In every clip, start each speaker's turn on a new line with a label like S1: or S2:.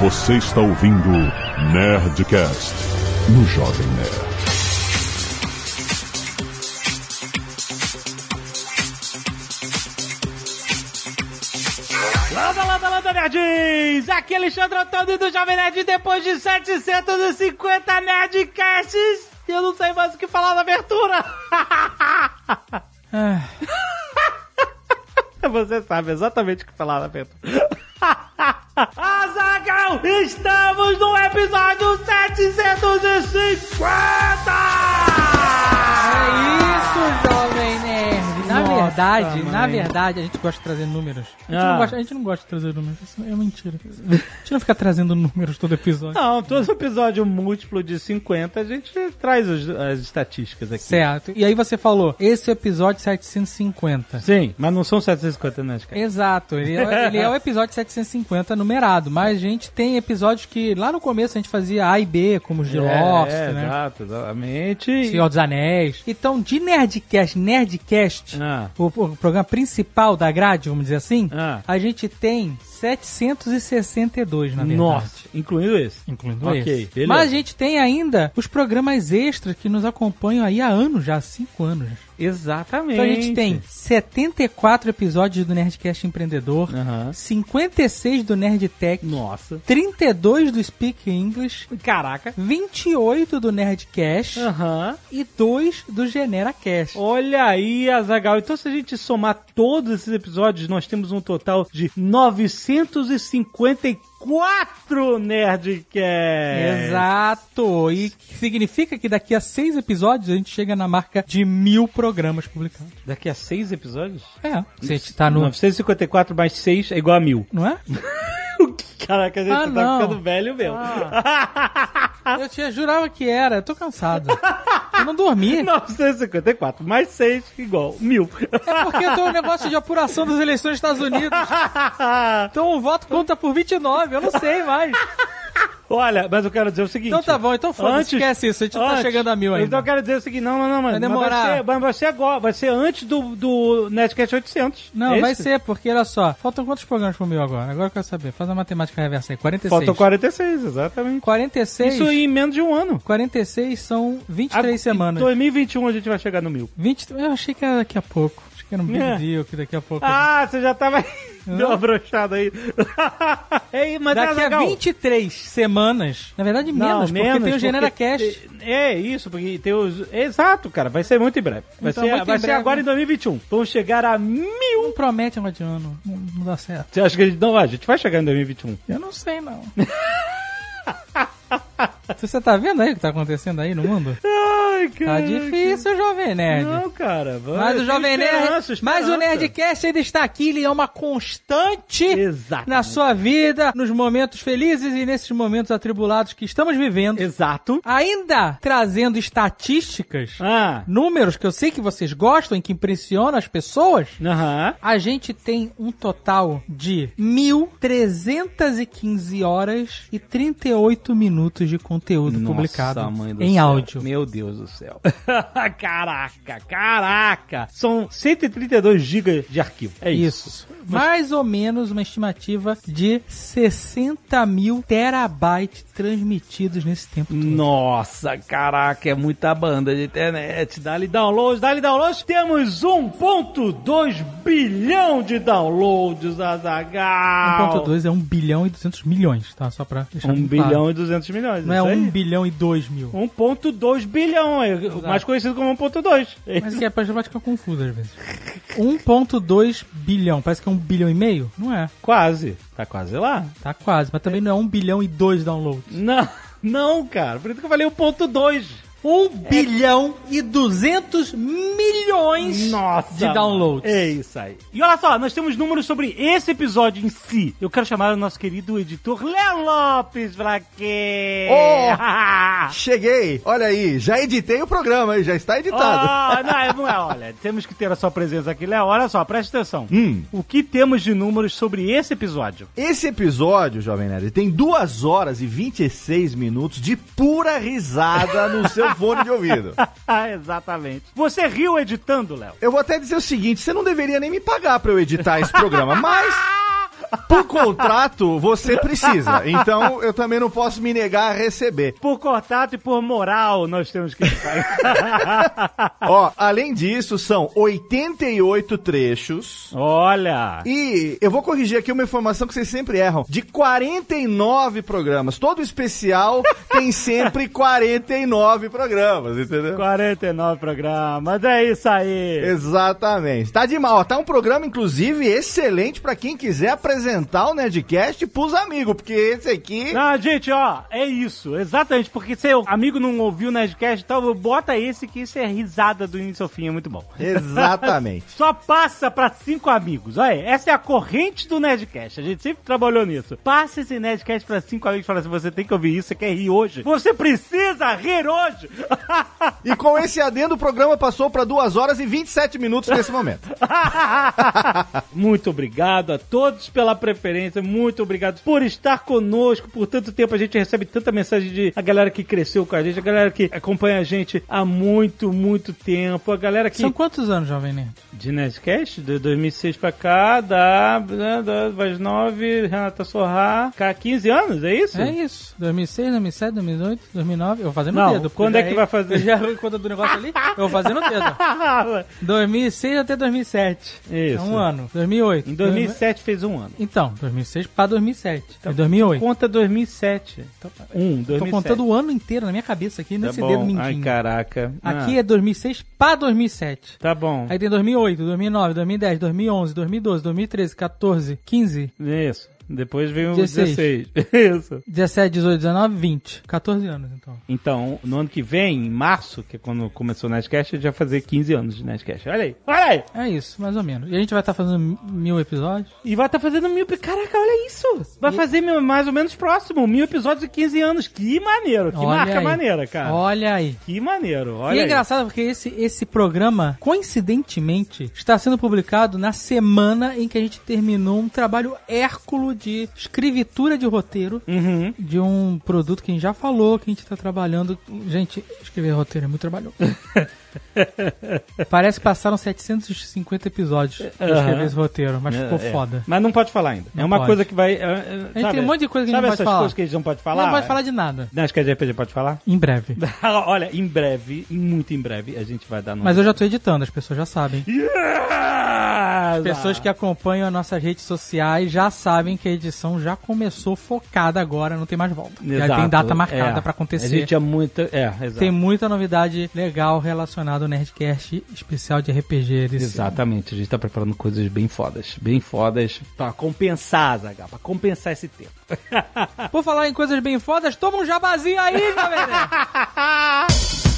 S1: Você está ouvindo Nerdcast no Jovem Nerd.
S2: Landa, landa, landa, nerds! Aqui é Alexandre Antônio do Jovem Nerd depois de 750 Nerdcasts. Eu não sei mais o que falar na abertura. Você sabe exatamente o que falar na abertura. Azagal, estamos no episódio 750!
S3: É isso, jovem nerd. Na
S2: Nossa,
S3: verdade,
S2: mãe.
S3: na verdade, a gente gosta de trazer números. A gente,
S2: Ah.
S3: não, gosta, a gente não gosta de trazer números. Isso é mentira. A gente não fica trazendo números todo episódio.
S2: Não, todo episódio múltiplo de 50 a gente traz os- as estatísticas aqui.
S3: Certo. E aí você falou, esse é o episódio 750.
S2: Sim, mas não são 750 Nerdcasts.
S3: Exato, ele é, ele é o episódio 750 numerado, mas a gente tem episódios que lá no começo a gente fazia A e B, como os de Lost,
S2: é,
S3: né?
S2: Exato, exatamente.
S3: Senhor dos Anéis. Então, de Nerdcast, Nerdcast,
S2: Ah.
S3: o, o programa principal da grade, vamos dizer assim,
S2: Ah.
S3: a gente tem 762, na verdade.
S2: Nossa, incluindo esse.
S3: Incluindo
S2: Ok,
S3: esse.
S2: beleza.
S3: Mas a gente tem ainda os programas extras que nos acompanham aí há anos, já há cinco anos.
S2: Exatamente.
S3: Então a gente tem 74 episódios do Nerdcast Empreendedor,
S2: Aham.
S3: 56 do Nerd Tech,
S2: Nossa.
S3: 32 do Speak English,
S2: Caraca.
S3: 28 do Nerdcast
S2: Aham.
S3: e 2 do GeneraCast.
S2: Olha aí, Azagal. Então, se a gente somar todos esses episódios, nós temos um total de 954 Nerdcasts.
S3: Exato! E significa que daqui a seis episódios a gente chega na marca de mil programas publicados.
S2: Daqui a seis episódios?
S3: É. Se a gente tá no.
S2: 954 mais 6 é igual a mil.
S3: Não é?
S2: Caraca, a gente
S3: Ah,
S2: tá
S3: não. Ah.
S2: ficando velho mesmo.
S3: Eu tinha, jurava que era, eu tô cansado. Eu não dormi.
S2: 954 mais 6 igual mil.
S3: É porque tô um negócio de apuração das eleições dos Estados Unidos. Então o voto conta por 29, eu não sei mais.
S2: Olha, mas eu quero dizer o seguinte.
S3: Então tá bom, então foda-se,
S2: Antes-
S3: esquece isso, a gente tá
S2: antes-
S3: chegando a mil ainda.
S2: Então eu quero dizer o seguinte, não, não, não, mano.
S3: Vai demorar.
S2: Mas vai ser, mas vai ser agora, vai ser antes do, do Netcast 800.
S3: Não,
S2: É
S3: vai ser, porque olha só, faltam quantos programas pro mil agora? Agora eu quero saber, faz a matemática reversa aí, 46.
S2: Faltam 46, exatamente.
S3: 46,
S2: Isso em menos de um ano.
S3: 46 são 23
S2: Ah,
S3: semanas.
S2: Em 2021 a gente vai chegar no mil.
S3: 20, eu achei que era daqui a pouco. Acho que era um big
S2: É.
S3: deal, que daqui a pouco...
S2: Ah, você já tava... Deu uma brochada aí. Ei, mas
S3: Daqui a
S2: Azaghal,
S3: 23 semanas, na verdade
S2: Não,
S3: menos, porque tem o GeneraCast.
S2: É isso, porque tem os. Exato, cara, vai ser muito em breve. Vai
S3: Então,
S2: ser, vai ser
S3: breve,
S2: agora
S3: né?
S2: em 2021. Vamos chegar a mil.
S3: Não promete um de ano, não, não dá certo.
S2: Você acha que a gente não vai? A gente vai chegar em 2021.
S3: Eu não sei, não. Você tá vendo aí o que tá acontecendo aí no mundo?
S2: Ai,
S3: Tá
S2: cara.
S3: difícil, Jovem Nerd.
S2: Não, cara. Vai,
S3: Mas o Jovem Nerd,
S2: esperança,
S3: mas o
S2: esperança.
S3: Nerdcast ainda está aqui, ele é uma constante
S2: Exato.
S3: na sua vida, nos momentos felizes e nesses momentos atribulados que estamos vivendo.
S2: Exato.
S3: Ainda trazendo estatísticas,
S2: Ah.
S3: números que eu sei que vocês gostam e que impressionam as pessoas.
S2: Aham.
S3: A gente tem um total de 1.315 horas e 38 minutos de conteúdo
S2: Nossa,
S3: publicado em
S2: céu.
S3: áudio.
S2: Meu Deus do céu. caraca, caraca. São 132 GB de arquivo. É isso.
S3: Isso. Mais ou menos uma estimativa de 60 mil terabytes transmitidos nesse tempo todo.
S2: Nossa, caraca, é muita banda de internet. Dá-lhe downloads, dá-lhe downloads. Temos 1.2 bilhão de downloads, Azagal.
S3: 1.2 é 1 bilhão e 200 milhões, tá? Só pra deixar
S2: 1
S3: bem
S2: bilhão
S3: claro.
S2: e 200 milhões.
S3: Não é
S2: isso
S3: 1
S2: aí.
S3: bilhão e 2 mil.
S2: 1.2 bilhão, é mais conhecido como 1.2.
S3: Mas que é pra gente ficar confuso às vezes. 1.2 bilhão. Parece que é 1 bilhão e meio? Não é.
S2: Quase. Tá quase lá.
S3: Tá quase. Mas também não é 1 bilhão e 2 downloads.
S2: Não, não, cara. Por isso que eu falei 1.2.
S3: 1 bilhão e 200 milhões
S2: Nossa.
S3: de downloads.
S2: É isso aí. E olha só, nós temos números sobre esse episódio em si. Eu quero chamar o nosso querido editor Léo Lopes pra quê?
S4: Oh! Cheguei! Olha aí, já editei o programa, aí, já está editado.
S2: Ah, não, é- não é, olha, temos que ter a sua presença aqui, Léo. Olha só, preste atenção.
S4: Hum.
S2: O que temos de números sobre esse episódio?
S4: Esse episódio, Jovem Nerd, tem 2 horas e 26 minutos de pura risada no seu fone de ouvido.
S2: Exatamente. Você riu editando, Léo?
S4: Eu vou até dizer o seguinte, você não deveria nem me pagar pra eu editar esse programa, mas Por contrato, você precisa. Então, eu também não posso me negar a receber.
S2: Por contato e por moral, nós temos que
S4: Ó, além disso, são 88 trechos.
S2: Olha!
S4: E eu vou corrigir aqui uma informação que vocês sempre erram. De 49 programas. Todo especial tem sempre 49 programas, entendeu?
S2: 49 programas, é isso aí!
S4: Exatamente. Tá de mal. Tá um programa, inclusive, excelente pra quem quiser apresentar o Nerdcast pros amigos, porque esse aqui...
S2: Não, gente, ó, é isso, exatamente, porque se o amigo não ouviu o Nerdcast, então bota esse que isso é risada do início ao fim, é muito bom.
S4: Exatamente.
S2: Só passa pra cinco amigos. Olha, essa é a corrente do Nerdcast. A gente sempre trabalhou nisso. Passa esse Nerdcast pra cinco amigos e fala assim: você tem que ouvir isso, você quer rir hoje. Você precisa rir hoje.
S4: E com esse adendo, o programa passou pra 2 horas e 27 minutos nesse momento.
S2: muito obrigado a todos pela preferência. Muito obrigado por estar conosco por tanto tempo. A gente recebe tanta mensagem de a galera que cresceu com a gente, a galera que acompanha a gente há muito, muito tempo. A galera que.
S3: São quantos anos, Jovem Nerd?
S2: De Nerdcast, de 2006 pra cá, dá, dá, mais 9, Renata Sorrar, cá 15 anos, é isso?
S3: É isso. 2006, 2007, 2008, 2009. Eu vou fazer no
S2: Não,
S3: dedo.
S2: quando é que vai fazer?
S3: Já conta do negócio ali? Eu vou fazer no dedo. 2006 até 2007.
S2: Isso.
S3: É um ano. 2008.
S2: Em 2007 fez um ano.
S3: Então, 2006 pra 2007. É 2008.
S2: Conta 2007. Um, 2007.
S3: Tô contando o ano inteiro na minha cabeça aqui,
S2: Tá
S3: nesse
S2: bom.
S3: dedo mindinho.
S2: Ai, caraca.
S3: Aqui
S2: Ah,
S3: é 2006 pra 2007.
S2: Tá bom.
S3: Aí tem 2008, 2009, 2010, 2011, 2012, 2013, 14, 15,
S2: Isso. Depois veio o
S3: 16.
S2: 16. Isso.
S3: 17, 18, 19, 20. 14 anos, então.
S2: Então, no ano que vem, em março, que é quando começou o Nerdcast, a gente vai fazer 15 anos de Nerdcast. Olha aí. Olha aí.
S3: É isso, mais ou menos. E a gente vai estar fazendo mil episódios.
S2: E vai estar fazendo mil... Caraca, olha isso. Vai fazer mil- mais ou menos próximo. Mil episódios de 15 anos. Que maneiro. Que
S3: Olha
S2: marca
S3: aí.
S2: maneira, cara.
S3: Olha aí.
S2: Que maneiro. Olha
S3: e é
S2: aí.
S3: engraçado porque esse, esse programa, coincidentemente, está sendo publicado na semana em que a gente terminou um trabalho hérculo de escritura de roteiro
S2: Uhum.
S3: de um produto que a gente já falou, que a gente tá trabalhando. Gente, escrever roteiro é muito trabalhoso. Parece que passaram 750 episódios pra
S2: Aham.
S3: escrever esse roteiro, mas ficou
S2: É, é.
S3: foda.
S2: Mas não pode falar ainda. é
S3: Não
S2: uma
S3: pode.
S2: coisa que vai. é, é,
S3: A gente
S2: sabe-
S3: tem um monte de coisa que a gente não pode
S2: essas
S3: falar.
S2: coisas que a gente não pode falar?
S3: Não pode falar de nada.
S2: Não, acho que a RPG pode falar?
S3: Em breve.
S2: Olha, em breve, muito em breve, a gente vai dar no.
S3: Mas eu já tô editando, as pessoas já sabem. As pessoas que acompanham as nossas redes sociais já sabem que a edição já começou focada agora, não tem mais volta. Já
S2: Exato,
S3: tem data marcada
S2: é.
S3: pra acontecer.
S2: A gente é. É, exato.
S3: Tem muita novidade legal relacionada ao Nerdcast especial de RPG desse
S2: Exatamente, a gente tá preparando coisas bem fodas, bem fodas pra compensar, Zagal, pra compensar esse tempo.
S3: ano. Por falar em coisas bem fodas, toma um jabazinho aí, Jovem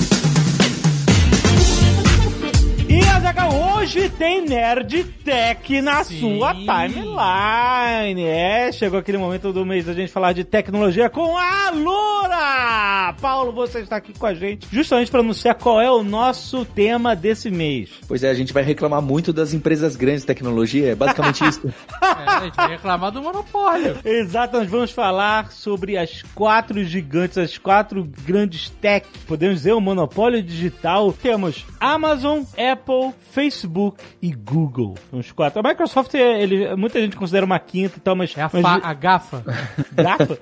S2: E, Azaghal, hoje tem Nerd Tech na
S3: Sim.
S2: sua timeline. É, chegou aquele momento do mês da gente falar de tecnologia com a Lura! Paulo, você está aqui com a gente justamente para anunciar qual é o nosso tema desse mês.
S5: Pois é, a gente vai reclamar muito das empresas grandes de tecnologia, é basicamente isso.
S3: É, a gente vai reclamar do monopólio.
S2: Exato, nós vamos falar sobre as quatro gigantes, as quatro grandes tech, podemos dizer, o monopólio digital. Temos Amazon, Apple, Facebook e Google. Os quatro. A Microsoft, é, ele, muita gente considera uma quinta e tal, mas...
S3: É a,
S2: mas
S3: a gafa.
S2: Gafa?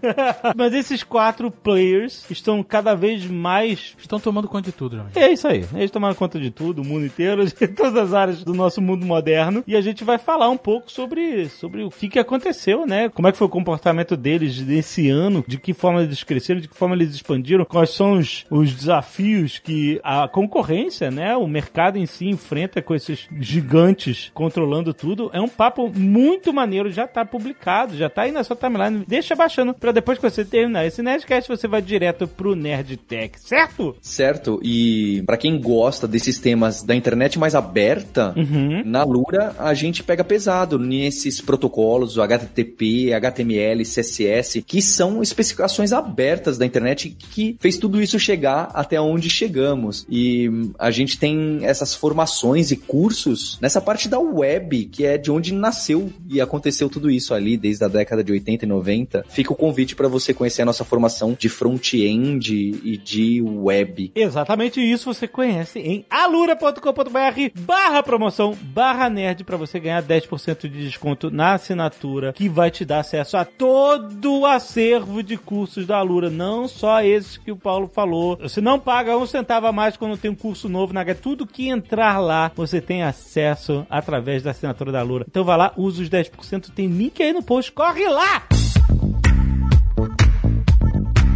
S2: mas esses quatro players estão cada vez mais
S3: Estão tomando conta de tudo, Jovem.
S2: é isso aí. Eles tomaram conta de tudo, o mundo inteiro, de todas as áreas do nosso mundo moderno. E a gente vai falar um pouco sobre, sobre o que, que aconteceu, né? Como é que foi o comportamento deles nesse ano, de que forma eles cresceram, de que forma eles expandiram, quais são os, os desafios que a concorrência, né? O mercado em si enfrenta com esses gigantes controlando tudo. É um papo muito maneiro, já tá publicado, já tá aí na sua timeline. Deixa baixando pra depois que você terminar esse Nerdcast, você vai direto pro Nerd Tech, certo?
S5: certo? E pra quem gosta desses temas da internet mais aberta,
S2: Uhum.
S5: na Lura a gente pega pesado nesses protocolos, o HTTP, HTML, CSS, que são especificações abertas da internet que fez tudo isso chegar até onde chegamos. E a gente tem essa essas formações e cursos nessa parte da web, que é de onde nasceu e aconteceu tudo isso ali desde a década de 80 e 90. Fica o convite para você conhecer a nossa formação de front-end e de web.
S2: Exatamente isso você conhece em alura.com.br barra promoção barra nerd para você ganhar 10% de desconto na assinatura que vai te dar acesso a todo o acervo de cursos da Alura, não só esses que o Paulo falou. Você não paga um centavo a mais quando tem um curso novo na Tudo que entrar lá, você tem acesso através da assinatura da Alura. Então vai lá, usa os 10%, tem link aí no post, corre lá!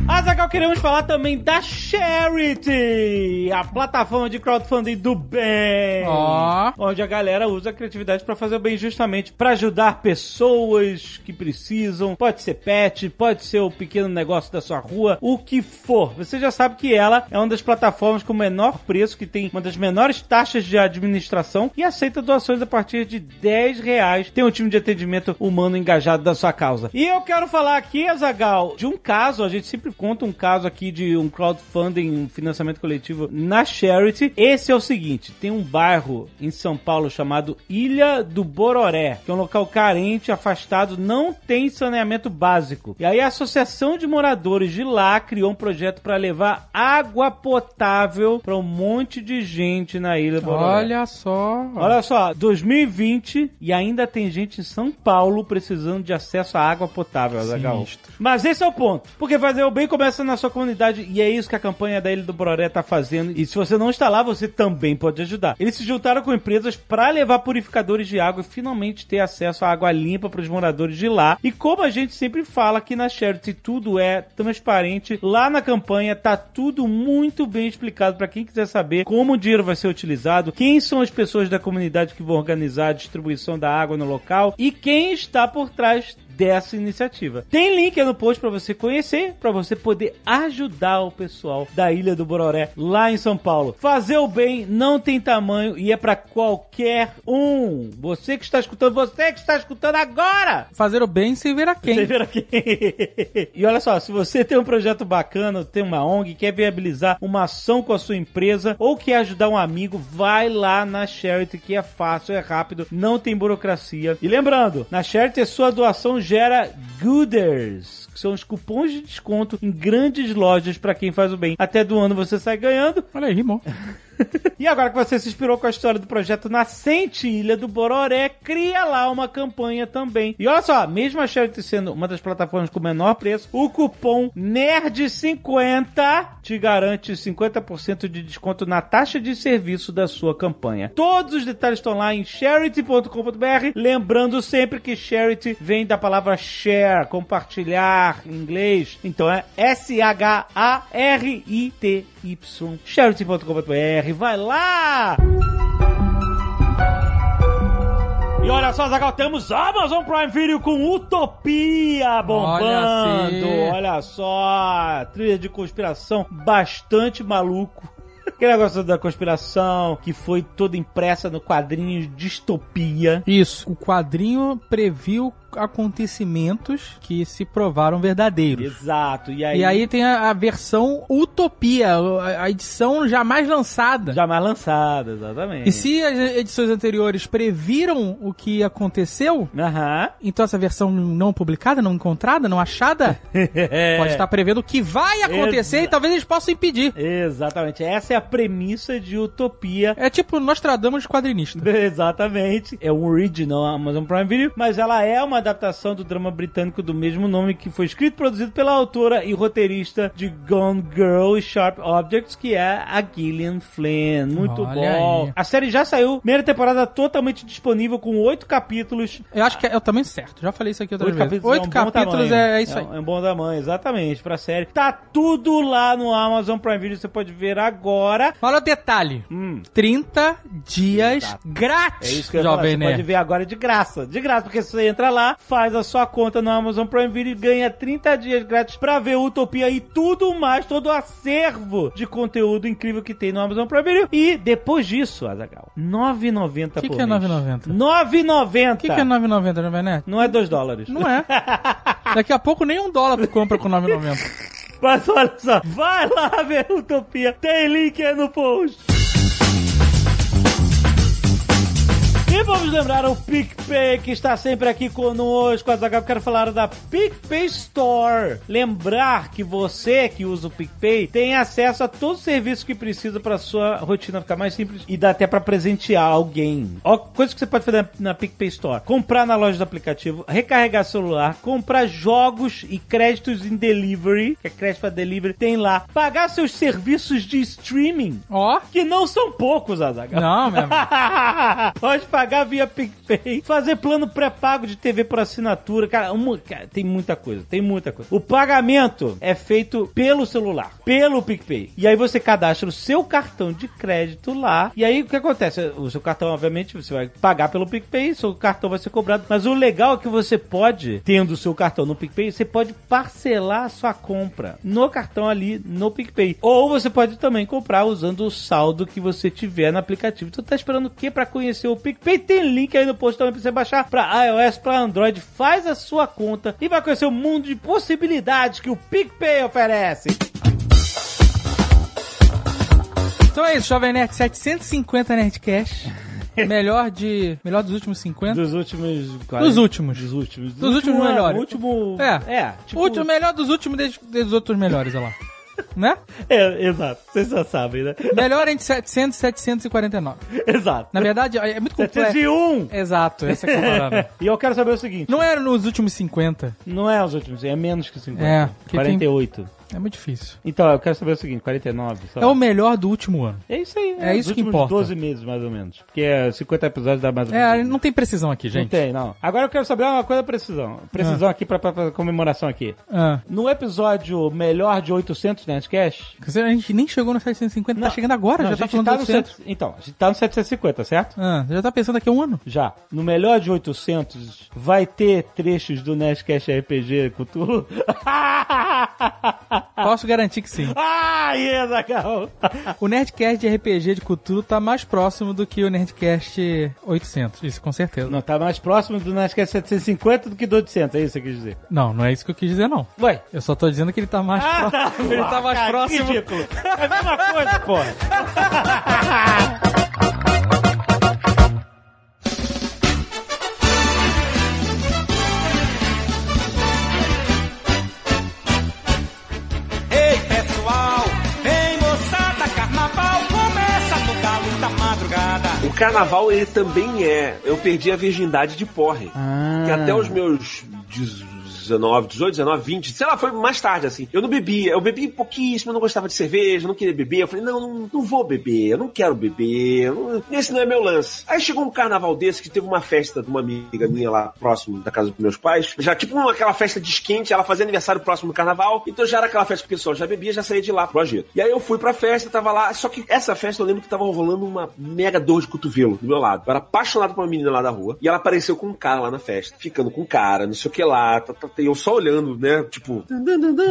S2: Azagal, queremos falar também da Charity, a plataforma de crowdfunding do bem.
S3: Ó.
S2: Onde a galera usa a criatividade para fazer o bem justamente para ajudar pessoas que precisam. Pode ser pet, pode ser o pequeno negócio da sua rua, o que for. Você já sabe que ela é uma das plataformas com menor preço, que tem uma das menores taxas de administração e aceita doações a partir de 10 reais. Tem um time de atendimento humano engajado da sua causa. E eu quero falar aqui, Azagal, de um caso, a gente sempre conta um caso aqui de um crowdfunding, um financiamento coletivo na Charity. Esse é o seguinte: tem um bairro em São Paulo chamado Ilha do Bororé, que é um local carente, afastado, não tem saneamento básico. E aí a Associação de Moradores de lá criou um projeto para levar água potável para um monte de gente na Ilha do Bororé.
S3: Olha só.
S2: Olha só, 2020 e ainda tem gente em São Paulo precisando de acesso à água potável.
S3: Sinistro.
S2: Mas esse é o ponto. Porque fazer o bem começa na sua comunidade e é isso que a campanha da Ilha do Bororé tá fazendo. E se você não está lá, você também pode ajudar. Eles se juntaram com empresas para levar purificadores de água e finalmente ter acesso à água limpa para os moradores de lá. E como a gente sempre fala aqui na Charity, tudo é transparente. Lá na campanha tá tudo muito bem explicado para quem quiser saber como o dinheiro vai ser utilizado, quem são as pessoas da comunidade que vão organizar a distribuição da água no local e quem está por trás dessa iniciativa. Tem link aí no post para você conhecer, para você poder ajudar o pessoal da Ilha do Bororé lá em São Paulo. Fazer o bem não tem tamanho e é para qualquer um. Você que está escutando, você que está escutando agora.
S3: Fazer o bem sem ver a quem.
S2: Você vira aqui. e olha só, se você tem um projeto bacana, tem uma ONG, quer viabilizar uma ação com a sua empresa ou quer ajudar um amigo, vai lá na Charity que é fácil, é rápido, não tem burocracia. E lembrando, na Charity a sua doação gera gooders, que são os cupons de desconto em grandes lojas para quem faz o bem. Até do ano você sai ganhando.
S3: Olha aí, rimou.
S2: E agora que você se inspirou com a história do projeto Nascente Ilha do Bororé, cria lá uma campanha também. E olha só, mesmo a Charity sendo uma das plataformas com menor preço, o cupom NERD50 te garante 50% de desconto na taxa de serviço da sua campanha. Todos os detalhes estão lá em charity.com.br, lembrando sempre que charity vem da palavra share, compartilhar em inglês. Então é S-H-A-R-I-T-Y. charity.com.br, vai lá! E olha só, Zagal, temos Amazon Prime Video com Utopia bombando.
S3: Olha
S2: Olha,
S3: assim.
S2: só, trilha de conspiração bastante maluco. Aquele negócio da conspiração que foi toda impressa no quadrinho Distopia.
S3: Isso. O quadrinho previu acontecimentos que se provaram verdadeiros.
S2: Exato. E aí,
S3: E aí tem a, a versão Utopia, a, edição jamais lançada.
S2: jamais lançado, exatamente.
S3: E se as edições anteriores previram o que aconteceu, então essa versão não publicada, não encontrada, não achada,
S2: É.
S3: pode estar prevendo o que vai acontecer
S2: Exa-
S3: e talvez eles possam impedir.
S2: Exatamente. Essa é a premissa de Utopia.
S3: É tipo Nostradamus quadrinista.
S2: Exatamente. É um original Amazon Prime Video, mas ela é uma adaptação do drama britânico do mesmo nome que foi escrito e produzido pela autora e roteirista de Gone Girl e Sharp Objects, que é a Gillian Flynn. Muito
S3: Olha
S2: bom.
S3: aí.
S2: A série já saiu, primeira temporada totalmente disponível com oito capítulos.
S3: Eu acho que é, é o tamanho certo. Já falei isso aqui outra
S2: Oito
S3: vez.
S2: capítulos,
S3: Oito
S2: é um
S3: capítulos é, é isso aí.
S2: É um bom tamanho, exatamente, pra série. Tá tudo lá no Amazon Prime Video, você pode ver agora.
S3: Olha o detalhe.
S2: Hum.
S3: 30 dias
S2: Exato.
S3: grátis,
S2: É isso que eu ia falar.
S3: Jovem
S2: Você
S3: Nerd.
S2: pode ver agora de graça. De graça, porque você entra lá, faz a sua conta no Amazon Prime Video e ganha 30 dias grátis pra ver Utopia e tudo mais, todo o acervo de conteúdo incrível que tem no Amazon Prime Video. E depois disso, Azagal, 9,90
S3: Que
S2: por
S3: que é
S2: mês.
S3: 9,90?
S2: 9,90!
S3: O que, que é 9,90, Jovem Nerd?
S2: Não é 2 dólares.
S3: Não é. Daqui a pouco nem um dólar tu compra com 9,90.
S2: Mas olha só, vai lá ver Utopia. Tem link aí no post. E vamos lembrar o PicPay que está sempre aqui conosco. Azaghal, quero falar da PicPay Store. Lembrar que você que usa o PicPay tem acesso a todos os serviços que precisa para sua rotina ficar mais simples e dá até para presentear alguém. Ó, coisa que você pode fazer na, na PicPay Store: comprar na loja do aplicativo, recarregar celular, comprar jogos e créditos em delivery, que é crédito para delivery, tem lá. Pagar seus serviços de streaming,
S3: Ó.
S2: que não são poucos, Azaghal.
S3: Não, meu.
S2: Pode pagar via PicPay, fazer plano pré-pago de TV por assinatura. Cara, cara, tem muita coisa, tem muita coisa. O pagamento é feito pelo celular, pelo PicPay. E aí você cadastra o seu cartão de crédito lá. E aí o que acontece? O seu cartão, obviamente, você vai pagar pelo PicPay, seu cartão vai ser cobrado. Mas o legal é que você pode, tendo o seu cartão no PicPay, você pode parcelar a sua compra no cartão ali no PicPay. Ou você pode também comprar usando o saldo que você tiver no aplicativo. Tu tá esperando o que para conhecer o PicPay? Tem link aí no post também pra você baixar pra iOS, pra Android. Faz a sua conta e vai conhecer o mundo de possibilidades que o PicPay oferece.
S3: Então é isso, Jovem Nerd 750 Nerdcast. Melhor de. Melhor dos últimos 50.
S2: Dos últimos.
S3: Dos últimos.
S2: Dos últimos.
S3: Dos últimos
S2: ano,
S3: melhores.
S2: último.
S3: É.
S2: É. Tipo,
S3: Último, melhor dos últimos desde, desde os outros melhores, olha lá. Né?
S2: É, exato. Vocês já sabem, né?
S3: Melhor entre 700 e 749.
S2: Exato.
S3: Na verdade, é muito complexo.
S2: 701!
S3: Exato, essa é a parada.
S2: E eu quero saber o seguinte:
S3: Não era nos últimos 50.
S2: não é os últimos, é menos que 50.
S3: É, porque
S2: 48.
S3: É muito difícil.
S2: Então, eu quero saber o seguinte: 49. sei
S3: É o melhor do último ano.
S2: É isso aí,
S3: É
S2: Os
S3: isso que importa.
S2: 12 meses, mais ou menos. Porque é 50 episódios dá mais ou
S3: É,
S2: menos.
S3: não tem precisão aqui,
S2: Não
S3: gente.
S2: tem, não. Agora eu quero saber uma coisa precisão. Precisão aqui pra, pra, pra comemoração aqui.
S3: Ah,
S2: No episódio melhor de 800 Nerdcast...
S3: a gente nem chegou no 750,
S2: Não.
S3: tá chegando agora,
S2: Não,
S3: já tá falando
S2: tá
S3: do
S2: no
S3: 800.
S2: cento- Então, a gente tá no 750, certo?
S3: Ah, já tá pensando daqui a um ano?
S2: Já. No melhor de 800 vai ter trechos do Nerdcast RPG Cthulhu?
S3: Posso garantir que sim.
S2: ah, yes, Agal.
S3: O Nerdcast de RPG de Cthulhu tá mais próximo do que o Nerdcast 800, isso com certeza. Não,
S2: Não, tá mais próximo do Nerdcast 750 do que do 800, é isso que você quis dizer.
S3: não, é isso que eu quis dizer, não.
S2: Ué,
S3: Eu só tô dizendo que ele tá mais
S2: Ah,
S3: próximo.
S2: tá.
S3: Ele tá mais
S2: que
S3: próximo.
S2: ridículo. É a mesma coisa, porra.
S6: carnaval,
S7: ele também é. Eu perdi a virgindade de porre.
S2: Ah.
S7: Que até os meus 19, 18, 19, 20, sei lá, foi mais tarde, assim. Eu não bebia. Eu bebi pouquíssimo, eu não gostava de cerveja, eu não queria beber. Eu falei, não, não, não vou beber, eu não quero beber. não- esse não é meu lance. Aí chegou um carnaval desse que teve uma festa de uma amiga minha lá próximo da casa dos meus pais. Já tipo aquela festa de esquente, ela fazia aniversário próximo do carnaval. Então já era aquela festa que o pessoal já bebia, já saía de lá pro agito. E aí eu fui pra festa, tava lá. Só que essa festa eu lembro que tava rolando uma mega dor de cotovelo do meu lado. Eu era apaixonado por uma menina lá da rua. E ela apareceu com um cara lá na festa, ficando com um cara, não sei o que lá. tá, tá, E eu só olhando, né? Tipo,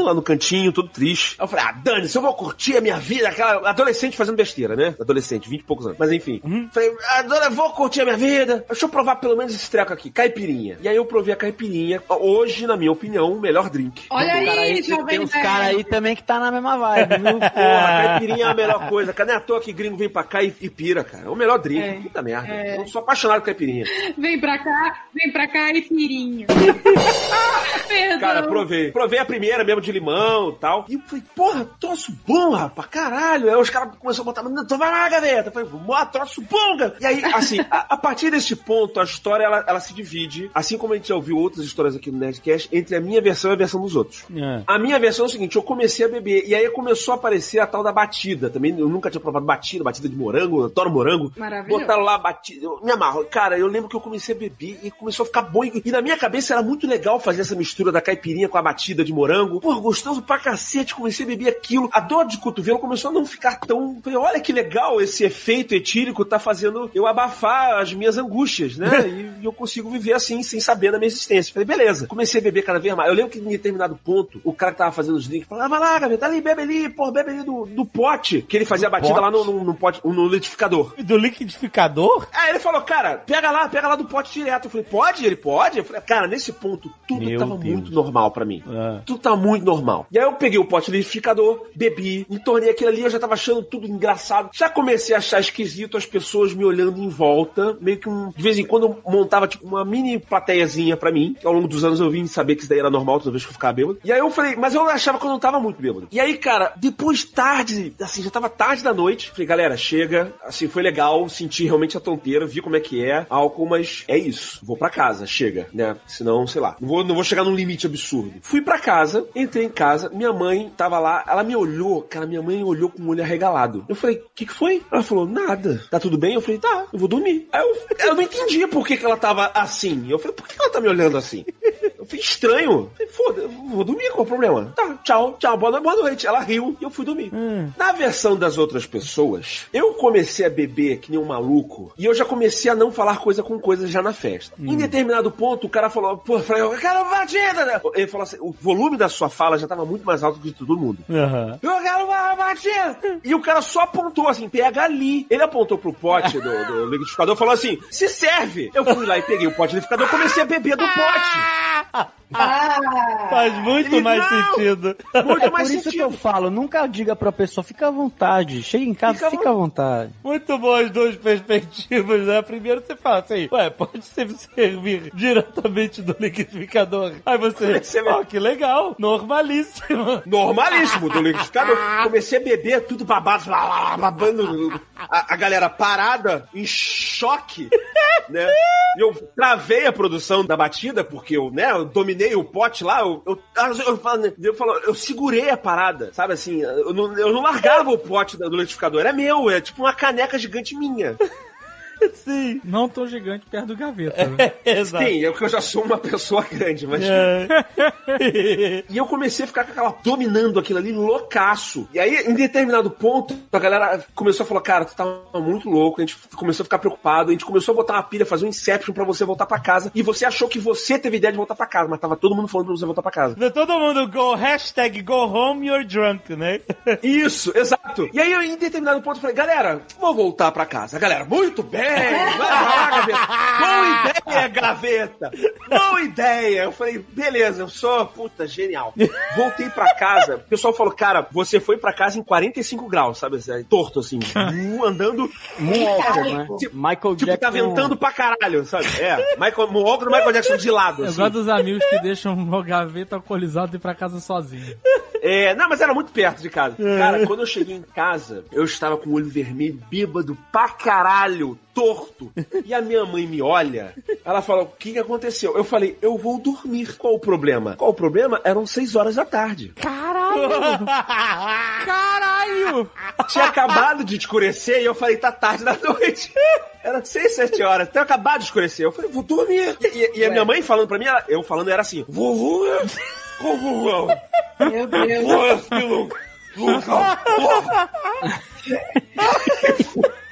S7: lá no cantinho, todo triste. Aí eu falei, ah, Dani, se eu vou curtir a minha vida, aquela adolescente fazendo besteira, né? Adolescente, 20 e poucos anos. Mas enfim. Falei, ah, eu vou curtir a minha vida. Deixa eu provar pelo menos esse treco aqui, caipirinha. E aí eu provei a caipirinha. Hoje, na minha opinião, o melhor drink.
S8: Olha
S9: Tem, cara
S8: aí,
S9: aí, tem,
S8: jovem
S9: tem uns caras aí também que tá na mesma vibe, viu?
S7: Porra, caipirinha é a melhor coisa. Cadê à toa que gringo vem pra cá e, e pira, cara? É o melhor drink.
S8: É.
S7: Puta merda.
S8: É.
S7: Eu sou apaixonado por caipirinha.
S8: Vem pra cá, vem pra cá e pirinha. Perdão.
S7: Cara, provei. Provei a primeira mesmo de limão e tal. E eu falei, porra, troço bom, rapaz, caralho. Aí os caras começaram a botar, "Não, então vai lá, gaveta. Eu falei, "Mó, troço bom, cara. E aí, assim, a, a partir desse ponto, a história, ela, ela se divide, assim como a gente já ouviu outras histórias aqui no Nerdcast, entre a minha versão e a versão dos outros.
S2: É.
S7: A minha versão é o seguinte, eu comecei a beber, e aí começou a aparecer a tal da batida. Também eu nunca tinha provado batida, batida de morango, eu adoro morango.
S8: Maravilhoso.
S7: Botaram lá batida, eu me amarro. Cara, eu lembro que eu comecei a beber e começou a ficar bom. E e na minha cabeça era muito legal fazer essa mistura da caipirinha com a batida de morango. Pô, gostoso pra cacete, comecei a beber aquilo. A dor de cotovelo começou a não ficar tão... Falei, olha que legal esse efeito etílico tá fazendo eu abafar as minhas angústias, né? E, e eu consigo viver assim, sem saber da minha existência. Falei, beleza. Comecei a beber cada vez mais. Eu lembro que em determinado ponto, o cara que tava fazendo os drinks falava, vai lá, gaveta, ali, bebe ali, pô, bebe ali do, do pote. Que ele fazia a batida
S2: pote?
S7: lá no, no, no pote, no liquidificador.
S2: Do liquidificador?
S7: Aí ele falou, cara, pega lá, pega lá do pote direto. Eu falei, pode? Ele pode? Eu falei, cara, nesse ponto, tudo
S2: Meu
S7: tava tava muito normal pra mim.
S2: Ah.
S7: Tudo tava muito normal. E aí eu peguei o pote liquidificador, bebi, entornei aquilo ali, eu já tava achando tudo engraçado. Já comecei a achar esquisito as pessoas me olhando em volta, meio que um. De vez em quando eu montava, tipo, uma mini plateiazinha pra mim. que Ao longo dos anos eu vim saber que isso daí era normal toda vez que eu ficava bêbado. E aí eu falei, mas eu achava que eu não tava muito bêbado. E aí, cara, depois tarde, assim, já tava tarde da noite. Falei, galera, chega. Assim, foi legal, senti realmente a tonteira, vi como é que é álcool, mas é isso. Vou pra casa, chega, né? Senão, sei lá, não vou, não vou chegar num limite absurdo. Fui pra casa, entrei em casa, minha mãe tava lá, ela me olhou, cara, minha mãe olhou com o olho arregalado. Eu falei, o que que foi? Ela falou, nada. Tá tudo bem? Eu falei, tá, eu vou dormir. Aí eu, eu não entendia por que que ela tava assim. Eu falei, por que ela tá me olhando assim? Eu falei, estranho. Foda, vou dormir, qual o problema? Tá, tchau, tchau, boa noite, boa noite. Ela riu e eu fui dormir. Na versão das outras pessoas, eu comecei a beber que nem um maluco e eu já comecei a não falar coisa com coisa já na festa. Em determinado ponto, o cara falou, pô, eu falei, eu quero batida, né? Ele falou assim, o volume da sua fala já tava muito mais alto que de todo mundo.
S2: Aham.
S7: Eu quero uma batida! E o cara só apontou assim, pega ali. Ele apontou pro pote do, do liquidificador e falou assim: se serve! Eu fui lá e peguei o pote do liquidificador e comecei a beber do pote.
S2: Faz muito mais
S7: não.
S2: sentido.
S7: Muito
S9: É por
S7: mais
S9: isso que
S7: sentido.
S9: eu falo, nunca diga pra pessoa, fica à vontade. Chega em casa,
S7: Fica à
S9: fica, à vontade.
S2: Muito bom as duas perspectivas, né? Primeiro você fala assim, ué, pode ser servir diretamente do liquidificador. Aí você, ó, que legal, normalíssimo.
S7: Normalíssimo do liquidificador. Comecei a beber, tudo babado, babando. A, a galera parada, em choque, né? E eu travei a produção da batida, porque eu, né, eu dominei o pote lá, eu, eu, eu, falo, né, eu, falo, eu segurei a parada, sabe assim? Eu não, eu não largava o pote do liquidificador, era meu, é tipo uma caneca gigante minha.
S2: Sim.
S3: Não tão gigante perto do gaveta. né?
S2: Exato.
S7: Sim, é porque eu já sou uma pessoa grande, mas.
S2: É.
S7: E eu comecei a ficar com aquela dominando aquilo ali loucaço. E aí, em determinado ponto, a galera começou a falar: Cara, tu tá muito louco. A gente começou a ficar preocupado. A gente começou a botar uma pilha, fazer um inception pra você voltar pra casa. E você achou que você teve ideia de voltar pra casa, mas tava todo mundo falando pra você voltar pra casa.
S2: Todo mundo go, hashtag go home, you're drunk, né?
S7: Isso, exato. E aí, eu, em determinado ponto, eu falei: Galera, vou voltar pra casa. Galera, muito bem, vai lá, gaveta. Boa ideia, gaveta. Boa ideia. Eu falei: Beleza, eu sou, puta, genial. Voltei pra casa. O pessoal falou: Cara, você foi pra casa em 45 graus, sabe? assim, Torto assim, andando.
S9: Moonwalker, né?
S7: Tipo-
S9: Michael
S7: Tipo, tá
S9: Jackson.
S7: ventando pra caralho, sabe? É, Michael, Moonwalker do Michael Jackson de lado.
S3: Eu
S7: assim.
S3: gosto dos amigos que deixam o gaveta alcoolizado e ir pra casa sozinho.
S7: É, não, mas era muito perto de casa. Cara, quando eu cheguei em casa, eu estava com o olho vermelho, bêbado pra caralho, torto. E a minha mãe me olha, ela fala: O que, que aconteceu? Eu falei: Eu vou dormir. Qual o problema? Qual o problema? Eram seis horas da tarde.
S3: Caralho!
S7: Tinha acabado de escurecer e eu falei: Tá tarde da noite. Era seis, sete horas, tinha acabado de escurecer. Eu falei: Vou dormir. E, e a minha mãe falando pra mim, ela- eu falando era assim: Vovô, vovô,
S8: Meu Deus.
S7: Porra, filho! Porra!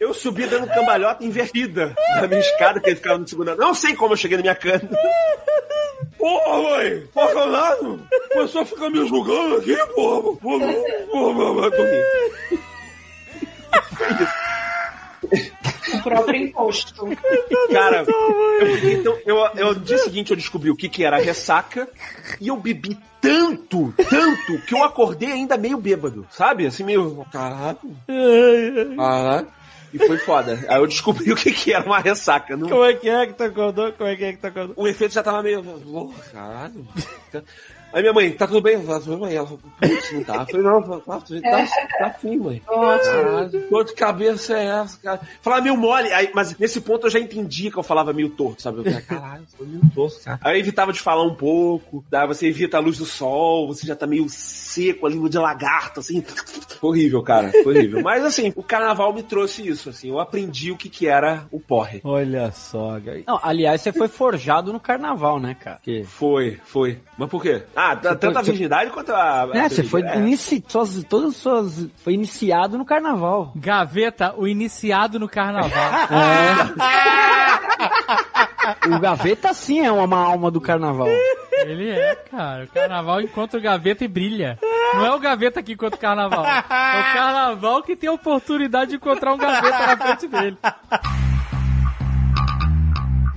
S7: Eu subi dando cambalhota invertida na minha escada, que ele ficava no segundo andar. Não sei como eu cheguei na minha cama. Porra, mãe! Porra, Leonardo! O pessoal fica me julgando aqui, porra! Porra, porra, vai dormir.
S8: O próprio imposto.
S7: Cara, eu, fiquei tão- eu, eu, no dia seguinte eu descobri o que, que era ressaca e eu bebi tanto, tanto, que eu acordei ainda meio bêbado, sabe? Assim, meio. Caralho. Caralho. E foi foda. Aí eu descobri o que, que era uma ressaca. Não-
S2: Como é que é que tu acordou? Como é que é que tu acordou?
S7: O efeito já tava meio. Oh, caralho. Aí minha mãe, tá tudo bem? Tá tudo bem? Ela falou, putz, não tá. Eu falei, não, tá, tá, tá, tá afim, mãe. Caralho, que dor de cabeça é essa, cara? Falava meio mole, aí, mas nesse ponto eu já entendi que eu falava meio torto, sabe? Eu falei, caralho, foi meio torto, cara. Aí eu evitava de falar um pouco, daí você evita a luz do sol, você já tá meio seco, a língua de lagarto, assim. Horrível, cara, horrível. Mas assim, o carnaval me trouxe isso, assim, eu aprendi o que que era o porre.
S2: Olha só, cara.
S9: Não, aliás, você foi forjado no carnaval, né, cara? Que...
S7: Foi, foi. Mas por quê? Ah, t- tanto a
S9: você-
S7: virgindade quanto a. a
S9: É, você foi.
S7: É.
S9: inici... suas, todas as suas foi iniciado no carnaval.
S3: Gaveta, o iniciado no carnaval.
S9: O Gaveta sim é uma alma do carnaval.
S3: Ele é, cara. O carnaval encontra o gaveta e brilha. Não é o gaveta que encontra o carnaval. É o carnaval que tem a oportunidade de encontrar um gaveta na frente dele.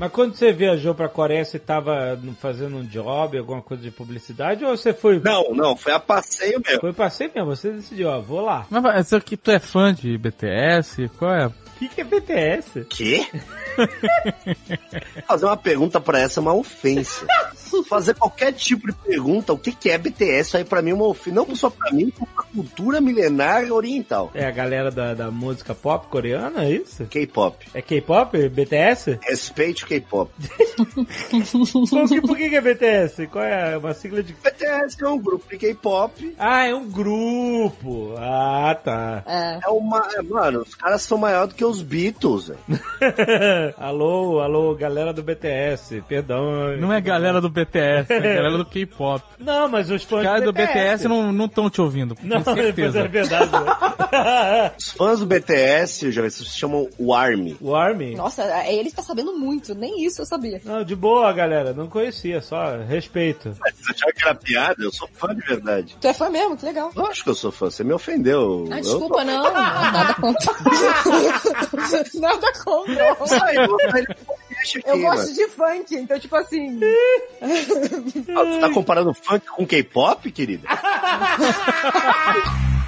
S2: Mas quando você viajou pra Coreia, você tava fazendo um job, alguma coisa de publicidade, ou você foi...
S10: Não, não, foi a passeio mesmo.
S2: Foi passeio mesmo, você decidiu, ó, vou lá.
S3: Mas mas isso aqui, tu é fã de BTS? Qual é?
S2: O que, que é BTS?
S10: Quê? Fazer uma pergunta pra essa é uma ofensa. Fazer qualquer tipo de pergunta, o que, que é BTS, aí pra mim é uma ofensa. Não só pra mim, como pra cultura milenar oriental.
S2: É a galera da, da música pop coreana, é isso?
S10: K-pop.
S2: É K-pop? BTS?
S10: Respeite o K-pop.
S2: Por que, que é BTS? Qual é uma sigla de...
S10: BTS é um grupo de K-pop.
S2: Ah, é um grupo. Ah, tá.
S11: É.
S10: É uma. é, Mano, os caras são maiores do que os Beatles,
S2: alô, alô, galera do BTS, perdão.
S3: Não é galera do BTS, é galera do K-pop.
S2: Não, mas os fãs
S3: Os caras do BTS não não estão te ouvindo,
S2: Não,
S3: com
S2: pois
S3: certeza.
S2: é verdade.
S10: Os fãs do BTS, já se chamam o Army.
S2: o Army?
S11: Nossa, é, ele tá sabendo muito, nem isso eu sabia.
S2: Não, de boa, galera. Não conhecia, só respeito.
S10: Vocês acharam que era piada? Eu sou fã de verdade.
S11: Tu é fã mesmo? Que legal.
S10: Lógico que eu sou fã, você me ofendeu.
S11: Ah, desculpa,
S10: tô-
S11: não. Nada contra. Nada contra.
S10: Sai, vou
S11: Eu gosto de funk, então, tipo assim.
S10: Ah, Você tá comparando funk com K-pop, querida?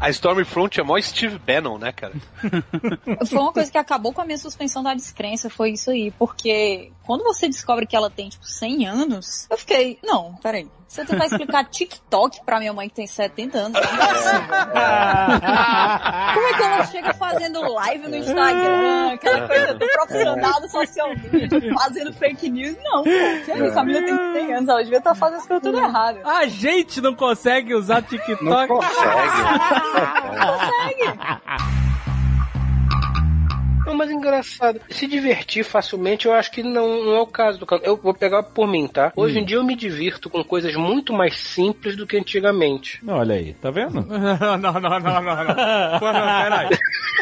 S12: A Stormfront é mó Steve Bannon, né, cara?
S13: Foi uma coisa que acabou com a minha suspensão da descrença, foi isso aí. Porque quando você descobre que ela tem, tipo, 100 anos, eu fiquei, não, peraí. Se eu tentar explicar TikTok pra minha mãe que tem 70 anos, não é possível. Como é que ela chega fazendo live no Instagram, aquela coisa do profissional do social media, fazendo fake news? Não, pô, que é isso? A menina tem 100 anos, ela devia estar fazendo as coisas tudo errado.
S3: A gente não consegue usar TikTok.
S10: Não consegue.
S14: Não, mas engraçado. Se divertir facilmente, eu acho que não, não é o caso do canto. Eu vou pegar por mim, tá? Hoje em dia eu me divirto com coisas muito mais simples do que antigamente.
S2: Olha aí, tá vendo?
S3: não, não, não, não, não, não. Pô, não, peraí.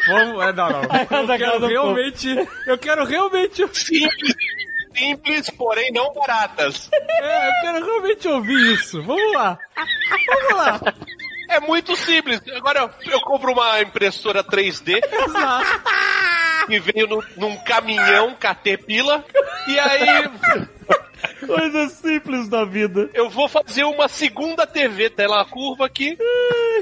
S3: Vamos, é, não, não. Eu quero realmente, eu quero realmente,
S12: Simples, simples, porém não baratas.
S3: é, eu quero realmente ouvir isso. Vamos lá. Vamos lá.
S12: É muito simples. Agora eu, eu compro uma impressora 3D que veio no- num caminhão Caterpillar e aí
S2: Coisas simples da vida.
S12: eu vou fazer uma segunda TV tela curva aqui.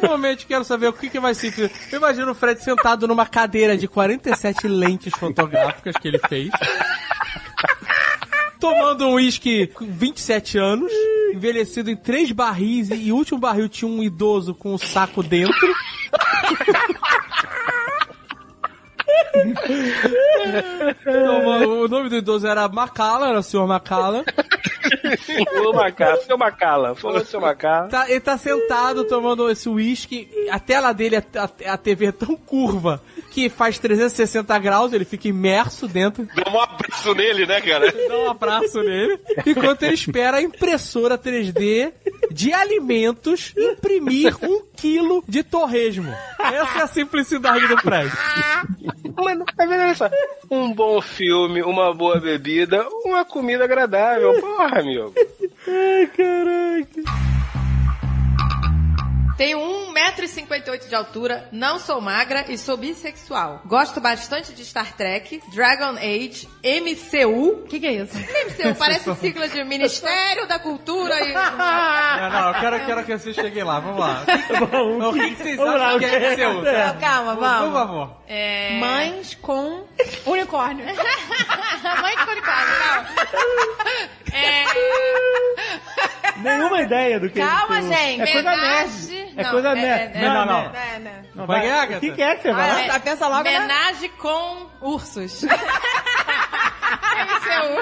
S3: Realmente quero saber o que, que é mais simples. Eu imagino o Fred sentado numa cadeira de 47 lentes fotográficas que ele fez. Tomando um uísque com 27 anos, envelhecido em três barris e o último barril tinha um idoso com um saco dentro. Tomando- o nome do idoso era Macala, era o senhor Macala.
S14: Ô, Macala, seu Macala, falou seu Macala.
S3: Tá- ele tá sentado tomando esse uísque. A tela dele, a, a- TV é tão curva que faz 360 graus, ele fica imerso dentro.
S12: Deu um abraço nele, né, cara?
S3: Dá um abraço nele. Enquanto ele espera a impressora 3D de alimentos imprimir um quilo de torresmo. Essa é a simplicidade do
S14: Mas, mas olha só, um bom filme, uma boa bebida, uma comida agradável. Porra, amigo.
S2: Ai, caraca.
S15: Tenho 1,58m de altura, não sou magra e sou bissexual. Gosto bastante de Star Trek, Dragon Age, MCU. O que, que é isso? MCU parece sigla de Ministério da Cultura e.
S3: Não, não, eu quero, quero que vocês cheguem lá, vamos lá. O que, que vocês
S2: Vamos
S3: acham que
S2: o que
S3: é
S2: é?
S15: Não, calma, vamos.
S3: Por favor.
S15: É... Mães com unicórnio. Mães com unicórnio, calma. É...
S2: Nenhuma ideia do que
S15: Calma,
S2: que o-
S15: gente.
S2: É coisa
S15: Menage-
S2: nerd. É
S15: Não,
S2: coisa
S15: é-
S2: nerd.
S15: é-
S2: Não,
S3: não,
S2: não.
S3: não.
S15: É,
S3: Vai. Agatha.
S2: O que, que é que você vai?
S15: Ah,
S2: lá?
S15: é.
S11: pensa logo, né?
S15: Menage com ursos. MCU.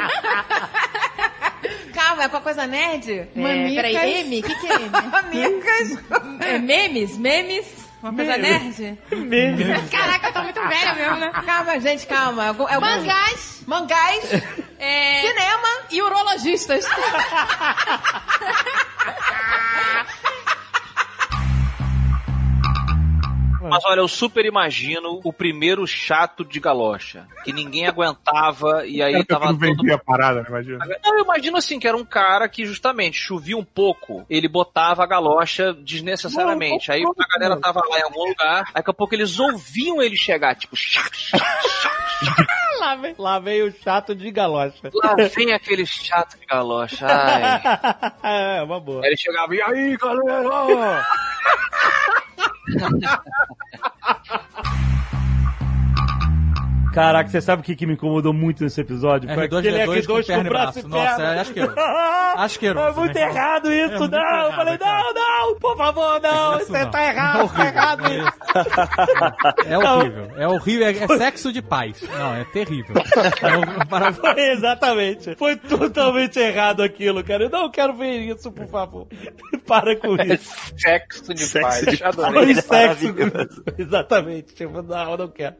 S15: Calma, é pra coisa nerd? É,
S11: Mamicas.
S15: peraí, M? O que, que é M?
S11: Mamicas.
S15: É memes? Memes? Uma coisa nerd?
S2: Meme.
S15: Caraca, eu tô muito velha mesmo, né? Calma, gente, calma. Algum- algum- Mangás. Mangás. É... Cinema. E urologistas.
S16: Mas olha, eu super imagino o primeiro chato de galocha, que ninguém aguentava e aí tava
S17: não
S16: todo
S17: vendia a parada, imagina.
S16: Não, eu imagino assim, que era um cara que justamente chovia um pouco, ele botava a galocha desnecessariamente. Aí a galera tava lá em algum lugar, daqui a pouco eles ouviam ele chegar, tipo,
S2: lá, vem, lá vem o chato de galocha.
S16: Lá vem aquele chato de galocha. Ai.
S2: é, uma boa.
S16: Aí ele chegava, e aí, galera? Ha ha ha ha ha!
S2: Caraca, você sabe o que, que me incomodou muito nesse episódio? Foi
S3: R2,
S2: aquele
S3: R2 com
S2: R2
S3: perna
S2: com
S3: e
S2: braço e
S3: braço. Nossa, é asqueroso. Asqueroso,
S2: É muito
S3: né,
S2: errado isso,
S3: É muito
S2: não. eu
S3: errado,
S2: falei,
S3: cara.
S2: não, não, por favor, não.
S3: Isso
S2: Você
S3: não.
S2: tá errado, tá errado isso.
S3: É horrível. É horrível. É, é sexo de paz. Não, é terrível. É um-
S2: Foi exatamente. Foi totalmente errado aquilo, cara. Eu não quero ver isso, por favor. Para com isso.
S18: Sexo de
S2: Sexo
S18: paz.
S2: de
S18: Adorei.
S2: Foi sexo. Exatamente. Tipo, não, eu não quero.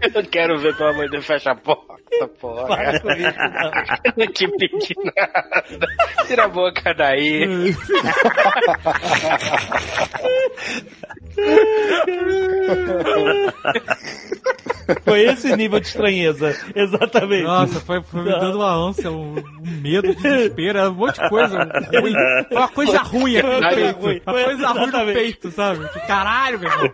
S18: Eu não quero ver pelo amor de Deus, fecha a porta, porra.
S2: Para com isso, não.
S18: Eu não te pedi nada. Tira a boca daí.
S2: Foi esse nível de estranheza. Exatamente.
S3: Nossa, foi, foi me dando uma ânsia, um, um medo, desespero, um monte de coisa ruim. Foi uma coisa ruim aqui no peito. Uma coisa ruim no peito, sabe? Que caralho, meu irmão.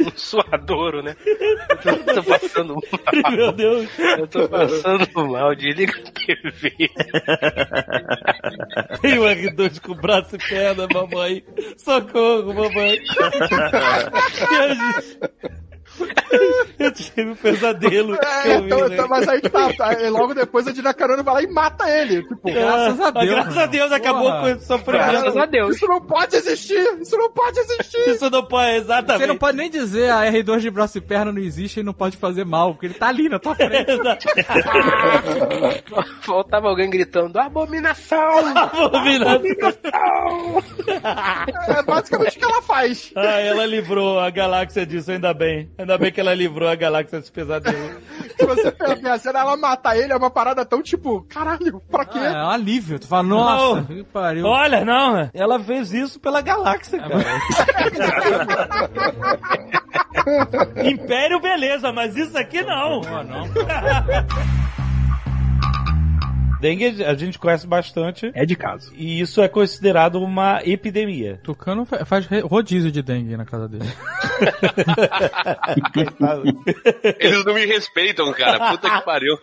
S18: Um suadouro, né? Eu tô, tô passando mal.
S2: Meu Deus.
S18: Eu tô passando mal. Desliga a TV.
S2: Tem um R2 com braço e perna, mamãe. Socorro, mamãe. E a gente- Eu tive um pesadelo.
S19: É,
S2: eu vi,
S19: então,
S2: né?
S19: então, mas aí tá, tá, e logo depois a Dina Carano vai lá e mata ele. Tipo,
S2: Graças a Deus. Graças a Deus, acabou com esse sofrimento.
S3: Graças a Deus.
S19: Isso não pode existir! Isso não pode existir!
S2: Isso não pode, exatamente.
S3: Você não pode nem dizer a R2 de braço e perna não existe e não pode fazer mal, porque ele tá ali na tua frente.
S18: Faltava alguém gritando: Abominação!
S2: Abominação!
S19: É basicamente o que ela faz.
S2: Ah, ela livrou a galáxia disso, ainda bem. Ainda bem que ela livrou a galáxia desse pesadelo.
S19: Se você perder a cena, ela matar ele é uma parada tão tipo, caralho, pra quê?
S3: É um alívio. Tu fala, nossa,
S2: Não.
S3: que pariu.
S2: Olha, não, ela fez isso pela galáxia, cara. Império, beleza, mas isso aqui não. Dengue a gente conhece bastante.
S19: É de caso.
S2: E isso é considerado uma epidemia.
S3: Tucano fa- faz rodízio de dengue na casa dele.
S12: Eles não me respeitam, cara. Puta que pariu.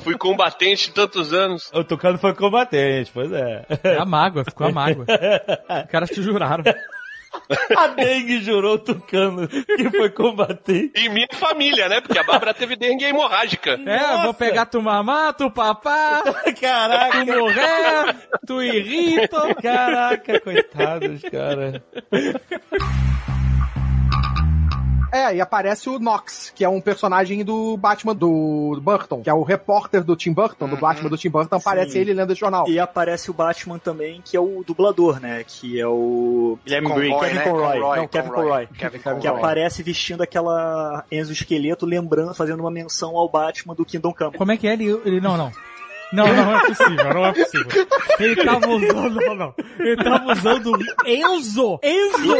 S12: Fui combatente tantos anos.
S2: O Tucano foi combatente, pois é.
S3: É a mágoa, ficou a mágoa. Os caras te juraram.
S2: A dengue jurou o Tucano que foi combater.
S12: E minha família, né? Porque a Bárbara teve dengue hemorrágica.
S3: É, vou pegar tu mamar, tu papá,
S2: Caraca,
S3: tu morrer, tu irrita.
S2: Caraca, coitados, cara.
S19: É, e aparece o Nox, que é um personagem do Batman do Burton, que é o repórter do Tim Burton, do Batman do Tim Burton, aparece
S20: Sim.
S19: ele lendo o jornal.
S20: E aparece o Batman também, que é o dublador, né? Que é o Guilherme
S21: Conroy,
S20: Briggs, Kevin
S21: né?
S20: Conroy.
S21: Conroy,
S20: Não, Kevin
S21: Conroy.
S20: Conroy.
S21: Kevin
S20: Que
S21: Conroy.
S20: aparece vestindo aquela exoesqueleto, lembrando, fazendo uma menção ao Batman do Kingdom Come.
S3: Como é que é ele? ele não, não. Não, não é possível, não é possível. Ele tava usando, não, não. Ele tava usando Enzo. Enzo,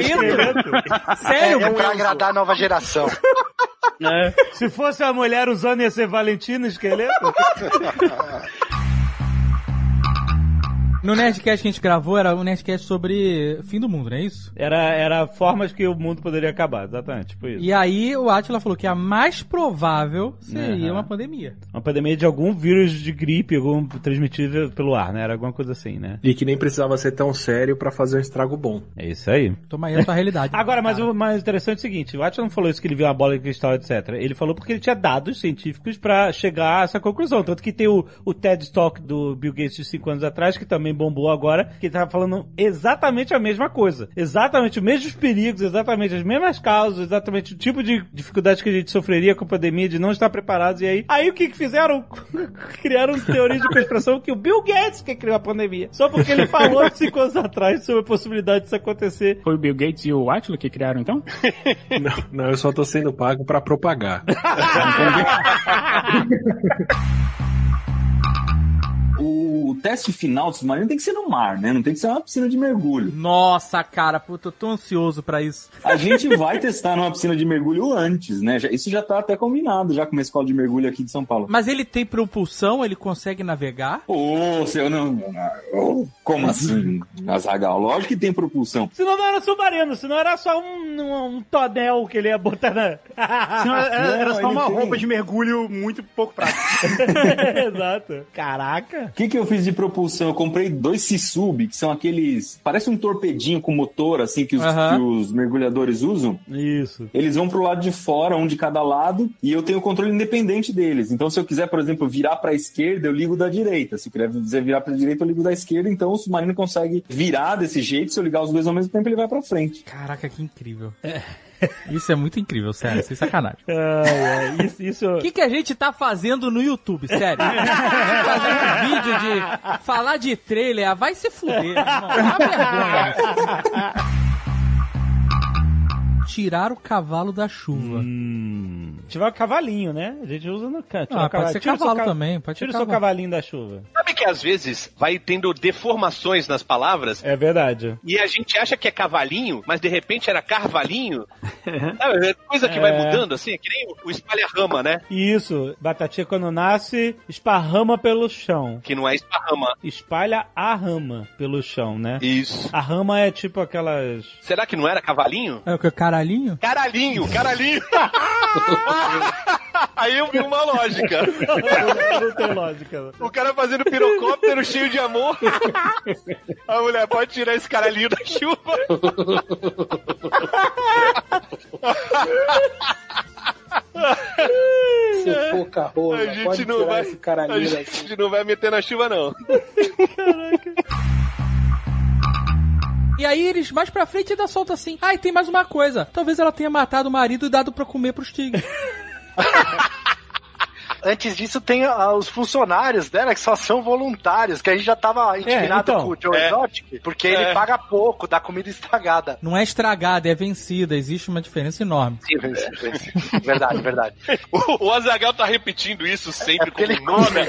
S3: esqueleto. Sério,
S21: é, é pra
S3: Enzo?
S21: agradar a nova geração.
S2: Se fosse a mulher usando, ia ser Valentina Esqueleto?
S3: No Nerdcast que a gente gravou era um Nerdcast sobre fim do mundo, não é isso?
S2: Era, era formas que o mundo poderia acabar, exatamente, tipo isso.
S3: E aí o Atila falou que a mais provável seria
S2: Aham.
S3: uma pandemia.
S2: Uma pandemia de algum vírus de gripe, algum transmitido pelo ar, né? Era alguma coisa assim, né?
S22: E que nem precisava ser tão sério pra fazer um estrago bom.
S2: É isso aí.
S3: Toma aí a tua realidade.
S2: Agora, mas o mais interessante é o seguinte, o Atila não falou isso que ele viu uma bola de cristal, etc. Ele falou porque ele tinha dados científicos pra chegar a essa conclusão. Tanto que tem o, o TED Talk do Bill Gates de 5 anos atrás, que também bombou agora, que ele tava falando exatamente a mesma coisa. Exatamente os mesmos perigos, exatamente as mesmas causas, exatamente o tipo de dificuldade que a gente sofreria com a pandemia, de não estar preparados. E aí, aí o que que fizeram? Criaram teoria de conspiração que o Bill Gates que criou a pandemia. Só porque ele falou 5 anos atrás sobre a possibilidade disso acontecer.
S23: Foi o Bill Gates e o Atila que criaram, então?
S22: Não, não, eu só tô sendo pago pra propagar.
S24: O teste final do submarino tem que ser no mar, né? Não tem que ser uma piscina de mergulho.
S3: Nossa, cara, puta, eu tô ansioso pra isso.
S24: A gente vai testar numa piscina de mergulho antes, né? Isso já tá até combinado já com uma escola de mergulho aqui de São Paulo.
S3: Mas ele tem propulsão, ele consegue navegar?
S24: Ô, seu não. ô, Como assim, Azagal? Lógico que tem propulsão.
S2: Senão não era submarino, senão era só um, um, um tonel que ele ia botar na.
S20: Senão era, era só uma
S24: tem.
S20: roupa de mergulho muito pouco prática.
S2: Exato. Caraca.
S24: O que, que eu fiz de propulsão? Eu comprei dois Sisub, que são aqueles. Parece um torpedinho com motor, assim, que os, que os mergulhadores usam.
S2: Isso.
S24: Eles vão pro lado de fora, um de cada lado, e eu tenho o controle independente deles. Então, se eu quiser, por exemplo, virar pra esquerda, eu ligo da direita. Se eu quiser virar pra direita, eu ligo da esquerda. Então, o submarino consegue virar desse jeito. Se eu ligar os dois ao mesmo tempo, ele vai pra frente.
S3: Caraca, que incrível. Isso é muito incrível, sério, sem sacanagem.
S2: Ai, ai, isso, isso...
S3: O que, que a gente tá fazendo no YouTube, sério? Fazendo um vídeo de falar de trailer, ah, vai se fuder, irmão. É vergonha. Tirar o cavalo da chuva.
S2: Tiver o cavalinho, né? A gente usa no canto.
S3: Ah, pode ser cavalo também, pode
S2: Tira o seu cavalinho da chuva.
S12: Sabe que às vezes vai tendo deformações nas palavras
S2: É verdade.
S12: e a gente acha que é cavalinho, mas de repente era carvalhinho? Sabe, é coisa que vai
S2: É.
S12: mudando assim, é que nem o espalha-rama, né?
S2: Isso, batatinha quando nasce, esparrama pelo chão.
S12: Que não é esparrama.
S2: Espalha a rama pelo chão, né?
S12: Isso.
S2: A rama é tipo aquelas.
S12: Será que não era cavalinho?
S3: É o que, caralhinho?
S12: Caralhinho, caralhinho. Aí eu vi uma lógica.
S2: Não tem lógica.
S12: O cara fazendo pirocóptero cheio de amor. A mulher pode tirar esse caralhinho da chuva.
S18: Se for carroça,
S12: A gente
S18: pode
S12: não
S18: tirar
S12: vai,
S18: esse caralhinho
S12: a gente não vai meter na chuva não.
S3: E aí eles mais pra frente ainda soltam assim. Ah, e tem mais uma coisa. Talvez ela tenha matado o marido e dado pra comer pros tigres.
S25: Antes disso, tem ah, os funcionários dela que só são voluntários, que a gente já tava indignado
S3: então.
S25: com o Joe
S3: É.
S25: Exotic, porque
S3: É.
S25: ele paga pouco, dá comida estragada.
S3: Não é estragada, é vencida. Existe uma diferença enorme.
S25: Sim, vence, vence. Verdade, verdade.
S12: O, o Azagal tá repetindo isso sempre como
S25: ele
S12: nome.
S25: come,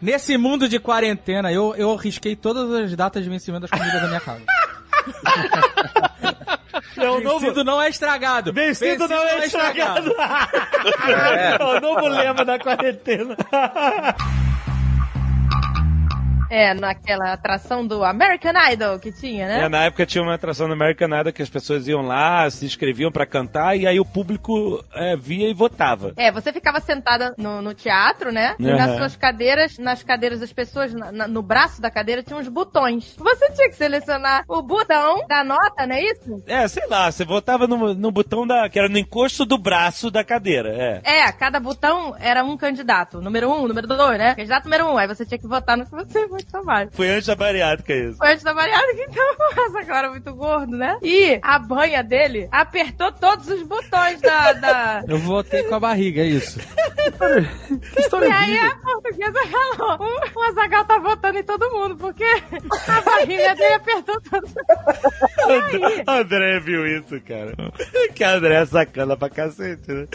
S3: Nesse mundo de quarentena, eu, eu risquei todas as datas de vencimento das comidas da minha casa.
S2: É o
S3: Vencido não é estragado.
S2: Vencido não é estragado. É o novo lema da quarentena.
S15: É, naquela atração do American Idol que tinha, né?
S2: É, na época tinha uma atração no American Idol que as pessoas iam lá, se inscreviam pra cantar e aí o público é, via e votava.
S15: É, você ficava sentada no, no teatro, né? E
S2: Aham.
S15: nas suas cadeiras, nas cadeiras das pessoas, na- na- no braço da cadeira, tinha uns botões. Você tinha que selecionar o botão da nota, não é isso?
S2: É, sei lá, você votava no, no botão da. que era no encosto do braço da cadeira, é.
S15: É, cada botão era um candidato. Número um, número dois, né? Candidato número um. Aí você tinha que votar no que você
S2: Foi antes da bariátrica isso.
S15: Foi antes da bariátrica, então essa cara é muito gordo, né? E a banha dele apertou todos os botões da. da...
S3: Eu votei com a barriga, é isso.
S15: e aí a portuguesa falou: o, o Azagal tá votando em todo mundo, porque a barriga dele apertou todos.
S2: André viu isso, cara. Que a André é sacana pra cacete, né?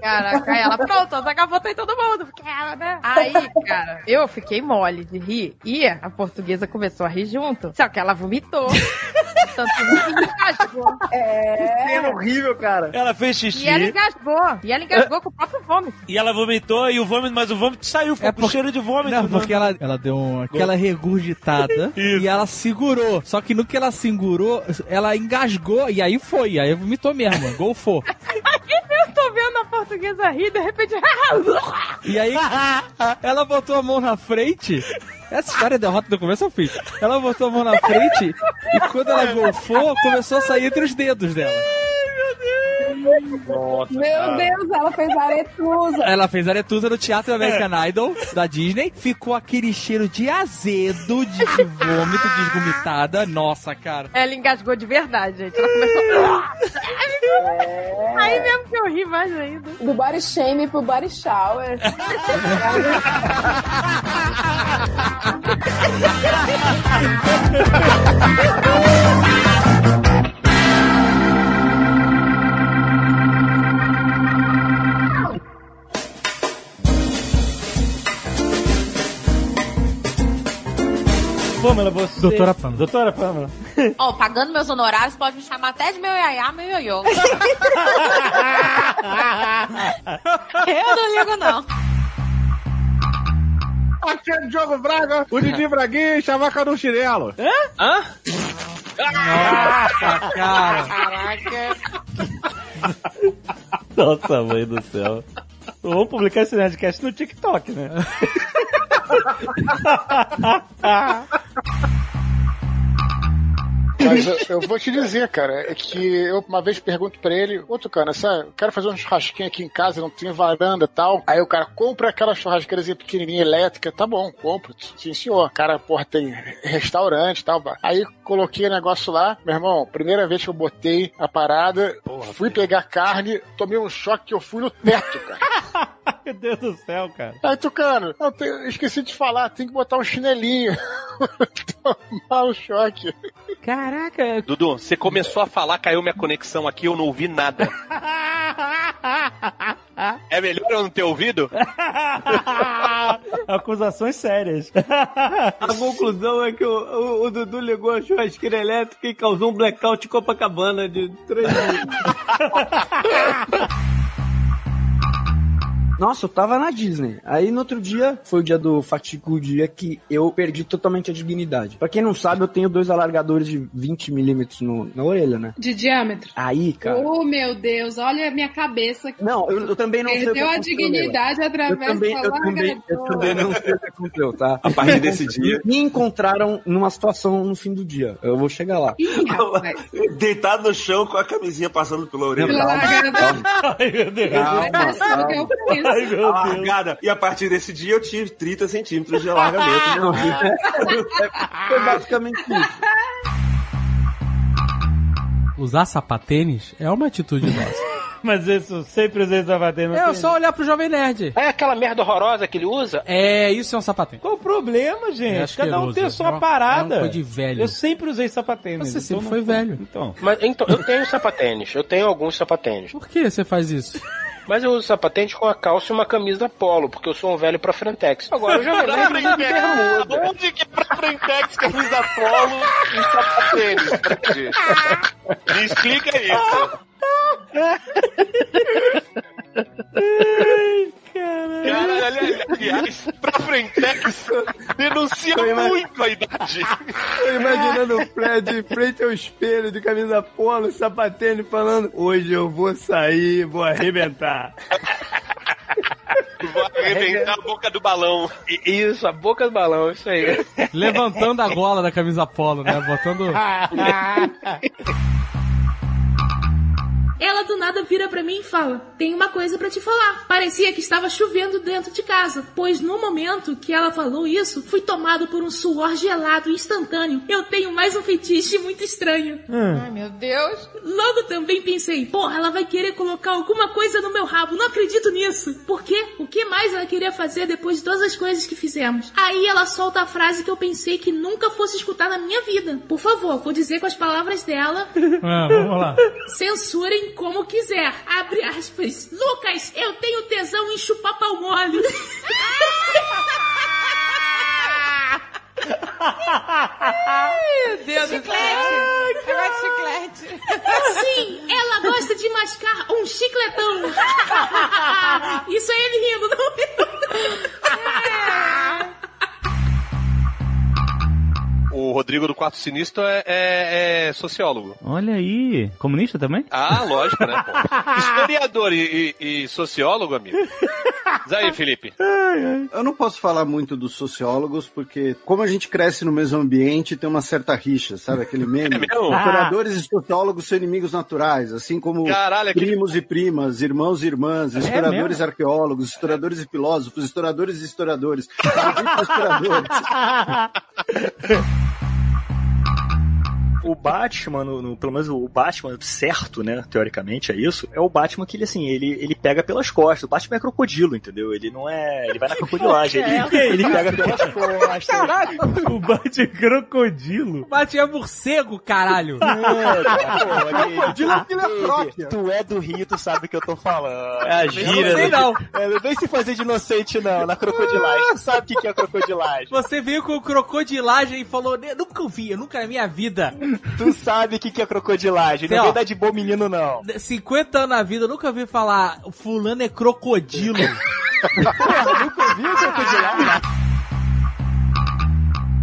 S15: Caraca, aí ela, pronto, a Zagal votou em todo mundo, porque ela, né? Aí, cara, eu fiquei mole de rir. E a portuguesa começou a rir junto. Só que ela vomitou. Tanto que engasgou. É.
S20: Cena horrível, cara.
S2: Ela fez xixi.
S15: E ela engasgou. E ela engasgou com o próprio vômito.
S2: E ela vomitou e o vômito, mas o vômito saiu, ficou com cheiro de vômito.
S3: Não,
S2: né?
S3: porque ela, ela deu uma, aquela regurgitada e ela segurou. Só que no que ela segurou, ela engasgou e aí foi. Aí vomitou mesmo, golfou.
S15: Eu tô vendo a portuguesa rir, de repente.
S3: E aí ela botou a mão na frente. Essa história é derrota do começo ao fim. Ela botou a mão na frente e quando ela golfou, começou a sair entre os dedos dela.
S13: Meu Deus, ela fez aretusa.
S3: Ela fez aretusa no Teatro American Idol da Disney. Ficou aquele cheiro de azedo, de vômito, de esgomitada. Nossa, cara.
S15: Ela engasgou de verdade, gente. Ela começou. Aí mesmo que eu ri mais ainda.
S13: Do body shame pro body shower.
S2: Pamela, você...
S3: Doutora Pamela.
S2: Doutora Pamela.
S15: Ó, pagando meus honorários, pode me chamar até de meu iaiá, meu ioiô. Eu não ligo, não.
S17: É Diogo Braga, o Didi Braguinha e chavaca no chinelo.
S3: Hã?
S26: Hã?
S3: Nossa, cara.
S15: Caraca.
S2: Nossa, mãe do céu. Vamos publicar esse Nerdcast no TikTok, né?
S27: Mas eu, eu vou te dizer, cara, é que eu uma vez pergunto pra ele, ô Tucano, essa, eu quero fazer um churrasquinho aqui em casa, não tem varanda e tal. Aí o cara compra aquela churrasqueirazinha pequenininha elétrica, tá bom, compro, sim senhor. O cara, porra, tem restaurante e tal. Aí coloquei o negócio lá, meu irmão, primeira vez que eu botei a parada, fui pegar carne, tomei um choque que eu fui no teto, cara.
S2: Meu Deus do céu, cara.
S27: Aí, Tucano, eu te- eu esqueci de falar, tem que botar um chinelinho. Tomar um choque.
S2: Caraca.
S12: Dudu, você começou a falar, caiu minha conexão aqui, eu não ouvi nada. É melhor eu não ter ouvido?
S2: Acusações sérias.
S9: A conclusão é que o, o- o Dudu ligou a churrasqueira elétrica e causou um blackout em Copacabana de 3 minutos.
S8: Nossa, eu tava na Disney. Aí no outro dia, foi o dia do fatídico dia que eu perdi totalmente a dignidade. Pra quem não sabe, eu tenho dois alargadores de 20 milímetros no- na orelha, né?
S28: De diâmetro.
S8: Aí, cara.
S28: Oh, meu Deus, olha a minha cabeça.
S8: Não, eu, eu também não sei o que
S28: Perdeu a dignidade
S8: nela.
S28: através
S8: eu também,
S28: do
S8: eu também, eu também não sei o que aconteceu, tá?
S7: A partir desse dia.
S8: Me encontraram numa situação no fim do dia. Eu vou chegar lá.
S7: Deitado no chão com a camisinha passando pela orelha.
S8: Calma, calma.
S2: Ai, meu Deus.
S8: Calma, calma.
S2: Ai, meu
S7: A
S2: Deus.
S7: largada. E a partir desse dia eu tive 30 centímetros de alargamento. Não,
S8: Foi basicamente isso.
S3: Usar sapatênis é uma atitude nossa.
S2: Mas isso sempre usei sapatênis.
S3: É só olhar pro Jovem Nerd.
S14: É aquela merda horrorosa que ele usa?
S3: É, isso é um sapatênis.
S2: Qual o problema,
S3: É
S2: gente? Cada um tem a
S3: é
S2: sua
S3: uma-
S2: parada.
S3: é uma coisa de velho.
S2: Eu sempre usei sapatênis.
S3: Você
S2: então
S3: sempre
S2: não-
S3: foi velho.
S2: Então.
S14: Mas então, eu tenho sapatênis, eu tenho alguns sapatênis.
S3: Por que você faz isso?
S14: Mas eu uso sapatênis com a calça e uma camisa polo, porque eu sou um velho pra Frentex. Agora eu já me lembro de bermuda.
S12: Onde que é pra Frentex, camisa polo e sapatênis? Me explica isso. Aliás, pra Frentex denuncia muito a idade.
S9: Tô imaginando o Fred em frente ao espelho de camisa polo, sapatênis, falando: Hoje eu vou sair, vou arrebentar.
S12: Vai arrebentar a boca do balão.
S14: Isso, a boca do balão, isso aí.
S3: Levantando a gola da camisa polo, né? Botando.
S29: Ela do nada vira pra mim e fala: Tem uma coisa pra te falar. Parecia que estava chovendo dentro de casa, pois no momento que ela falou isso, fui tomado por um suor gelado e instantâneo. Eu tenho mais um fetiche muito estranho.
S15: Ai, meu Deus.
S29: Logo também pensei, porra, ela vai querer colocar alguma coisa no meu rabo, não acredito nisso. Por quê? O que mais ela queria fazer depois de todas as coisas que fizemos? Aí ela solta a frase que eu pensei que nunca fosse escutar na minha vida. Por favor, vou dizer com as palavras dela.
S3: Ah, vamos lá.
S29: Censurem como quiser. Abre aspas. Lucas, eu tenho tesão em chupar pau mole.
S15: Meu Deus do céu. De chiclete.
S29: Sim, ela gosta de mascar um chicletão. Isso é ele rindo, não
S12: O Rodrigo do Quarto Sinistro é, é- é sociólogo.
S2: Olha aí. Comunista também?
S12: Ah, lógico, né? pô? Historiador e, e- e sociólogo, amigo. Diz aí, Felipe.
S30: Eu não posso falar muito dos sociólogos, porque como a gente cresce no mesmo ambiente, tem uma certa rixa, sabe? Aquele meme.
S12: É mesmo?
S30: Historiadores e sociólogos são inimigos naturais, assim como
S12: Caralho,
S30: primos e primas, irmãos e irmãs, historiadores e
S12: mesmo?
S30: arqueólogos, historiadores e filósofos, historiadores e historiadores. E historiadores.
S20: O Batman, no, no- pelo menos o Batman certo, né, teoricamente é isso, é o Batman que ele, assim, ele, ele pega pelas costas. O Batman é crocodilo, entendeu? Ele não é... Ele vai na crocodilagem. Ele, ele pega pelas costas.
S3: Caralho!
S2: O Batman crocodilo.
S3: Batman é morcego, caralho!
S20: Crocodilo
S30: é filantrópia.
S20: Tu é do Rio, tu sabe o que eu tô falando.
S3: É a gíria, Eu não sei, né? não.
S20: É, vem se fazer de inocente, não, na crocodilagem. Tu sabe o que é crocodilagem.
S3: Você veio com crocodilagem e falou, "Ne- nunca ouvi, eu nunca na minha vida.
S20: Tu sabe o que que é crocodilagem. Não vem dar de bom menino, não.
S3: 50 anos na vida, eu nunca ouvi falar, fulano é crocodilo.
S20: nunca ouvi o crocodilagem.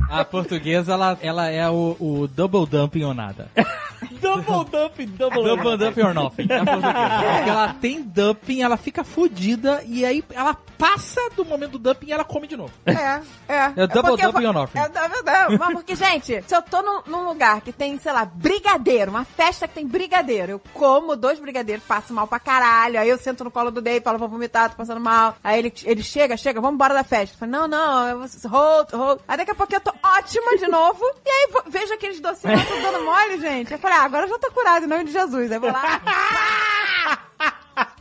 S3: A portuguesa, ela, ela é o, o double dumping ou nada.
S2: Double dumping, double,
S3: Double dumping or nothing. É portuguesa. Porque ela tem dumping, ela fica fodida e aí ela passa do momento do dumping e ela come de novo.
S11: É, é.
S3: É double
S11: porque eu
S3: dumping or nothing.
S11: É double dumping. Mas porque, gente, se eu tô num, num lugar que tem, sei lá, brigadeiro, uma festa que tem brigadeiro, eu como dois brigadeiros, passo mal pra caralho, aí eu sento no colo do Dave, falo, vou vomitar, tô passando mal. Aí ele, ele chega, chega, vamos embora da festa. Eu falo, não, não, eu vou- hold, hold. Aí daqui a pouco eu tô ótima de novo, e aí vejo aqueles docinhos dando mole, gente. Eu falei, ah, agora eu já tô curado, em nome de Jesus. Aí vou lá,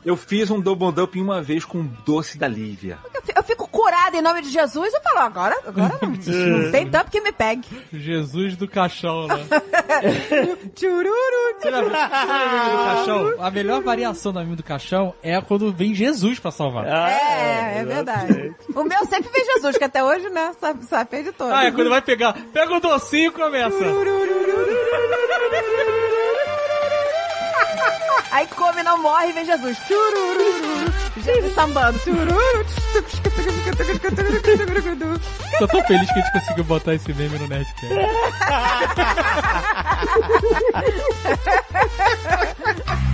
S7: Eu fiz um double dumping uma vez com doce da Lívia.
S11: eu fi- eu fico curada em nome de Jesus, eu falo, agora, agora não, não tem tanto que me pegue.
S3: Jesus do caixão, né?
S11: Tchururu,
S3: do caixão? A melhor variação do meme do caixão é quando vem Jesus pra salvar.
S11: É, é verdade. O meu sempre vem Jesus, que até hoje, né, sabe, sabe de todo.
S3: Ah, é quando vai pegar. Pega o docinho e começa.
S11: Aí come, não morre e vem Jesus. Jesus sambando.
S3: Tô tão feliz que a gente conseguiu botar esse meme no Nerdcast.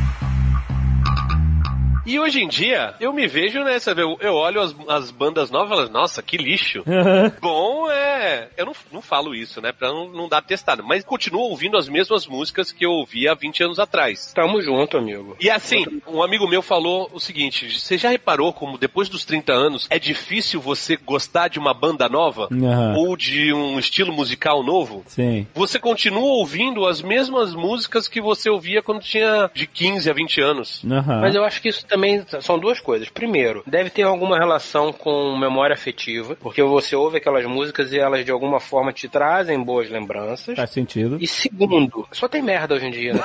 S12: E hoje em dia, eu me vejo nessa, eu, eu olho as, as bandas novas e falo, nossa, que lixo. Bom, é. Eu não, não falo isso, né? Pra não, não dar testada, mas continuo ouvindo as mesmas músicas que eu ouvia há 20 anos atrás.
S14: Tamo junto, amigo.
S12: E assim, um amigo meu falou o seguinte: você já reparou como depois dos 30 anos é difícil você gostar de uma banda nova?
S2: Aham.
S12: Ou de um estilo musical novo?
S2: Sim.
S12: Você continua ouvindo as mesmas músicas que você ouvia quando tinha de 15 a 20 anos.
S2: Aham.
S14: Mas eu acho que isso também são duas coisas. Primeiro, deve ter alguma relação com memória afetiva, porque você ouve aquelas músicas e elas de alguma forma te trazem boas lembranças.
S2: Faz sentido.
S14: E segundo, só tem merda hoje em dia, né?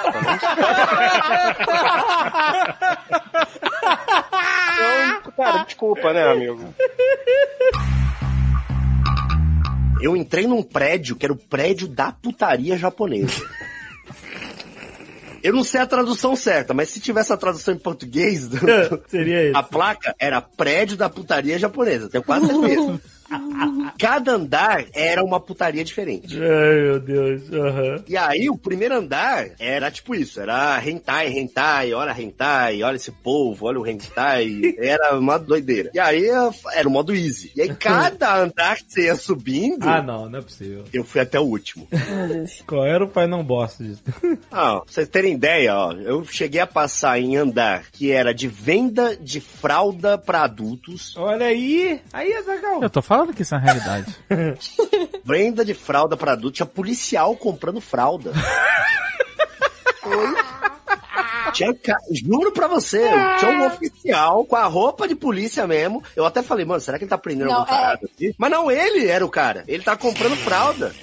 S14: Então, cara, desculpa, né, amigo?
S10: Eu entrei num prédio que era o prédio da putaria japonesa. Eu não sei a tradução certa, mas se tivesse a tradução em português,
S2: Seria isso.
S10: a placa era prédio da putaria japonesa, tenho quase certeza. Cada andar era uma putaria diferente.
S2: Ai, meu Deus. Aham.
S10: E aí, o primeiro andar era tipo isso, era hentai, hentai, olha hentai, olha esse povo, olha o hentai, era uma doideira. E aí, era o modo easy. E aí, cada andar que você ia subindo,
S2: Ah, não, não é possível.
S10: eu fui até o último.
S2: Qual era o pai não bosta disso?
S10: Ah, pra vocês terem ideia, ó, eu cheguei a passar em andar que era de venda de fralda pra adultos.
S2: Olha aí, aí é legal.
S3: Eu tô falando que isso é uma realidade.
S10: Venda de fralda pra adultos, tinha policial comprando fralda. Oi? Tinha, juro pra você, tinha um oficial com a roupa de polícia mesmo. Eu até falei, mano, será que ele tá prendendo
S13: Não,
S10: algum
S13: é-
S10: parado aqui? Mas não, ele era o cara. Ele tá comprando fralda.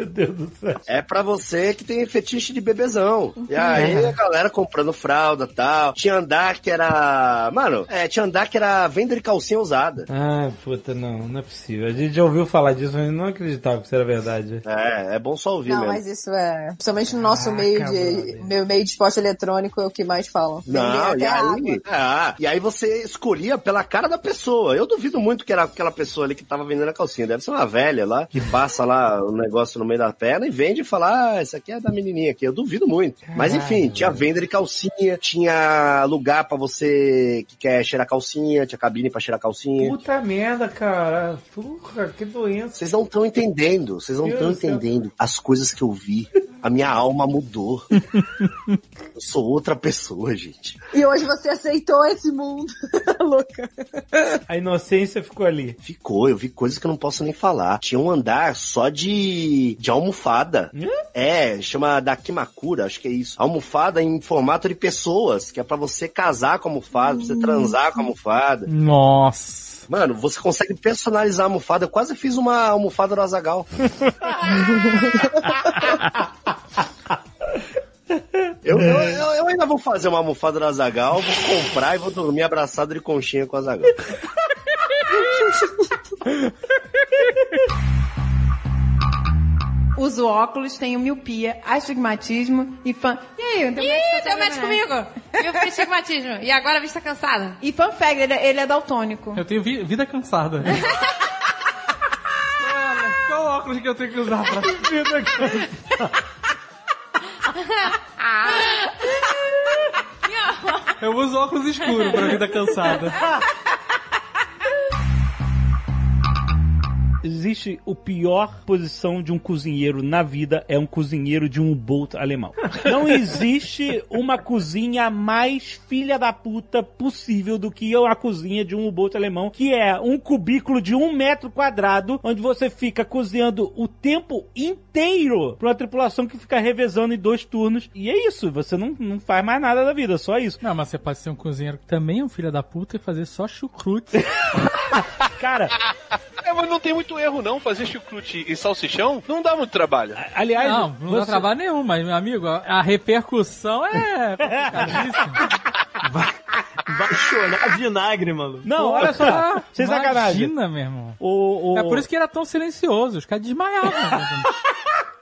S2: Meu Deus do céu.
S10: É pra você que tem fetiche de bebezão. E aí a galera comprando fralda e tal. Tinha andar que era. Mano, é, tinha andar que era venda de calcinha usada.
S2: Ah, puta, não, não é possível. A gente já ouviu falar disso, mas não acreditava que isso era verdade.
S10: É, é bom só ouvir
S13: Não,
S10: mesmo.
S13: mas isso é. Principalmente no nosso meio de. Meu meio de esporte eletrônico é o que mais falam.
S10: Não,
S13: até
S10: e
S13: água.
S10: aí, ah, e aí você escolhia pela cara da pessoa. Eu duvido muito que era aquela pessoa ali que tava vendendo a calcinha. Deve ser uma velha lá, que passa lá o negócio no meio da perna e vende e fala, ah, essa aqui é da menininha aqui. Eu duvido muito. Mas enfim, tinha venda de calcinha, tinha lugar pra você que quer cheirar calcinha, tinha cabine pra cheirar calcinha.
S2: Puta merda, cara. Porra, que doença.
S10: Vocês não estão entendendo, vocês não estão entendendo as coisas que eu vi
S31: A minha alma mudou. Eu sou outra pessoa, gente.
S13: E hoje você aceitou esse mundo. Louca.
S2: A inocência ficou ali.
S31: Ficou, eu vi coisas que eu não posso nem falar. Tinha um andar só de, de almofada. É, chama Dakimakura, acho que é isso. Almofada em formato de pessoas, que é pra você casar com a almofada, pra você transar com a almofada.
S3: Nossa.
S31: Mano, você consegue personalizar a almofada. Eu quase fiz uma almofada do Azagal. Eu, eu, eu- eu ainda vou fazer uma almofada do Azagal, vou comprar e vou dormir abraçado de conchinha com o Azagal.
S11: Uso óculos, tenho miopia, astigmatismo e fan... E aí, match com
S15: Ih,
S11: você,
S15: deu match
S11: né?
S15: comigo. Eu fui estigmatismo. E agora a vista cansada.
S11: E fun fact, ele, é- ele é daltônico.
S3: Eu tenho vi- vida cansada. Olha, qual óculos que eu tenho que usar pra vida cansada? Eu uso óculos escuros pra vida cansada.
S2: Existe o pior posição de um cozinheiro na vida é um cozinheiro de um U-Boat alemão. Não existe uma cozinha mais filha da puta possível do que a cozinha de um U-Boat alemão, que é um cubículo de um metro quadrado, onde você fica cozinhando o tempo inteiro pra uma tripulação que fica revezando em dois turnos. E é isso, você não, não faz mais nada da vida, só isso.
S3: Não, mas você pode ser um cozinheiro que também é um filho da puta e fazer só chucrute.
S2: Cara,
S12: É, mas não tem muito erro não, fazer chucrute e salsichão não dá muito trabalho.
S2: Aliás,
S3: não, não dá
S2: você-
S3: trabalho nenhum, mas, meu amigo, a, repercussão é.
S9: Vai chorar vinagre, mano.
S2: Não,
S3: Pô,
S2: olha só, sem sacanagem.
S3: Imagina, meu irmão.
S2: O, o-
S3: É por isso que era tão silencioso, os caras desmaiavam.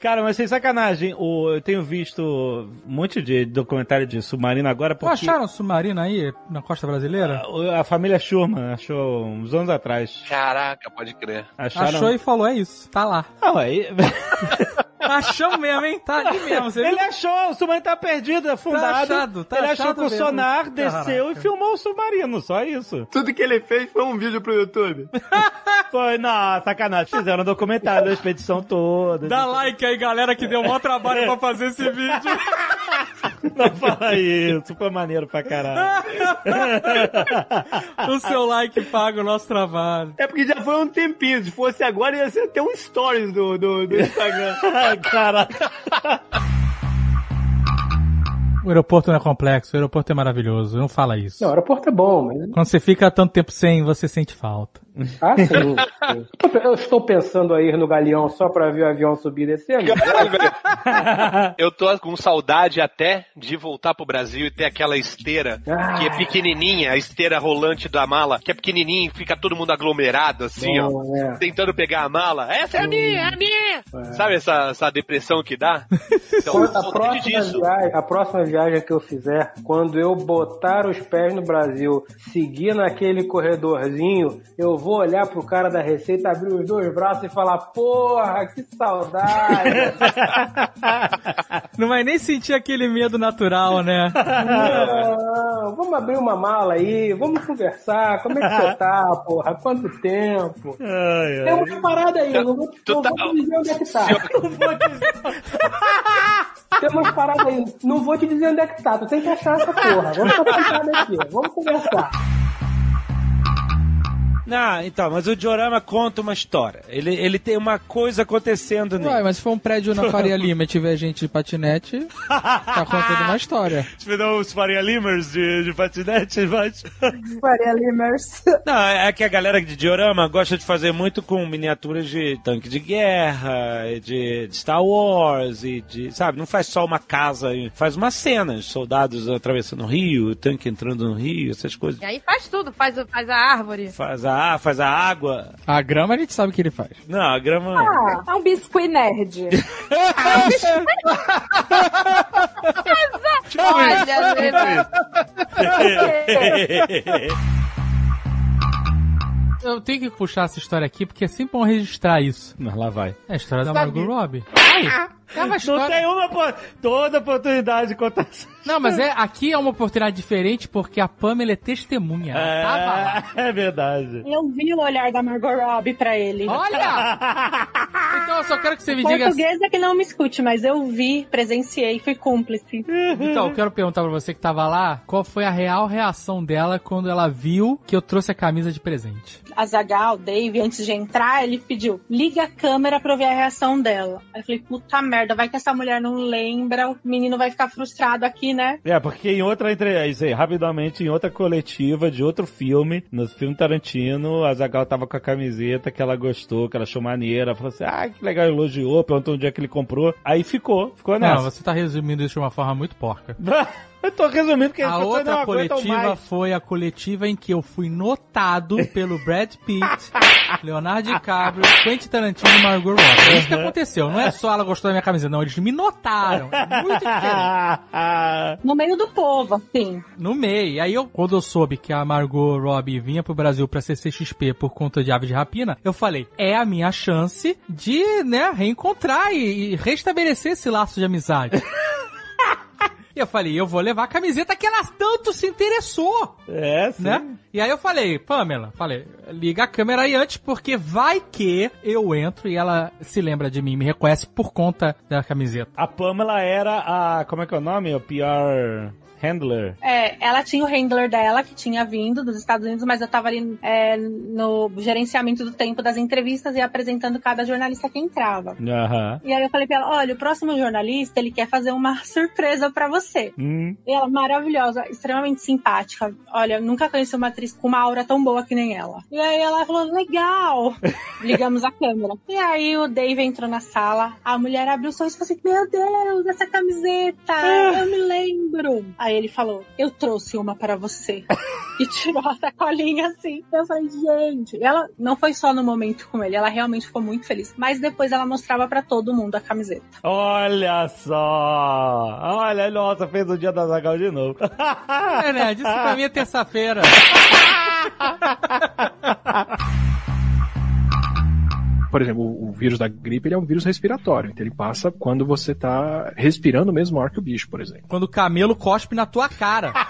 S2: Cara, mas sem sacanagem, o, eu tenho visto um monte de documentário de submarino agora
S3: Pô,
S2: porque
S3: acharam submarino aí na costa brasileira?
S2: a, a família Schurman achou uns anos atrás.
S12: Caraca, pode crer.
S2: Acharam...
S3: Achou e falou, é isso, tá lá.
S2: Não, aí...
S3: Achamos mesmo, hein? Tá ali mesmo. Você
S2: Ele
S3: viu?
S2: achou, o submarino tá perdido, afundado.
S3: achado, tá
S2: ele achou
S3: achado
S2: que o
S3: mesmo.
S2: sonar desceu
S3: Caraca.
S2: e filmou o submarino, só isso.
S9: Tudo que ele fez foi um vídeo pro YouTube.
S2: Foi, não, sacanagem. Fizeram um documentário da expedição toda.
S3: Dá like aí, galera, que deu o maior trabalho pra fazer esse vídeo.
S2: Não fala isso, foi maneiro pra caralho.
S3: o seu like paga o nosso trabalho.
S9: É porque já foi um tempinho. Se fosse agora, ia ser até um stories do, do, do Instagram.
S2: Caraca.
S3: O aeroporto não é complexo, o aeroporto é maravilhoso. Não fala isso.
S18: Não, o aeroporto é bom, mas.
S3: Quando você fica tanto tempo sem, você sente falta.
S18: Ah, sim. Eu estou pensando a ir no galeão só pra ver o avião subir e descer.
S12: Eu tô com saudade até de voltar pro Brasil e ter aquela esteira
S18: Ah.
S12: que é pequenininha, a esteira rolante da mala, que é pequenininha e fica todo mundo aglomerado assim, ó,
S18: é.
S12: tentando pegar a mala. Essa é a minha, é a minha! Sabe essa, essa depressão que dá? Então,
S18: a próxima, viagem, a próxima viagem que eu fizer, quando eu botar os pés no Brasil, seguir naquele corredorzinho, eu vou olhar pro cara da Receita, abrir os dois braços e falar: Porra, que saudade!
S3: Não vai nem sentir aquele medo natural, né?
S18: Não, vamos abrir uma mala aí, vamos conversar. Como é que você tá, porra? Quanto tempo? Tem uma parada aí, eu não vou, não
S12: tá-
S18: vou te dizer onde é que tá. Tem umas paradas aí, não vou te dizer onde é que tá, tu tem que achar essa porra. Vamos ficar aqui, vamos conversar.
S32: Não, então, mas o diorama conta uma história. Ele, ele tem uma coisa acontecendo nele.
S3: Ué, mas se for um prédio na Faria Lima e tiver gente de patinete, tá contando uma história.
S2: Você dá os Faria Limers de, de patinete, mas...
S13: Faria Limers.
S32: Não, é que a galera de diorama gosta de fazer muito com miniaturas de tanque de guerra, de, de Star Wars, e de, sabe, não faz só uma casa, faz umas cenas, soldados atravessando o rio, tanque entrando no rio, essas coisas.
S15: E aí faz tudo, faz, faz a árvore.
S32: Faz a, faz a água.
S3: A grama a gente sabe que ele faz.
S32: Não, a grama...
S13: Ah, é um biscuit nerd.
S15: Olha,
S3: Eu tenho que puxar essa história aqui porque é sempre bom registrar isso.
S2: Mas lá vai.
S3: É a história da? Margot Robbie. É uma
S2: Não
S3: história-
S2: tem uma, toda oportunidade de contar essa
S3: Não, mas é, aqui é uma oportunidade diferente porque a Pamela é testemunha. Ela tava lá.
S2: É verdade.
S33: Eu vi o olhar da Margot Robbie pra ele.
S3: Olha! Então eu só quero que você me diga.
S33: Portuguesa que não me escute, mas eu vi, presenciei, fui cúmplice.
S3: Então, eu quero perguntar pra você que tava lá, qual foi a real reação dela quando ela viu que eu trouxe a camisa de presente?
S33: A Zagal, Dave, antes de entrar, ele pediu, liga a câmera pra eu ver a reação dela. Aí eu falei, puta merda, vai que essa mulher não lembra, o menino vai ficar frustrado aqui, né?
S2: É, porque em outra entre... isso aí, rapidamente, em outra coletiva de outro filme, no filme Tarantino, a Zagal tava com a camiseta que ela gostou, que ela achou maneira, falou assim, ah, que legal, elogiou, perguntou onde é que ele comprou, aí ficou, ficou nessa.
S3: Não, você tá resumindo isso de uma forma muito porca.
S2: Eu tô resumindo que
S3: A outra coletiva
S2: mais.
S3: foi a coletiva em que eu fui notado pelo Brad Pitt, Leonardo DiCaprio, Quentin Tarantino e Margot Robbie. É isso que aconteceu. Não é só ela gostou da minha camisa, não. Eles me notaram. É muito diferente.
S33: No meio do povo, assim.
S3: No meio. E aí, eu, quando eu soube que a Margot Robbie vinha pro Brasil pra CCXP por conta de Aves de Rapina, eu falei, é a minha chance de, né, reencontrar e, e restabelecer esse laço de amizade. Eu falei, eu vou levar a camiseta que ela tanto se interessou.
S2: É, sim.
S3: Né? E aí eu falei, Pamela, falei, liga a câmera aí antes, porque vai que eu entro e ela se lembra de mim, me reconhece por conta da camiseta.
S2: A Pamela era a, como é que é o nome? O PR handler.
S33: É, ela tinha o handler dela, que tinha vindo dos Estados Unidos, mas eu tava ali é, no gerenciamento do tempo das entrevistas e apresentando cada jornalista que entrava.
S2: Aham.
S33: E aí eu falei pra ela, olha, o próximo jornalista, ele quer fazer uma surpresa pra você.
S2: Hum.
S33: E ela, maravilhosa, extremamente simpática. Olha, nunca conheci uma atriz com uma aura tão boa que nem ela. E aí ela falou, legal. Ligamos a câmera. E aí o Dave entrou na sala, a mulher abriu o sorriso e falou assim, meu Deus, essa camiseta, eu me lembro. Aí ele falou, eu trouxe uma para você. e tirou a sacolinha assim. Eu falei, gente. E ela não foi só no momento com ele, ela realmente ficou muito feliz. Mas depois ela mostrava pra todo mundo a camiseta.
S2: Olha só! Olha, nossa, fez o dia da Zagal de novo.
S3: É, né? Disse pra mim é terça-feira.
S34: Por exemplo, o, o vírus da gripe ele é um vírus respiratório, então ele passa quando você tá respirando o mesmo ar que o bicho, por exemplo.
S3: Quando o camelo cospe na tua cara.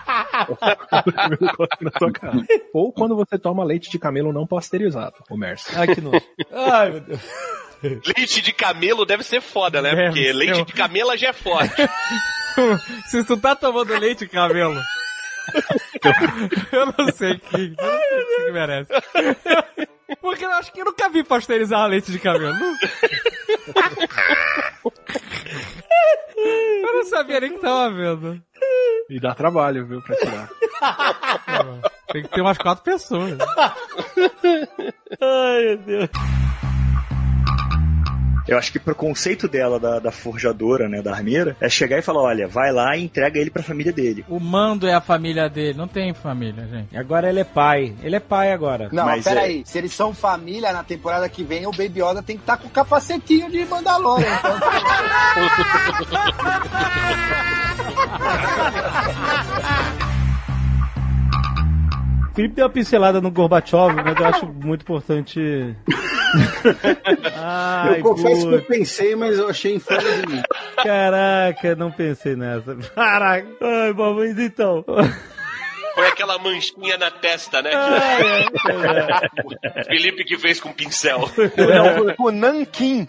S34: Na tua cara. Ou quando você toma leite de camelo não pasteurizado, o Mercy.
S2: Ai, que nojo. Ai, meu Deus.
S12: Leite de camelo deve ser foda, né?
S3: Deve
S12: Porque
S3: ser.
S12: leite de camela já é forte.
S3: Se tu tá tomando leite, camelo. eu não sei que, eu não sei que merece. Porque eu acho que eu nunca vi pasteurizar leite de camelo. Eu não sabia nem que tava vendo.
S34: E dá trabalho, viu, pra tirar.
S3: Tem que ter umas quatro pessoas.
S2: Ai, meu Deus.
S20: Eu acho que pro conceito dela, da, da forjadora, né, da armeira, é chegar e falar, olha, vai lá e entrega ele pra família dele.
S3: O mando é a família dele. Não tem família, gente.
S2: Agora ele é pai. Ele é pai agora.
S35: Não,
S20: Mas
S35: peraí. Se eles são família, na temporada que vem, o Baby Yoda tem que estar com o capacetinho de Mandalorian. Então...
S2: O Felipe deu uma pincelada no Gorbachev, mas eu acho muito importante. Ai,
S30: eu confesso que eu pensei, mas eu achei em fora de mim.
S2: Caraca, não pensei nessa. Caraca. Ai, bom, mas então.
S12: Foi aquela manchinha na testa, né?
S2: é,
S12: Felipe que fez com pincel.
S35: o Nankin.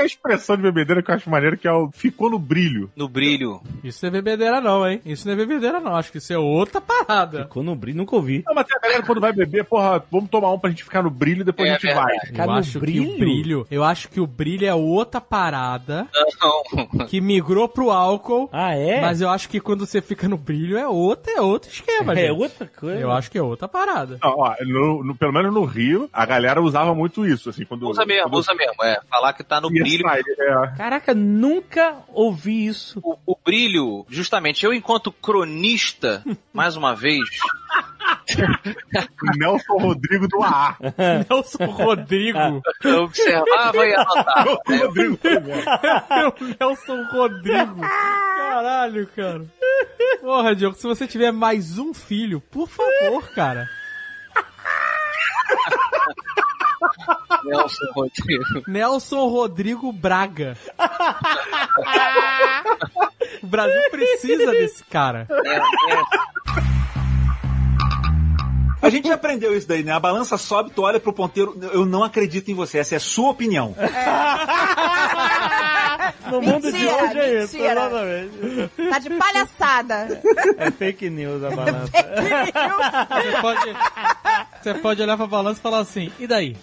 S17: Tem a expressão de bebedeira que eu acho maneiro, que é o ficou no brilho.
S16: No brilho.
S3: Isso não é bebedeira não, hein? Isso não é bebedeira não. Acho que isso é outra parada.
S2: Ficou no brilho, nunca ouvi.
S17: Não, mas tem a galera quando vai beber, porra, vamos tomar um pra gente ficar no brilho e depois
S16: É
S17: a gente
S16: verdade.
S17: vai.
S3: Eu acho que o brilho, eu acho que o brilho é outra parada
S16: Não.
S3: que migrou pro álcool.
S2: Ah, é?
S3: Mas eu acho que quando você fica no brilho é outro, é outro esquema,
S2: É
S3: gente.
S2: outra coisa.
S3: Eu acho que é outra parada.
S17: Não, ó, no- no- pelo menos no Rio, a galera usava muito isso, assim, quando...
S16: Usa mesmo,
S17: quando
S16: usa mesmo. É, falar que tá no
S17: ia
S16: brilho.
S17: é.
S2: Caraca, nunca ouvi isso.
S16: O, o brilho, justamente, eu enquanto cronista, mais uma vez,
S17: Nelson Rodrigo do AA.
S3: Nelson Rodrigo.
S16: eu observava e anotava.
S17: Nelson Rodrigo.
S3: Nelson Rodrigo. Caralho, cara. Porra, Diogo, se você tiver mais um filho, por favor, cara.
S16: Nelson Rodrigo.
S3: Nelson Rodrigo Braga. o Brasil precisa desse cara.
S36: A gente já aprendeu isso daí, né? A balança sobe, tu olha pro ponteiro, eu não acredito em você, essa é a sua opinião.
S2: No mundo de
S11: Mentira,
S2: hoje é isso,
S11: mentira.
S2: exatamente.
S11: Tá de palhaçada.
S2: É fake news a balança.
S3: Você pode, você pode olhar pra balança e falar assim, e daí?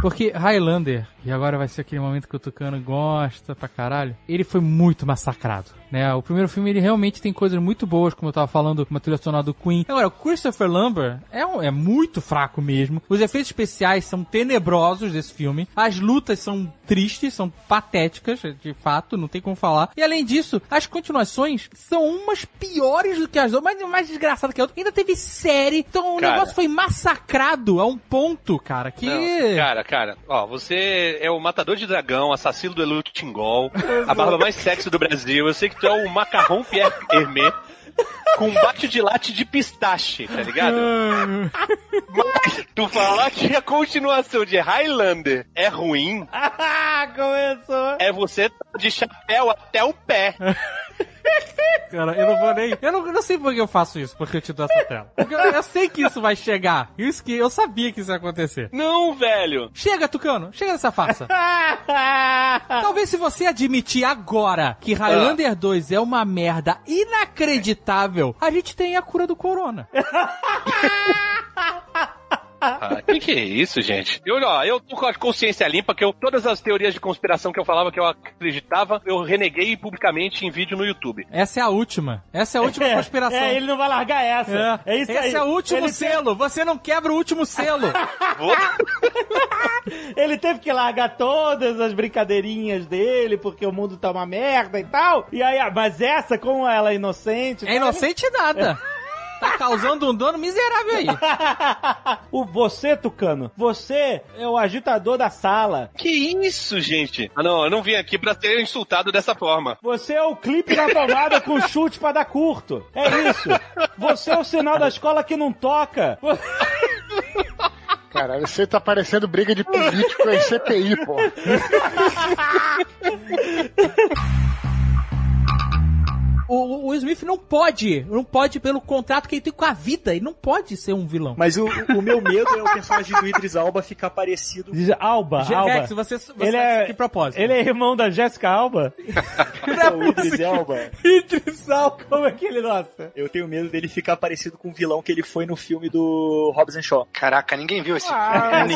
S3: Porque Highlander, e agora vai ser aquele momento que o Tucano gosta pra caralho, ele foi muito massacrado, né? O primeiro filme, ele realmente tem coisas muito boas, como eu tava falando, uma trilha sonora do Queen. Agora, o Christopher Lambert é, um- é muito fraco mesmo. Os efeitos especiais são tenebrosos desse filme. As lutas são tristes, são patéticas, de fato, não tem como falar. E além disso, as continuações são umas piores do que as outras, mas mais desgraçada que a outra. Ainda teve série, então o
S12: Cara.
S3: negócio foi massacrado a um ponto, cara, que...
S12: Não, cara, cara, ó, você é o matador de dragão, assassino do Elu Tingol, a barba mais sexy do Brasil. Eu sei que tu é o macarrão Pierre Hermé com bate de latte de pistache, tá ligado? Mas tu falar que a continuação de Highlander é ruim,
S2: Começou.
S12: é você tá de chapéu até o pé.
S3: Cara, eu não vou nem. Eu não, eu não sei por que eu faço isso, porque eu te dou essa tela. Porque eu, eu sei que isso vai chegar. Isso que eu sabia que isso ia acontecer.
S12: Não, velho.
S3: Chega, Tucano, chega dessa farsa. Talvez se você admitir agora que Highlander 2 é uma merda inacreditável, a gente tem a cura do corona.
S12: Ah, que que é isso, gente? Eu, ó, eu tô com a consciência limpa que eu, todas as teorias de conspiração que eu falava que eu acreditava, eu reneguei publicamente em vídeo no YouTube.
S3: Essa é a última. Essa é a última
S2: É,
S3: conspiração.
S2: é, ele não vai largar essa. É, isso
S3: Esse
S2: aí.
S3: é o último
S2: Ele
S3: selo. Você não quebra o último selo.
S2: Ele teve que largar todas as brincadeirinhas dele, porque o mundo tá uma merda e tal. E aí, ah, mas essa, como ela é inocente.
S3: É inocente nada. Tá causando um dano miserável aí.
S2: o você, Tucano, você é o agitador da sala.
S12: Que isso, gente? Ah, não, eu não vim aqui pra ser insultado dessa forma.
S2: Você é o clipe na tomada com chute pra dar curto. É isso. Você é o sinal da escola que não toca.
S27: Cara, você tá parecendo briga de político em CPI, pô.
S3: O, o Will Smith não pode, não pode pelo contrato que ele tem com a vida, ele não pode ser um vilão.
S20: Mas o, o meu medo é o personagem do Idris Alba ficar parecido.
S2: Diz Alba,
S3: Ge-
S2: Alba.
S3: Rex, você, você
S2: ele é,
S3: que propósito?
S2: Ele é irmão da Jessica Alba?
S20: É o Idris Alba.
S2: Idris Alba, como é que ele, nossa?
S20: Eu tenho medo dele ficar parecido com o vilão que ele foi no filme do Hobbs and Shaw.
S37: Caraca, ninguém viu esse
S19: Ah,
S37: filme.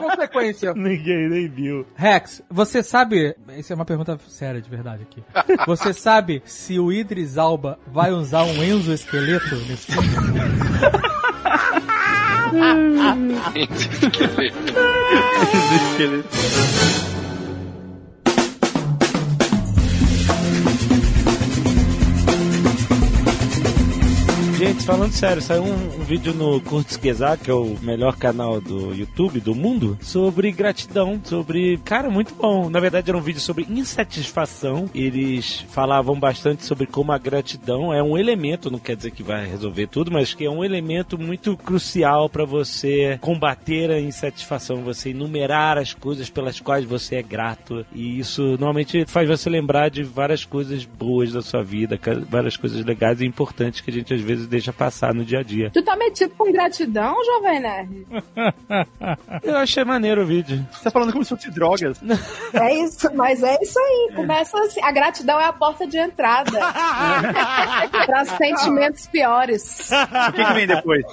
S19: não tem consequência.
S2: Ninguém nem viu.
S3: Rex, você sabe. Isso é uma pergunta séria de verdade aqui. Você sabe se o Idris Alba vai usar um Enzo esqueleto nesse filme?
S32: Gente, falando sério, saiu um, um vídeo no Kurzgesagt, que é o melhor canal do YouTube do mundo, sobre gratidão, sobre... Cara, muito bom. Na verdade, era um vídeo sobre insatisfação. Eles falavam bastante sobre como a gratidão é um elemento, não quer dizer que vai resolver tudo, mas que é um elemento muito crucial para você combater a insatisfação, você enumerar as coisas pelas quais você é grato. E isso normalmente faz você lembrar de várias coisas boas da sua vida, várias coisas legais e importantes que a gente às vezes deixa passar no dia a dia.
S13: Tu tá metido com gratidão, Jovem Nerd?
S32: Eu achei maneiro o vídeo.
S17: Você tá falando como se fosse drogas.
S13: É isso, mas é isso aí. Começa assim. A gratidão é a porta de entrada para sentimentos piores.
S17: O que, que vem depois?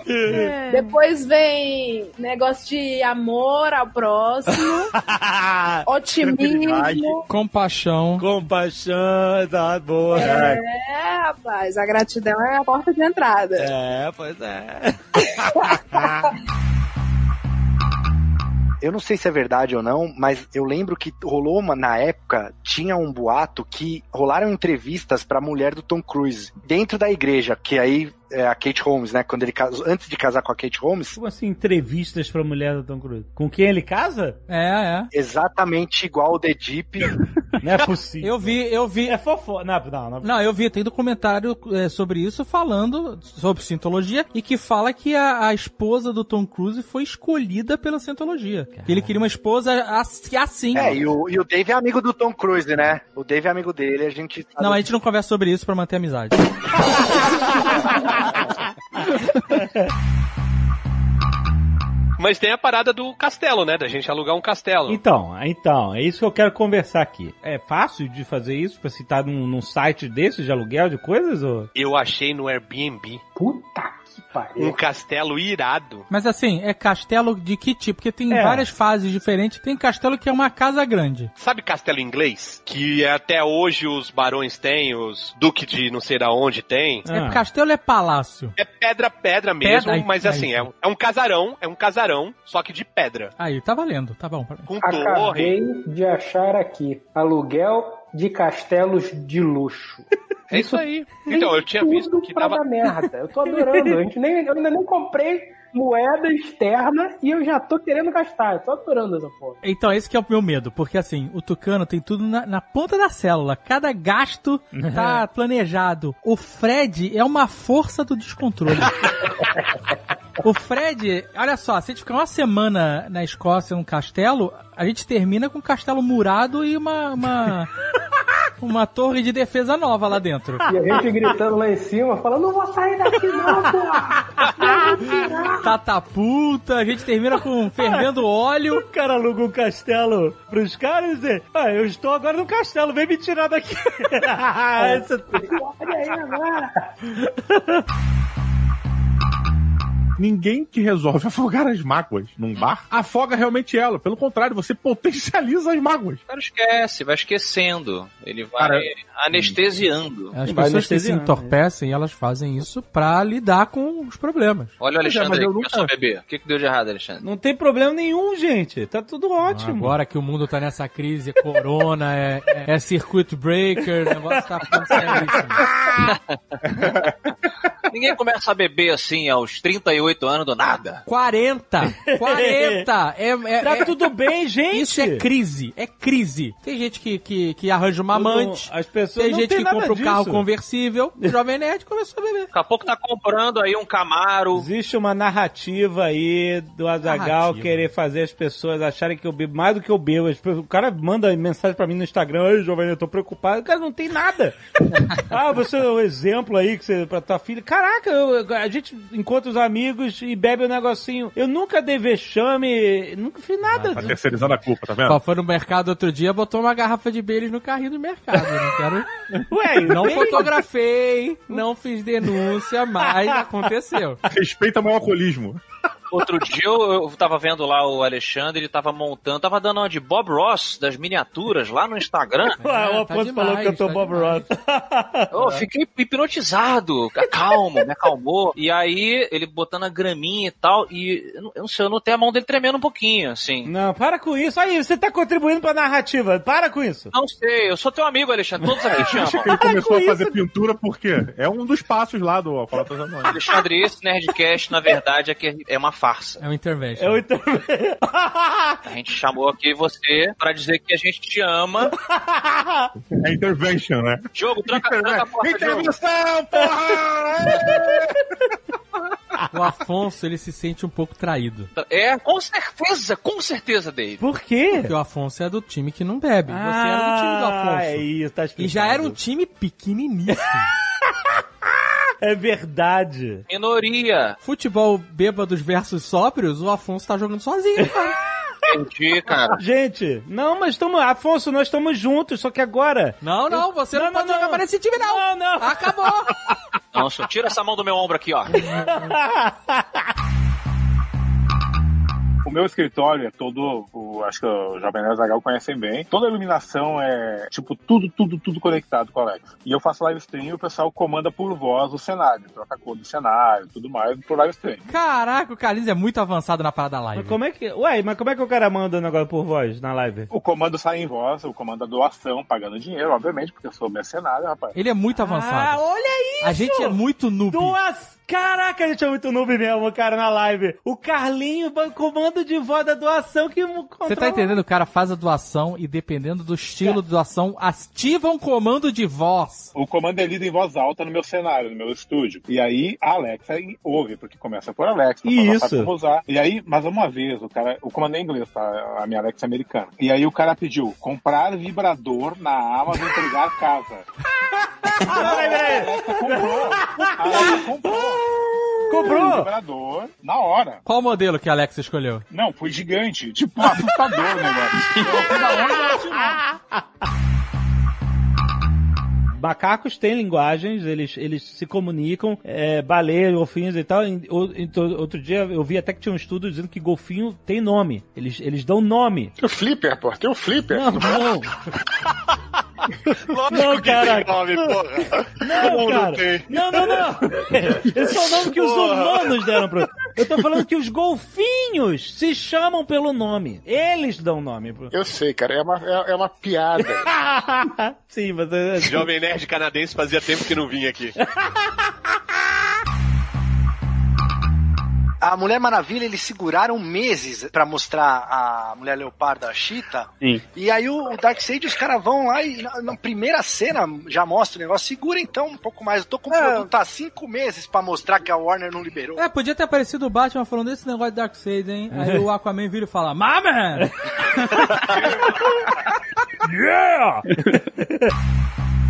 S13: Depois vem negócio de amor ao próximo, otimismo.
S3: Compaixão.
S32: Compaixão, exato, boa.
S13: É, rapaz, a gratidão é a porta de entrada.
S32: É, pois é.
S37: Eu não sei se é verdade ou não, mas eu lembro que rolou uma, na época, tinha um boato que rolaram entrevistas pra mulher do Tom Cruise dentro da igreja, que aí é a Kate Holmes, né? Quando ele casou, antes de casar com a Kate Holmes.
S2: Como assim, entrevistas pra mulher do Tom Cruise? Com quem ele casa?
S3: É, é.
S37: Exatamente igual o The Deep.
S2: Não é possível.
S3: Eu vi, eu vi.
S2: É fofo. Não, não, não.
S3: Não, eu vi, tem documentário é, sobre isso falando sobre Scientologia e que fala que a, a esposa do Tom Cruise foi escolhida pela Scientologia. Que ele queria uma esposa assim.
S37: É, e o, e o Dave é amigo do Tom Cruise, né? O Dave é amigo dele, a gente. sabe-
S3: Não, a gente não conversa sobre isso pra manter a amizade.
S12: Mas tem a parada do castelo, né? Da gente alugar um castelo.
S2: Então, então, é isso que eu quero conversar aqui. É fácil de fazer isso pra citar num, num site desse de aluguel de coisas? Ou...
S12: Eu achei no Airbnb.
S18: Puta que pariu.
S12: Um castelo irado.
S3: Mas assim, é castelo de que tipo? Porque tem
S12: É.
S3: várias fases diferentes. Tem castelo que é uma casa grande.
S12: Sabe castelo inglês? Que até hoje os barões têm, os duques de não sei da onde tem.
S3: É, castelo é palácio.
S12: É pedra, pedra mesmo,
S3: Pedra? Aí-
S12: mas
S3: aí-
S12: assim, é um, é um casarão, é um casarão, só que de pedra.
S3: Aí, tá valendo, tá bom.
S12: Com
S18: Acabei de achar aqui. Aluguel de castelos de luxo.
S12: É isso aí. Então, eu tinha visto que tava...
S18: merda. Eu tô adorando. A gente nem, eu ainda nem comprei moeda externa e eu já tô querendo gastar. Eu tô adorando essa porra.
S3: Então, esse que é o meu medo, porque assim, o Tucano tem tudo na, na ponta da célula. Cada gasto tá planejado. O Fred é uma força do descontrole. o Fred, olha só, se a gente ficar uma semana na Escócia num castelo, a gente termina com um castelo murado e uma. uma... Uma torre de defesa nova lá dentro.
S18: E a gente gritando lá em cima, falando, não vou sair daqui não, porra!
S3: Catapulta, a gente termina com fervendo óleo.
S2: O cara aluga um castelo pros caras e dizer, ah, eu estou agora no castelo, vem me tirar daqui. Essa-
S18: Olha aí agora!
S17: Ninguém que resolve afogar as mágoas num bar afoga realmente ela. Pelo contrário, você potencializa as mágoas.
S16: O cara esquece, vai esquecendo. Ele vai
S17: Cara,
S16: anestesiando.
S3: As pessoas que se entorpecem, elas fazem isso pra lidar com os problemas.
S16: Olha o
S2: é,
S16: Alexandre
S2: mas
S16: aí,
S2: eu
S16: começou a beber. O que, que deu de errado, Alexandre?
S2: Não tem problema nenhum, gente. Tá tudo ótimo.
S3: Agora que o mundo tá nessa crise, é corona, é, é, é circuit breaker, o negócio tá ficando seríssimo.
S16: Ninguém começa a beber assim aos 38 anos do nada.
S3: 40! 40! É, é,
S2: Tá
S3: é-
S2: tudo bem, gente.
S3: Isso é crise, é crise. Tem gente que, que, que arranja uma
S2: Tudo-
S3: amante,
S2: as pessoas
S3: tem
S2: não
S3: gente
S2: tem
S3: que
S2: nada
S3: compra um carro
S2: disso.
S3: conversível, o Jovem Nerd começou a beber.
S16: Daqui a pouco tá comprando aí um Camaro.
S2: Existe uma narrativa aí do Azagal querer fazer as pessoas acharem que eu bebo mais do que eu bebo. O cara manda mensagem pra mim no Instagram, ai, Jovem, eu tô preocupado. O cara não tem nada. ah, você é um exemplo aí que você, pra tua filha. Caraca, eu- a gente encontra os amigos e bebe um negocinho. Eu nunca dei vexame, nunca fiz nada.
S17: Tá terceirizando a culpa, tá vendo?
S3: Só foi no mercado outro dia, botou uma garrafa de Baileys no carrinho do mercado. Eu não quero...
S2: Ué,
S3: Não
S2: bem-
S3: fotografei, não fiz denúncia, mas aconteceu.
S17: Respeita meu alcoolismo.
S16: Outro dia eu, eu tava vendo lá o Alexandre, ele tava montando, tava dando uma de Bob Ross das miniaturas lá no Instagram.
S2: Ué, o
S3: tá
S2: Afonso falou que eu tô Bob Ross.
S16: Eu fiquei hipnotizado, calmo, me acalmou. E aí, ele botando a graminha e tal, e eu não, sei, eu notei a mão dele tremendo um pouquinho, assim.
S2: Não, para com isso. Aí, você tá contribuindo pra narrativa. Para com isso.
S16: Não sei, eu sou teu amigo, Alexandre, todos aqui te
S17: Acho que
S16: amam.
S17: ele começou a fazer pintura porque é um dos passos lá do Alcoólatras Anônimos.
S16: Alexandre, esse Nerdcast, na verdade, é, que é uma farsa.
S3: É um intervention.
S2: É o inter...
S16: A gente chamou aqui você pra dizer que a gente te ama.
S17: É intervention, né?
S16: Jogo, tranca, tranca a porta.
S17: Intervenção, porra!
S3: O Afonso, ele se sente um pouco traído.
S16: É, com certeza, com certeza, Dave.
S2: Por quê?
S3: Porque o Afonso é do time que não bebe. Você era do time do Afonso.
S2: é isso, tá
S3: E já era um time pequeniníssimo.
S2: É verdade.
S16: Minoria.
S3: Futebol bêbados versus sóbrios, o Afonso tá jogando sozinho, cara.
S16: Entendi, cara.
S2: Gente, não, mas estamos. Afonso, nós estamos juntos, só que agora.
S3: Não, não, você não, pode jogar para esse time, não.
S2: Não, não.
S3: Acabou.
S16: Não, só tira essa mão do meu ombro aqui, ó.
S17: O meu escritório é todo, o, acho que o Jovem Nerd Zagal conhecem bem. Toda a iluminação é, tipo, tudo, tudo, tudo conectado com a Alexa. E eu faço live stream e o pessoal comanda por voz o cenário, troca a cor do cenário, tudo mais, por live stream.
S3: Caraca, o Carlinhos é muito avançado na parada live.
S2: Mas como é que. Ué, mas como é que o cara manda o negócio por voz na live?
S17: O comando sai em voz, o comando é doação, pagando dinheiro, obviamente, porque eu sou mercenário, rapaz.
S3: Ele é muito
S2: Ah,
S3: avançado.
S2: olha
S3: A gente é muito noob.
S2: Duas... Caraca, a gente é muito noob mesmo, cara, na live. O Carlinho, comando de voz da doação que
S3: Você tá entendendo? O cara faz a doação e dependendo do estilo de doação, ativa um comando de voz.
S17: O comando é lido em voz alta no meu cenário, no meu estúdio. E aí a Alexa ouve, porque começa por Alexa, ela
S2: Isso.
S17: como usar. E aí, mas uma vez, o cara, o comando é em inglês, tá? A minha Alexa é americana. E aí o cara pediu comprar vibrador na Amazon entregar casa. A Alexa comprou. A Alexa comprou.
S3: Comprou?
S17: Um vibrador na hora.
S3: Qual modelo que a Alexa escolheu?
S17: Não, foi gigante. Tipo, assustador o negócio. Eu.
S2: Macacos têm linguagens, eles, eles se comunicam, é, baleias, golfinhos e tal. Em- outro dia eu vi até que tinha um estudo dizendo que golfinho tem nome. Eles, eles dão nome.
S27: Tem o Flipper, pô. Tem o Flipper.
S2: Não, não.
S12: Lógico
S2: Não,
S12: que
S2: cara.
S12: tem nome, porra.
S2: Não,
S12: Como
S2: cara.
S12: tem?
S2: Não, não, não. Esse é o nome que os
S12: Porra.
S2: humanos deram pro. Eu tô falando que os golfinhos se chamam pelo nome. Eles dão nome pro.
S27: Eu sei, cara. É uma, é, é uma piada.
S2: Sim, mas. é-
S12: Jovem Nerd canadense fazia tempo que não vinha aqui.
S37: A Mulher Maravilha, eles seguraram meses pra mostrar a Mulher Leopardo, a Cheetah.
S20: Sim.
S37: E aí o, o Darkseid, os caras vão lá e na, na primeira cena já mostra o negócio. Segura então um pouco mais. Eu tô com o produto há cinco meses pra mostrar que a Warner não liberou.
S3: É, podia ter aparecido o Batman falando desse negócio de Darkseid, hein? Aí o Aquaman vira e fala, Maman!
S2: Yeah!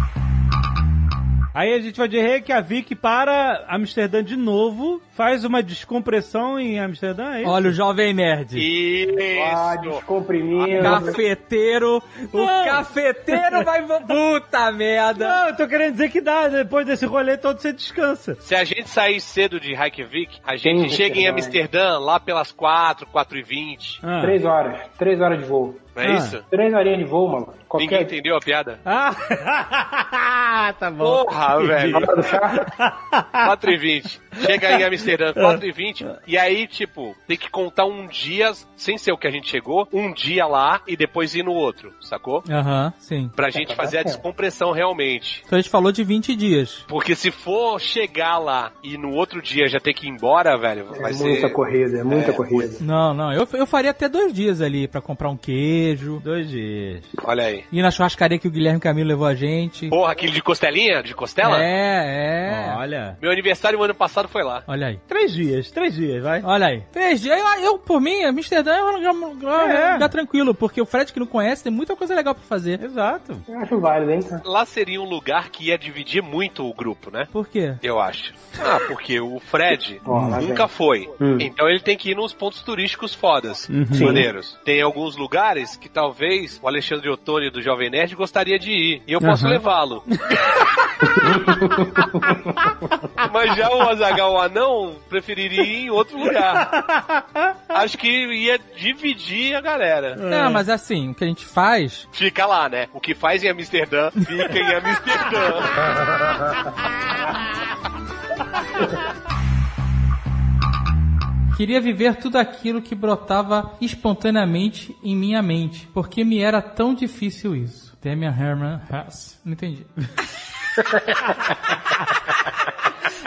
S2: Aí a gente vai de Reykjavik para Amsterdã de novo, faz uma descompressão em Amsterdã, é isso?
S3: Olha o Jovem Nerd.
S18: Ah,
S12: Isso.
S18: descomprimindo.
S3: Cafeteiro. O
S2: Não.
S3: cafeteiro vai... Puta merda.
S2: Não, eu tô querendo dizer que dá, depois desse rolê todo você descansa.
S12: Se a gente sair cedo de Reykjavik, a
S18: Tem
S12: gente chega em
S18: Amsterdã,
S12: lá pelas 4, 4 e 20.
S2: Ah.
S18: Três horas. Três horas de voo.
S12: Não é
S2: Ah.
S12: isso?
S18: Três horinhas de voo, mano.
S12: Ninguém
S18: Qualquer...
S12: entendeu a piada?
S2: Ah, tá bom.
S12: Porra, velho.
S18: Hora do chá?
S12: 4 e 20. Chega em Amsterdã, 4 e 20. E aí, tipo, tem que contar um dia, sem ser o que a gente chegou, um dia lá e depois ir no outro, sacou?
S3: Aham, sim.
S12: Pra gente fazer a descompressão realmente.
S3: Então a gente falou de 20 dias.
S12: Porque se for chegar lá e no outro dia já ter que ir embora, velho, vai
S18: É muita
S12: ser.
S18: corrida, é muita
S12: É,
S18: corrida.
S3: Não, não, eu, eu faria até dois dias ali pra comprar um queijo,
S2: Dois dias.
S12: Olha aí.
S3: ir na churrascaria que o Guilherme Camilo levou a gente.
S12: Porra, aquele de costelinha? De costela?
S3: É, é.
S2: Olha.
S12: Meu aniversário ano passado foi lá.
S3: Olha aí.
S2: Três dias, três dias, vai.
S3: Olha aí. Três dias. Eu, eu, por mim, Amsterdã é um lugar, lugar-
S2: É.
S3: um lugar tranquilo, porque o Fred que não conhece tem muita coisa legal pra fazer.
S2: Exato.
S18: Eu acho válido, hein?
S12: Lá seria um lugar que ia dividir muito o grupo, né?
S3: Por quê?
S12: Eu acho. Ah, porque o Fred
S18: lá
S12: nunca
S18: vem.
S12: foi.
S18: Hum.
S12: Então ele tem que ir nos pontos turísticos fodas.
S2: Uhum.
S12: Maneiros. Tem alguns lugares que talvez o Alexandre Ottoni do Jovem Nerd gostaria de ir. E eu posso
S3: Aham.
S12: levá-lo. Mas já o Azagal o Anão preferiria ir em outro lugar. Acho que ia dividir a galera.
S3: Não, mas assim, o que a gente faz.
S12: Fica lá, né? O que faz em Amsterdã, fica em Amsterdã.
S3: Queria viver tudo aquilo que brotava espontaneamente em minha mente, porque me era tão difícil isso. Damian Herman Hess. Não entendi.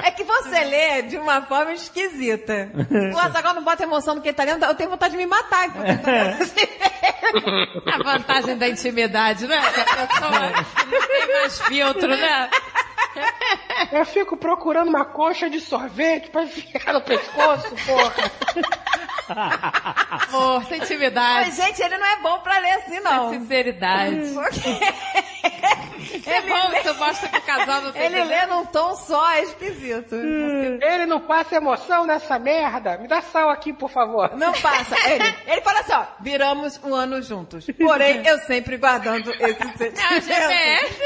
S11: É que você lê de uma forma esquisita. O Azaghal não bota emoção no que ele tá lendo, eu tenho vontade de me matar. enquanto eu tô lendo.
S15: A vantagem da intimidade, né? Que a pessoa não tem mais filtro, né?
S18: Eu fico procurando uma coxa de sorvete pra enfiar no pescoço, porra.
S15: Amor, sem intimidade.
S11: Mas, gente, ele não é bom pra ler assim, não.
S15: Sinceridade.
S11: Porque
S15: É bom que você mostra que o casal não tem
S11: ele lê num tom só, é esquisito.
S18: Ele não passa emoção nessa merda. Me dá sal aqui, por favor.
S11: Não passa. Ele, ele fala assim, ó, viramos um ano juntos. Porém, eu sempre guardando esse sentimento.
S15: É o GPS.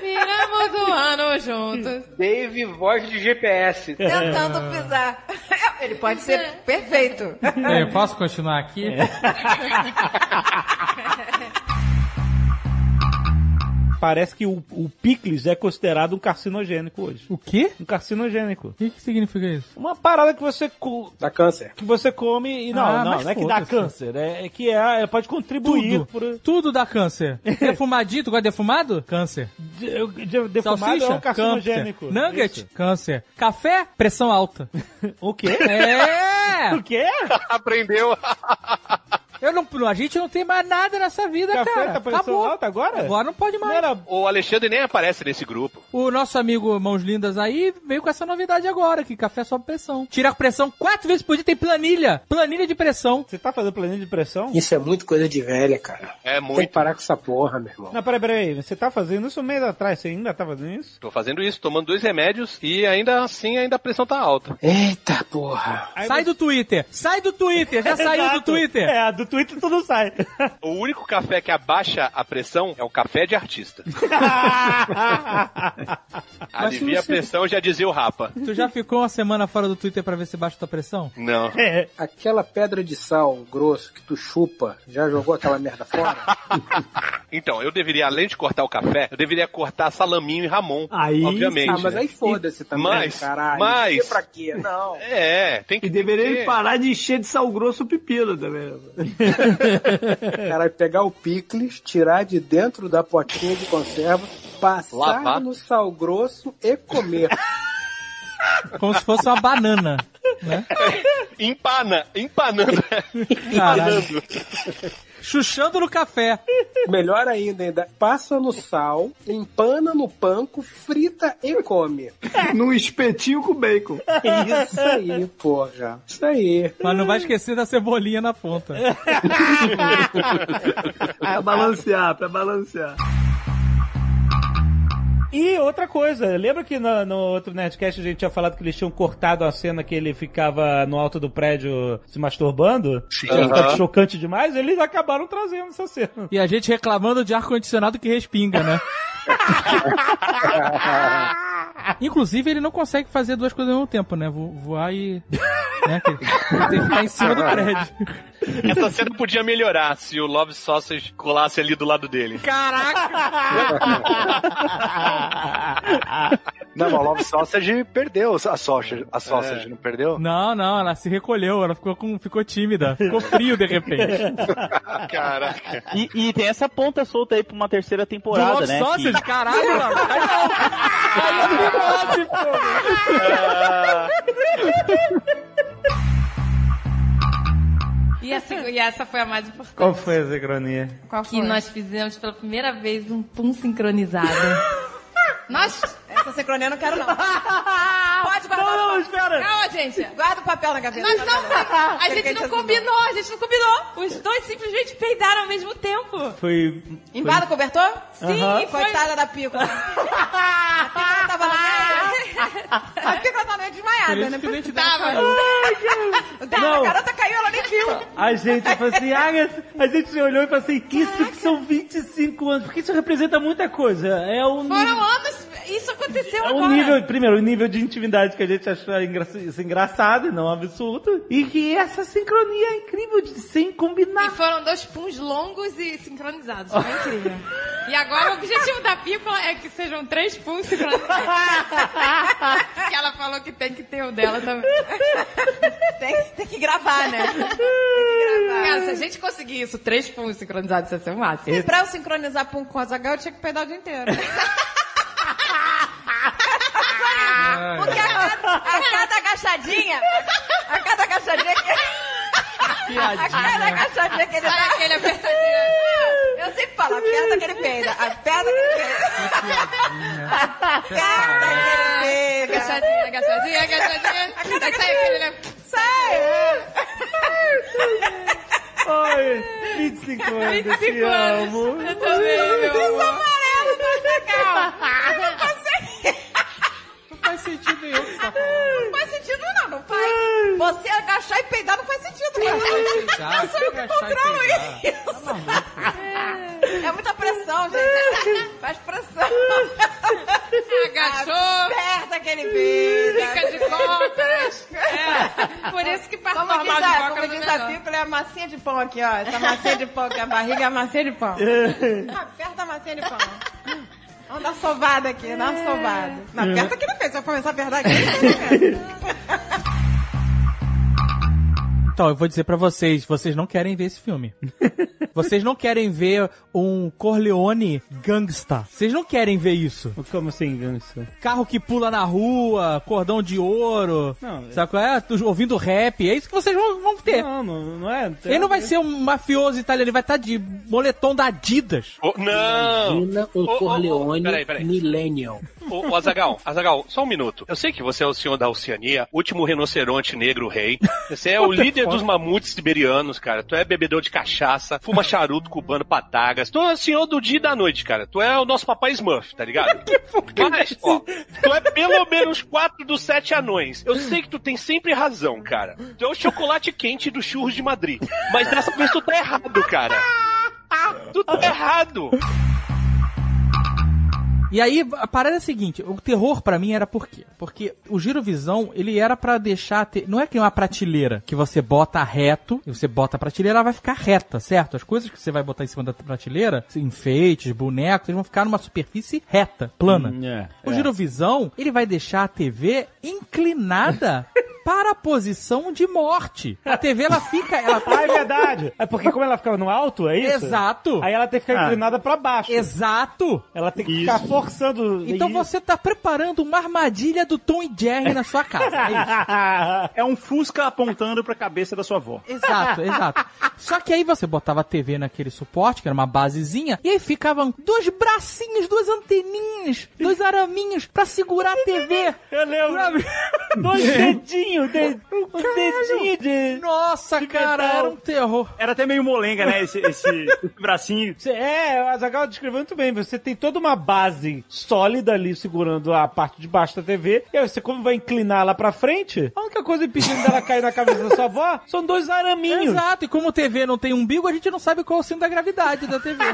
S15: Viramos um ano juntos.
S18: Dave, voz de GPS.
S11: Tentando pisar. Ele pode ser perfeito.
S3: Eu posso continuar aqui?
S2: Parece que o, o picles é considerado um carcinogênico hoje.
S3: O quê?
S2: Um carcinogênico.
S3: O que, que significa isso?
S2: Uma parada que você co-
S18: Dá câncer.
S2: que você come e não,
S3: Ah,
S2: não, não é que dá câncer, é, é que é, é- pode contribuir
S3: Tudo.
S2: por
S3: Tudo dá câncer. Defumadito, gosta de defumado? Câncer.
S2: de- defumado é um carcinogênico.
S3: Câncer. Nugget, câncer. Café, pressão alta.
S2: o quê?
S3: É!
S2: O quê?
S12: Aprendeu.
S3: Eu não, a gente não tem mais nada nessa vida,
S2: Café
S3: cara.
S2: tá
S3: Acabou.
S2: alta agora?
S3: Agora não pode mais.
S12: O Alexandre nem aparece nesse grupo.
S3: O nosso amigo Mãos Lindas aí veio com essa novidade agora, que café sobe pressão. Tira a pressão quatro vezes por dia, tem planilha. Planilha de pressão.
S2: Você tá fazendo planilha de pressão?
S18: Isso é muito coisa de velha, cara.
S12: É
S18: Tem que
S12: muito.
S18: parar com essa porra, meu irmão.
S2: Não, peraí, peraí. Você tá fazendo isso um mês atrás, você ainda tá fazendo isso?
S12: Tô fazendo isso, tomando dois remédios e ainda assim ainda a pressão tá alta.
S18: Eita porra.
S3: Sai do Twitter. Sai do Twitter. Já saiu do. Twitter.
S2: É, do Twitter tu não sai.
S12: O único café que abaixa a pressão é o café de artista. Alivia a pressão, já dizia o Rapa.
S3: Tu já ficou uma semana fora do Twitter pra ver se baixa tua pressão?
S12: Não.
S18: Aquela pedra de sal grosso que tu chupa, já jogou aquela merda fora?
S12: Então, eu deveria, além de cortar o café, eu deveria cortar salaminho e ramon.
S18: Aí,
S12: obviamente.
S18: ah, mas aí foda-se também,
S12: Mas,
S18: caralho.
S12: mas-
S18: Que Pra quê? Não.
S12: É, tem que
S9: E deveria
S12: ter.
S9: parar de encher de sal grosso o pepino também.
S18: Caralho, pegar o picles, tirar de dentro da potinha de conserva, passar
S12: Lavar.
S18: no sal grosso e comer.
S3: Como se fosse uma banana. Né?
S12: Empana, empanando.
S3: Caralho.
S12: Empanando.
S3: Chuchando no café.
S18: Melhor ainda, ainda passa no sal, empana no panko, frita e come.
S9: Num espetinho com bacon.
S18: Isso aí, porra. Isso aí.
S3: Mas não vai esquecer da cebolinha na ponta.
S9: Pra balancear, pra balancear.
S2: E outra coisa, lembra que no, no outro Nerdcast a gente tinha falado que eles tinham cortado a cena que ele ficava no alto do prédio se masturbando?
S12: Sim. Aham.
S2: chocante demais, eles acabaram trazendo essa cena.
S3: E a gente reclamando de ar-condicionado que respinga, né? Inclusive, ele não consegue fazer duas coisas ao mesmo tempo, né? Vo- Voar e. Né? que- Ele tem que ficar em cima do prédio.
S12: Essa cena podia melhorar se o Love Sausage colasse ali do lado dele.
S37: Não, mas o Love Sausage perdeu a sausage, a sausage não perdeu?
S3: Não, não, ela se recolheu, ela ficou, com, ficou tímida, ficou frio de repente.
S12: Caraca.
S38: E, e tem essa ponta solta aí pra uma terceira
S3: Do
S38: temporada,
S3: Love
S38: né?
S3: Sausage,
S38: que-
S3: caralho, mano. Aí não. Aí fimose, pô.
S15: E, a seg- e essa foi a mais importante.
S2: Qual foi a sincronia?
S11: Qual
S15: Que nós fizemos pela primeira vez um pum sincronizado. nós...
S11: Essa sincronia eu não quero, não. Pode guardar.
S2: Não, não,
S11: o
S2: espera.
S15: Calma, gente.
S11: Guarda o papel na gaveta.
S15: Nós não, a
S11: Aquele
S15: gente não combinou, a gente não combinou. Os dois simplesmente peidaram ao mesmo tempo.
S2: Foi.
S11: Embaixo do cobertor?
S15: Sim,
S2: Aham.
S15: foi.
S11: Coitada da Pícola. a Pícola tava meio. A Pícola tava meio desmaiada, né?
S3: Que
S15: Tava.
S11: A garota caiu, ela nem viu.
S2: A gente falou assim, ah, a gente olhou e falou assim, que isso que são 25 anos, porque isso representa muita coisa. É o nível,
S15: Foram anos, isso aconteceu
S2: é
S15: agora.
S2: o nível, primeiro, o nível de intimidade que a gente achou engra- isso engraçado e não absurdo. E que essa sincronia é incrível de sem combinar.
S15: E foram dois puns longos e sincronizados. Foi incrível. E agora o objetivo da Pícola é que sejam três puns sincronizados. que ela falou que tem que ter o dela também.
S11: Tem, tem que gravar, né? Tem que gravar.
S15: Cara, se a gente conseguir isso, três puns sincronizados, isso ia ser o máximo.
S11: E pra eu sincronizar pum com a Zagal, eu tinha que peidar o dia inteiro. Porque a cada, a cada agachadinha, a cada agachadinha que... A cada agachadinha que ele
S15: Sabe
S11: dá...
S15: aquele apertadinho?
S11: Eu sempre falo, aperta que ele peida, aperta que ele peida. Aperta que ele peida.
S15: Agachadinha, agachadinha, agachadinha. Vai sair aquele... né?
S11: Sai!
S2: Oi, 25 anos,
S15: 25
S2: te
S15: anos.
S2: amo.
S15: Eu também, meu amor.
S11: amarelo, tá legal. Não consegue.
S3: Não faz sentido nenhum que você tá falando.
S11: Não faz sentido não, não faz. Você agachar e peidar não faz sentido.
S3: peidar,
S11: Não sou eu que controlo isso. É muita pressão, gente. Faz pressão.
S15: Agachou.
S11: Aperta aquele peida.
S15: Fica de cócoras. É. Por isso que passa
S11: Como
S15: normal
S11: diz,
S15: de
S11: a, como
S15: é
S11: diz a
S15: melhor.
S11: pícola, é a massinha de pão aqui, ó. Essa massinha de pão, que a barriga é a massinha de pão. Aperta a massinha de pão. Vamos dar sovada aqui, dá uma sovada. Não, aperta que ele fez. Se eu começar a apertar aqui, ele
S3: Então, eu vou dizer pra vocês, vocês não querem ver esse filme. Vocês não querem ver um Corleone gangsta. Vocês não querem ver isso.
S2: Como assim, gangsta?
S3: Carro que pula na rua, cordão de ouro.
S2: Não,
S3: Sabe qual é? Ouvindo rap. É isso que vocês vão, vão ter.
S2: Não, não, não é.
S3: Ele não vai ser um mafioso italiano, ele vai estar de moletom da Adidas.
S12: Ô, não!
S18: Imagina um
S12: Ô, ô, ô,
S18: Corleone
S12: peraí, peraí.
S18: Millennial.
S12: Ô, ô Azagal, Azagal, só um minuto. Eu sei que você é o senhor da Oceania, último rinoceronte negro rei. Você é o líder? Dos mamutes siberianos, cara. Tu é bebedor de cachaça, fuma charuto cubano patagas. Tu é o senhor do dia e da noite, cara. Tu é o nosso papai Smurf, tá ligado? Mas, ó, tu é pelo menos quatro dos sete anões. Eu sei que tu tem sempre razão, cara. Tu é o chocolate quente dos churros de Madrid. Mas dessa vez tu tá errado, cara. Tu tá errado.
S3: E aí, a parada é a seguinte, o terror pra mim era por quê? Porque o girovisão, ele era pra deixar, ter, não é que nem uma prateleira que você bota reto, e você bota a prateleira, ela vai ficar reta, certo? As coisas que você vai botar em cima da prateleira, enfeites, bonecos, eles vão ficar numa superfície reta, plana.
S2: Hum, é,
S3: o
S2: é.
S3: girovisão, ele vai deixar a TV inclinada para a posição de morte. A TV, ela fica... Ela
S2: Ah, é verdade. É porque como ela ficava no alto, é isso?
S3: Exato.
S2: Aí ela tem que ficar
S3: Ah.
S2: inclinada pra baixo.
S3: Exato.
S2: Ela tem que ficar forçando.
S3: Então você tá preparando uma armadilha do Tom e Jerry na sua casa. É isso.
S36: É um Fusca apontando pra cabeça da sua avó.
S3: Exato, exato. Só que aí você botava a TV naquele suporte, que era uma basezinha, e aí ficavam dois bracinhos, duas anteninhas, dois araminhos pra segurar a TV.
S2: Eu lembro. Dois dedinhos, de, um dedinho de.
S3: Nossa, cara, era um terror.
S36: Era até meio molenga, né? Esse, esse, esse bracinho.
S2: É, o Azagal descreveu muito bem. Você tem toda uma base sólida ali segurando a parte de baixo da TV. E aí você, como vai inclinar ela pra frente, a única coisa impedindo dela cair na cabeça da sua avó são dois araminhos.
S3: Exato, e como a TV não tem umbigo, a gente não sabe qual é o sino da gravidade da TV.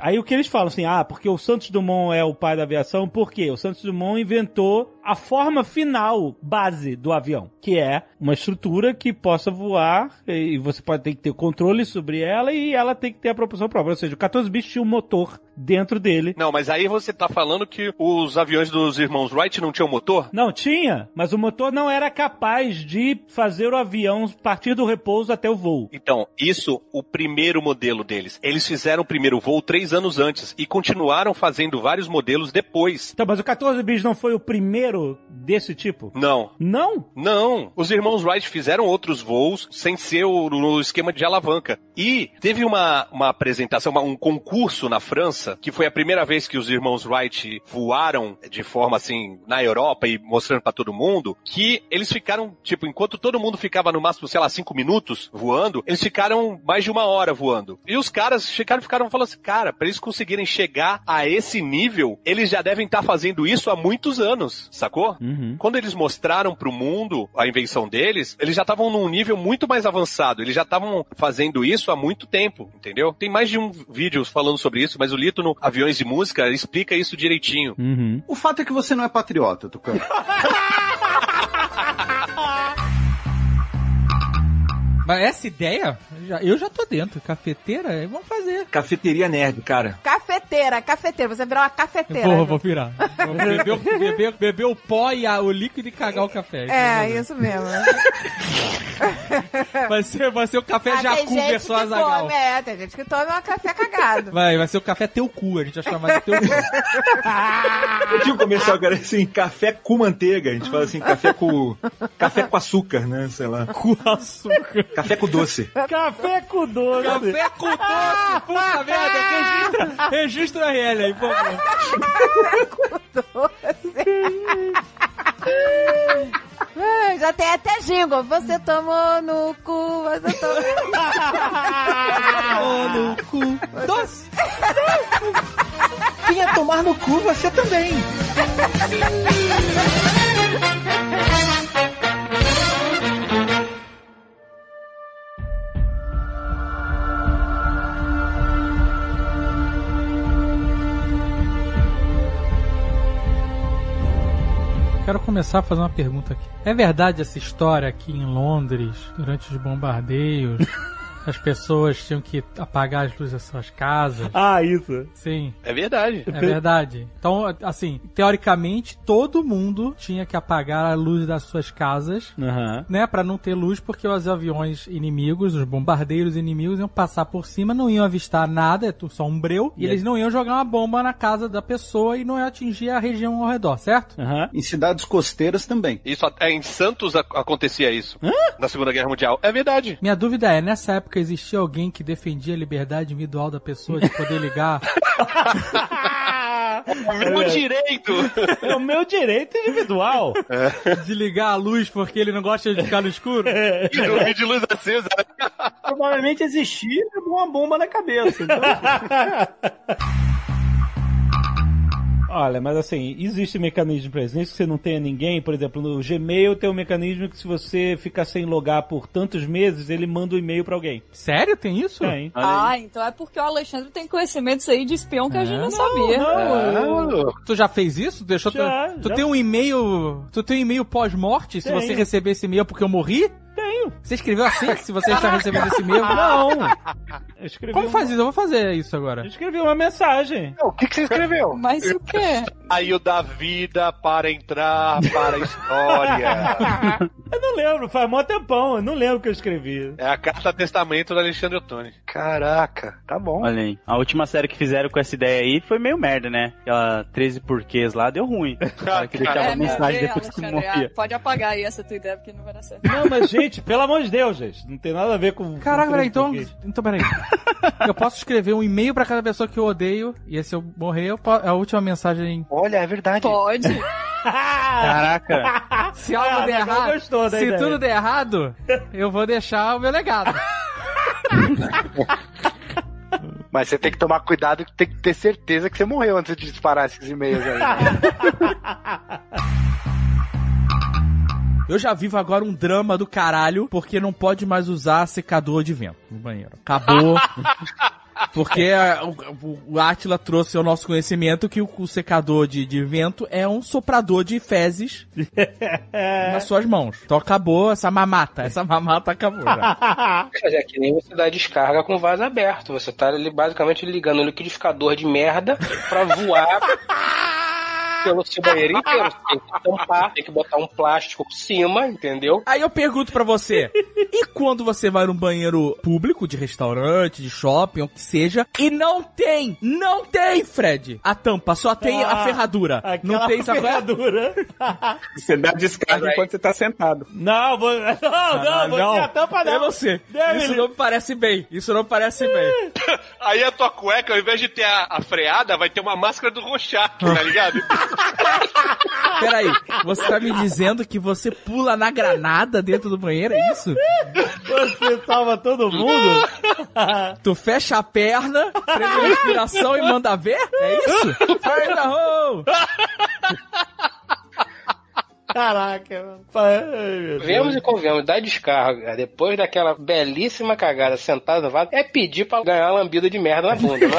S2: Aí o que eles falam assim, ah, porque o Santos Dumont é o pai da aviação, por quê? O Santos Dumont inventou a forma final, base do avião, que é uma estrutura que possa voar e você pode ter que ter controle sobre ela e ela tem que ter a propulsão própria. Ou seja, o 14 bicho tinha um motor dentro dele.
S12: Não, mas aí você tá falando que os aviões dos irmãos Wright não tinham motor?
S2: Não, tinha, mas o motor não era capaz de fazer o avião partir do repouso até o voo.
S12: Então, isso, o primeiro modelo deles. Eles fizeram o primeiro voo três anos antes e continuaram fazendo vários modelos depois.
S2: Então, mas o 14 bis não foi o primeiro desse tipo?
S12: Não.
S2: Não?
S12: Não. Os irmãos Wright fizeram outros voos sem ser o, no esquema de alavanca. E teve uma, uma apresentação, uma- um concurso na França, que foi a primeira vez que os irmãos Wright voaram de forma assim na Europa e mostrando pra todo mundo, que eles ficaram, tipo, enquanto todo mundo ficava no máximo, sei lá, cinco minutos voando, eles ficaram mais de uma hora voando. E os caras ficaram, ficaram falando assim, cara, pra eles conseguirem chegar a esse nível, eles já devem estar fazendo isso há muitos anos, sacou? Quando eles mostraram pro mundo a invenção deles, eles já estavam num nível muito mais avançado. Eles já estavam fazendo isso há muito tempo, entendeu? Tem mais de um vídeo falando sobre isso, mas o Lito no Aviões de Música explica isso direitinho.
S30: O fato é que você não é patriota, Tucano.
S3: Mas essa ideia, eu já- eu já tô dentro. Cafeteira, vamos fazer.
S36: Cafeteria nerd, cara.
S11: Cafeteira, cafeteira. Você virar uma cafeteira.
S3: Vou, vou virar. Vou beber, o- beber, beber o pó e a- o líquido e cagar o café.
S11: É, isso mesmo.
S3: Vai ser, vai ser o café
S11: Ah, tem
S3: Jacu
S11: gente
S3: versão
S11: que
S3: Azagal.
S11: come, é, tem gente que toma um café cagado.
S3: Vai, vai ser o café teu cu, a gente vai chamar de teu cu.
S36: Eu tinha um comercial que era assim, café com manteiga. A gente fala assim, café com. Café com açúcar, né? Sei lá.
S3: Com açúcar.
S36: Café com doce.
S2: Café com doce.
S3: Café com doce, puta merda, registra, registra o RL aí, por favor.
S11: Ai, Já tem até jingle. Você tomou no cu, você tomou
S3: no cu. Doce.
S18: Vinha tomar no cu você também.
S3: Quero começar a fazer uma pergunta aqui. É verdade essa história aqui em Londres, durante os bombardeios? As pessoas tinham que apagar as luzes das suas casas.
S2: Ah, isso.
S3: Sim.
S12: É verdade.
S3: É verdade. Então, assim, teoricamente, todo mundo tinha que apagar a luz das suas casas,
S2: Aham.
S3: né? Pra não ter luz, porque os aviões inimigos, os bombardeiros inimigos, iam passar por cima, não iam avistar nada, é só um breu, e
S30: E
S3: eles não iam jogar uma bomba na casa da pessoa e não ia atingir a região ao redor, certo?
S30: Em cidades costeiras também.
S12: Isso é, em Santos ac- acontecia isso. Na Segunda Guerra Mundial. É verdade.
S3: Minha dúvida é, nessa época existia alguém que defendia a liberdade individual da pessoa de poder ligar?
S12: Meu direito!
S2: É o meu direito individual.
S3: De ligar a luz porque ele não gosta de ficar no escuro?
S12: E dormir de luz acesa.
S9: Provavelmente existia uma bomba na cabeça. Então...
S2: Olha, mas assim, existe mecanismo pra isso. Nem que você não tenha ninguém, por exemplo, no Gmail tem um mecanismo que se você ficar sem logar por tantos meses, ele manda um e-mail pra alguém.
S3: Sério? Tem isso?
S2: Tem.
S39: Ah, então é porque o Alexandre tem conhecimentos aí de espião que a gente não, sabia.
S3: Tu já fez isso? Deixou
S2: Já,
S3: tu, tu
S2: já.
S3: tem um e-mail. Tu tem um e-mail pós-morte? Se você receber esse e-mail porque eu morri?
S2: Tenho.
S3: Você escreveu assim? Se você está recebendo esse e-mail?
S2: Não. Eu escrevi
S3: Como
S2: um-
S3: faz isso? Eu vou fazer isso agora.
S2: Eu escrevi uma mensagem.
S37: O que, que você escreveu?
S39: Mas o quê?
S12: Saiu da vida para entrar para a história.
S2: Eu não lembro, faz mó tempão, eu não lembro o que eu escrevi.
S12: É a carta testamento do Alexandre Ottoni.
S37: Caraca, tá bom.
S38: Olha aí. A última série que fizeram com essa ideia aí foi meio merda, né? Aquela 13 porquês lá deu ruim. Cara que deixava
S39: É,
S38: mensagem
S39: Deus,
S38: depois que morria.
S39: ah, Pode apagar aí essa tua ideia, porque não vai dar certo.
S2: Não, mas gente, pelo amor de Deus, gente, não tem nada a ver com...
S3: Caraca, peraí, então. Então, peraí. Eu posso escrever um e-mail pra cada pessoa que eu odeio, e se eu morrer, eu po- a última mensagem.
S37: Olha, é verdade.
S39: Pode.
S38: Caraca.
S3: Se algo
S2: Ah,
S3: der errado.
S2: gostou da
S3: Se
S2: ideia.
S3: tudo der errado, eu vou deixar o meu legado.
S37: Mas você tem que tomar cuidado tem que ter certeza que você morreu antes de disparar esses e-mails aí. né?
S3: Eu já vivo agora um drama do caralho, porque não pode mais usar secador de vento no banheiro. Acabou. Porque a- o, o Atila trouxe ao nosso conhecimento que o, o secador de, de vento é um soprador de fezes nas suas mãos. Então acabou essa mamata. Essa mamata acabou já.
S18: Mas é que nem você dá descarga com vaso aberto. Você tá ali basicamente ligando um liquidificador de merda pra voar pelo seu banheiro inteiro. Você tem que tampar, tem que botar um plástico por cima, entendeu?
S3: Aí eu pergunto pra você, e quando você vai num banheiro público, de restaurante, de shopping, o que seja, e não tem, não tem, Fred, a tampa, só tem a
S2: Ah,
S3: ferradura. Não tem, qual é?
S2: ferradura.
S40: Você dá descarga enquanto você tá sentado.
S2: Não, vou... não, não, vou ter a tampa não.
S3: Não sei.
S2: Deve-
S3: Isso não me parece bem. Isso não me parece bem.
S12: Aí a tua cueca, ao invés de ter a, a freada, vai ter uma máscara do Rorschach, tá ligado?
S3: Peraí, você tá me dizendo que você pula na granada dentro do banheiro, é isso?
S2: Você salva todo mundo?
S3: Tu fecha a perna, prende a respiração e manda ver? É isso? Fire the hole!
S2: Caraca, mano.
S18: Vemos e convenhamos, dar descarga depois daquela belíssima cagada sentada no vaso é pedir pra ganhar uma lambida de merda na bunda, não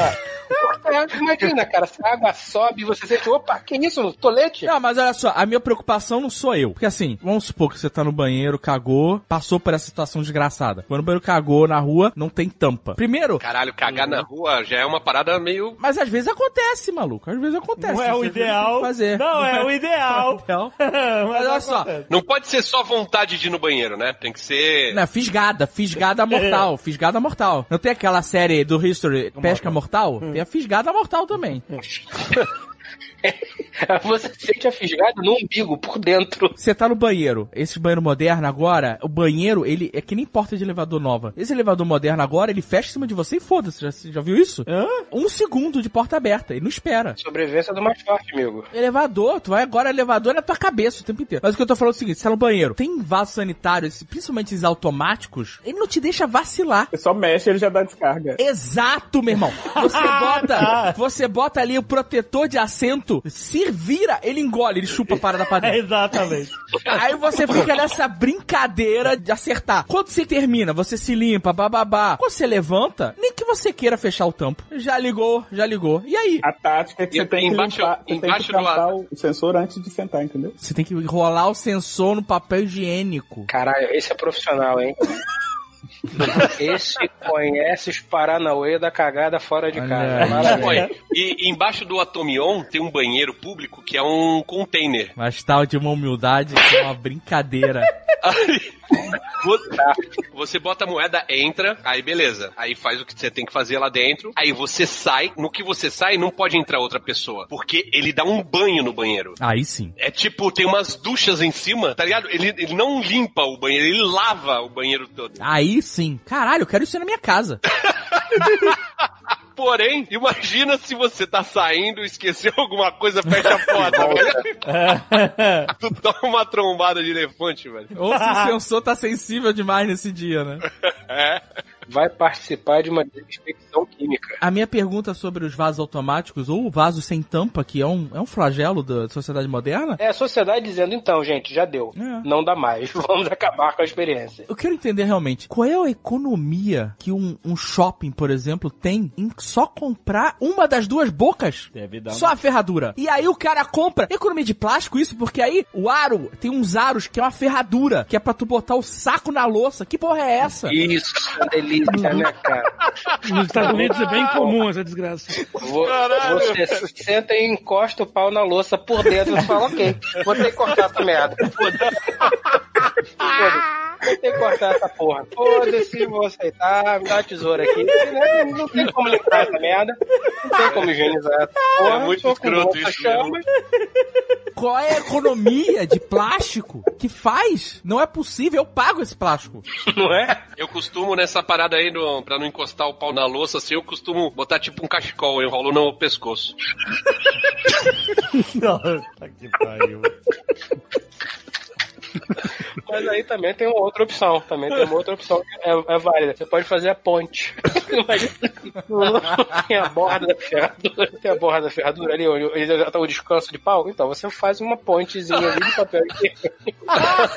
S18: é? Imagina, cara, se a água sobe e você sente, opa, que isso, tolete?
S3: Não, mas olha só, a minha preocupação não sou eu. Porque assim, vamos supor que você tá no banheiro, cagou, passou por essa situação desgraçada. Quando o banheiro cagou na rua, não tem tampa. Primeiro.
S12: Caralho, cagar na rua já é uma parada meio.
S3: Mas às vezes acontece, maluco. Às vezes acontece.
S2: Não é o ideal.
S3: Fazer.
S2: Não, é o ideal.
S3: Mas olha só.
S12: Não pode ser só vontade de ir no banheiro, né? Tem que ser.
S3: Não, fisgada, fisgada mortal, fisgada mortal. Não tem aquela série do History Pesca Mortal? Tem a fisgada mortal também.
S18: Você sente a fisgada no umbigo, por dentro.
S3: Você tá no banheiro. Esse banheiro moderno agora, o banheiro, ele é que nem porta de elevador nova. Esse elevador moderno agora, ele fecha em cima de você e foda-se. Já, já viu isso? Um segundo de porta aberta. Ele não espera.
S18: Sobrevivência do mais forte, amigo.
S3: Elevador, tu vai agora, elevador é na tua cabeça o tempo inteiro. Mas o que eu tô falando é o seguinte, você tá no banheiro, tem vaso sanitário, esse- principalmente esses automáticos, ele não te deixa vacilar.
S40: Você só mexe, ele já dá descarga.
S3: Exato, meu irmão. Você bota, você bota ali o protetor de assento, se vira, ele engole, ele chupa a parada pra dentro.
S2: Exatamente.
S3: Aí você fica nessa brincadeira de acertar. Quando você termina, você se limpa, bababá. Quando você levanta, nem que você queira fechar o tampo. Já ligou, já ligou. E aí?
S40: A tática é que você tem que
S12: embaixo-
S40: limpar, você tem
S12: embaixo
S40: que
S12: do
S40: o sensor antes de sentar, entendeu?
S3: Você tem que enrolar o sensor no papel higiênico.
S18: Caralho, esse é profissional, hein? Esse
S14: Conhece os Paranauê da cagada fora de casa. Maravilha.
S12: Olha, e, embaixo do Atomion tem um banheiro público que é um container.
S3: Mas tal de uma humildade que é uma brincadeira.
S12: Você, você bota a moeda, entra, aí beleza. Aí faz o que você tem que fazer lá dentro. Aí você sai. No que você sai, não pode entrar outra pessoa. Porque ele dá um banho no banheiro.
S3: Aí sim.
S12: É tipo, tem umas duchas em cima, tá ligado? Ele, ele não limpa o banheiro, ele lava o banheiro todo.
S3: Aí sim. Caralho, eu quero isso na minha casa.
S12: Porém, imagina se você tá saindo, esqueceu alguma coisa, fecha a porta, velho. tu toma uma trombada de elefante, velho.
S3: Ou se o sensor tá sensível demais nesse dia, né?
S12: É.
S14: Vai participar de uma desinfecção química.
S3: A minha pergunta sobre os vasos automáticos, ou o vaso sem tampa, que é um, é um flagelo da sociedade moderna,
S14: É a sociedade dizendo, então, gente, já deu. Não dá mais. Vamos acabar com a experiência.
S3: Eu quero entender realmente qual é a economia que um, um shopping, por exemplo, tem em só comprar uma das duas bocas.
S2: Deve dar
S3: Só a ferradura. E aí o cara compra economia de plástico, isso, porque aí o aro tem uns aros que é uma ferradura, que é pra tu botar o saco na louça. Que porra é essa?
S14: Isso, delícia, né, cara?
S41: Nos Estados Unidos é bem comum essa desgraça.
S14: Vo- Você senta e encosta o pau na louça por dentro e fala, ok, vou ter que cortar essa merda. Foda-se. Foda-se. Vou ter que cortar essa porra. Foda-se, vou aceitar, me dá a tesoura aqui. Né? Não tem como limpar essa merda. Não tem como higienizar essa porra.
S12: É muito escroto isso
S14: chama.
S3: Qual é a economia de plástico que faz? Não é possível, eu pago esse plástico.
S14: Não é?
S12: Eu costumo nessa parada aí, no, pra não encostar o pau na louça, assim, eu costumo botar tipo um cachecol, eu rolo no pescoço.
S2: Nossa, que pariu.
S14: Mas aí também tem uma outra opção. Também tem uma outra opção que é, é válida. Você pode fazer a ponte. Tem a borda da ferradura. Tem a borda da ferradura ali, onde já tá o descanso de pau. Então você faz uma pontezinha ali de papel.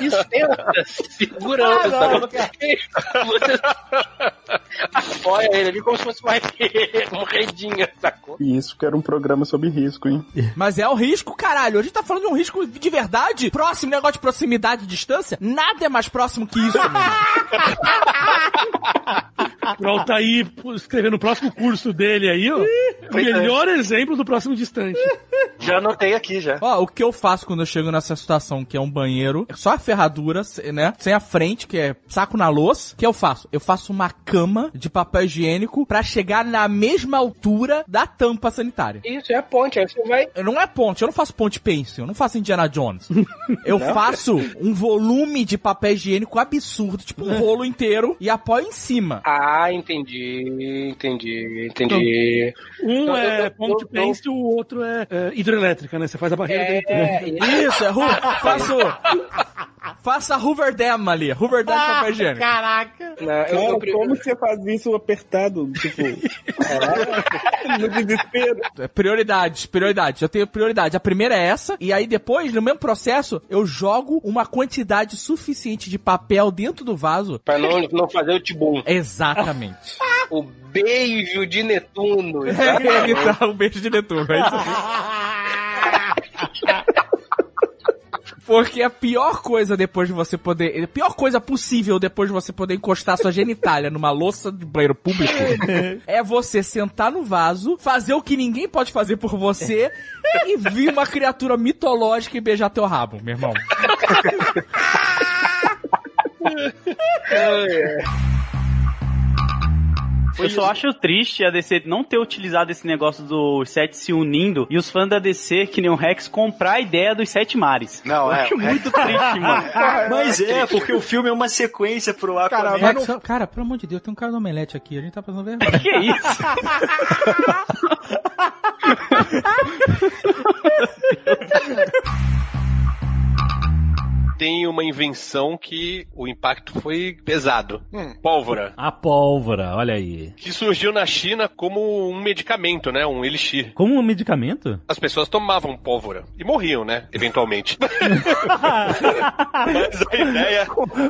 S14: E senta segurando, sabe? Você apoia ele ali como se fosse uma, uma redinha, sacou?
S40: E isso que era um programa sobre risco, hein?
S3: Mas é o risco, caralho. A gente tá falando de um risco de verdade. Próximo negócio de proximidade e distância. Nada é mais próximo que isso.
S41: O Altair escrevendo o próximo curso dele aí, ó. O melhor exemplo do próximo distante.
S42: Já anotei aqui, já.
S3: Ó, o que eu faço quando eu chego nessa situação, que é um banheiro, é só a ferradura, né? Sem a frente, que é saco na louça. O que eu faço? Eu faço uma cama de papel higiênico pra chegar na mesma altura da tampa sanitária.
S14: Isso, é a ponte. Aí você vai.
S3: Não é ponte, eu não faço ponte pencil, eu não faço Indiana Jones. Eu
S14: Não?
S3: faço um volume de papel higiênico absurdo, tipo um rolo inteiro, e apoio em cima.
S14: Ah, entendi, entendi, entendi.
S41: Um
S14: Então,
S41: é
S14: eu-
S41: ponte pence, o outro é, é hidrelétrica, né? Você faz a barreira
S14: É,
S41: dentro.
S3: Isso, é ru faço. Faça Hoover Dam ali, Hoover Dam de papel higiênico.
S43: Caraca.
S14: Não,
S40: Cara,
S14: eu, eu,
S40: como você faz isso apertado? Tipo, no desespero.
S3: É, Prioridades, prioridades. Eu tenho prioridade. A primeira é essa, e aí depois, no mesmo processo, eu jogo uma quantidade suficiente de papel dentro do vaso.
S14: Pra não, não fazer o tibum.
S3: Exatamente.
S14: O beijo de Netuno.
S3: Ele tá um beijo de Netuno, é isso aí. Porque a pior coisa depois de você poder. A pior coisa possível depois de você poder encostar sua genitália numa louça de banheiro público é você sentar no vaso, fazer o que ninguém pode fazer por você e vir uma criatura mitológica e beijar teu rabo, meu irmão.
S37: Eu só acho triste a DC não ter utilizado esse negócio dos sete se unindo e os fãs da DC, que nem o Rex, comprar a ideia dos sete mares.
S42: Não,
S37: Eu
S42: é,
S37: acho muito triste, mano.
S30: Mas é, porque o filme é uma sequência pro Aquaman.
S3: Cara, cara, pelo amor de Deus, tem um cara do omelete aqui, a gente tá fazendo vergonha.
S37: Que isso?
S12: Tem uma invenção que o impacto foi pesado. Pólvora.
S2: A pólvora, olha aí.
S12: Que surgiu na China como um medicamento, né? Um elixir.
S2: Como um medicamento?
S12: As pessoas tomavam pólvora e morriam, né? Eventualmente. Mas a ideia.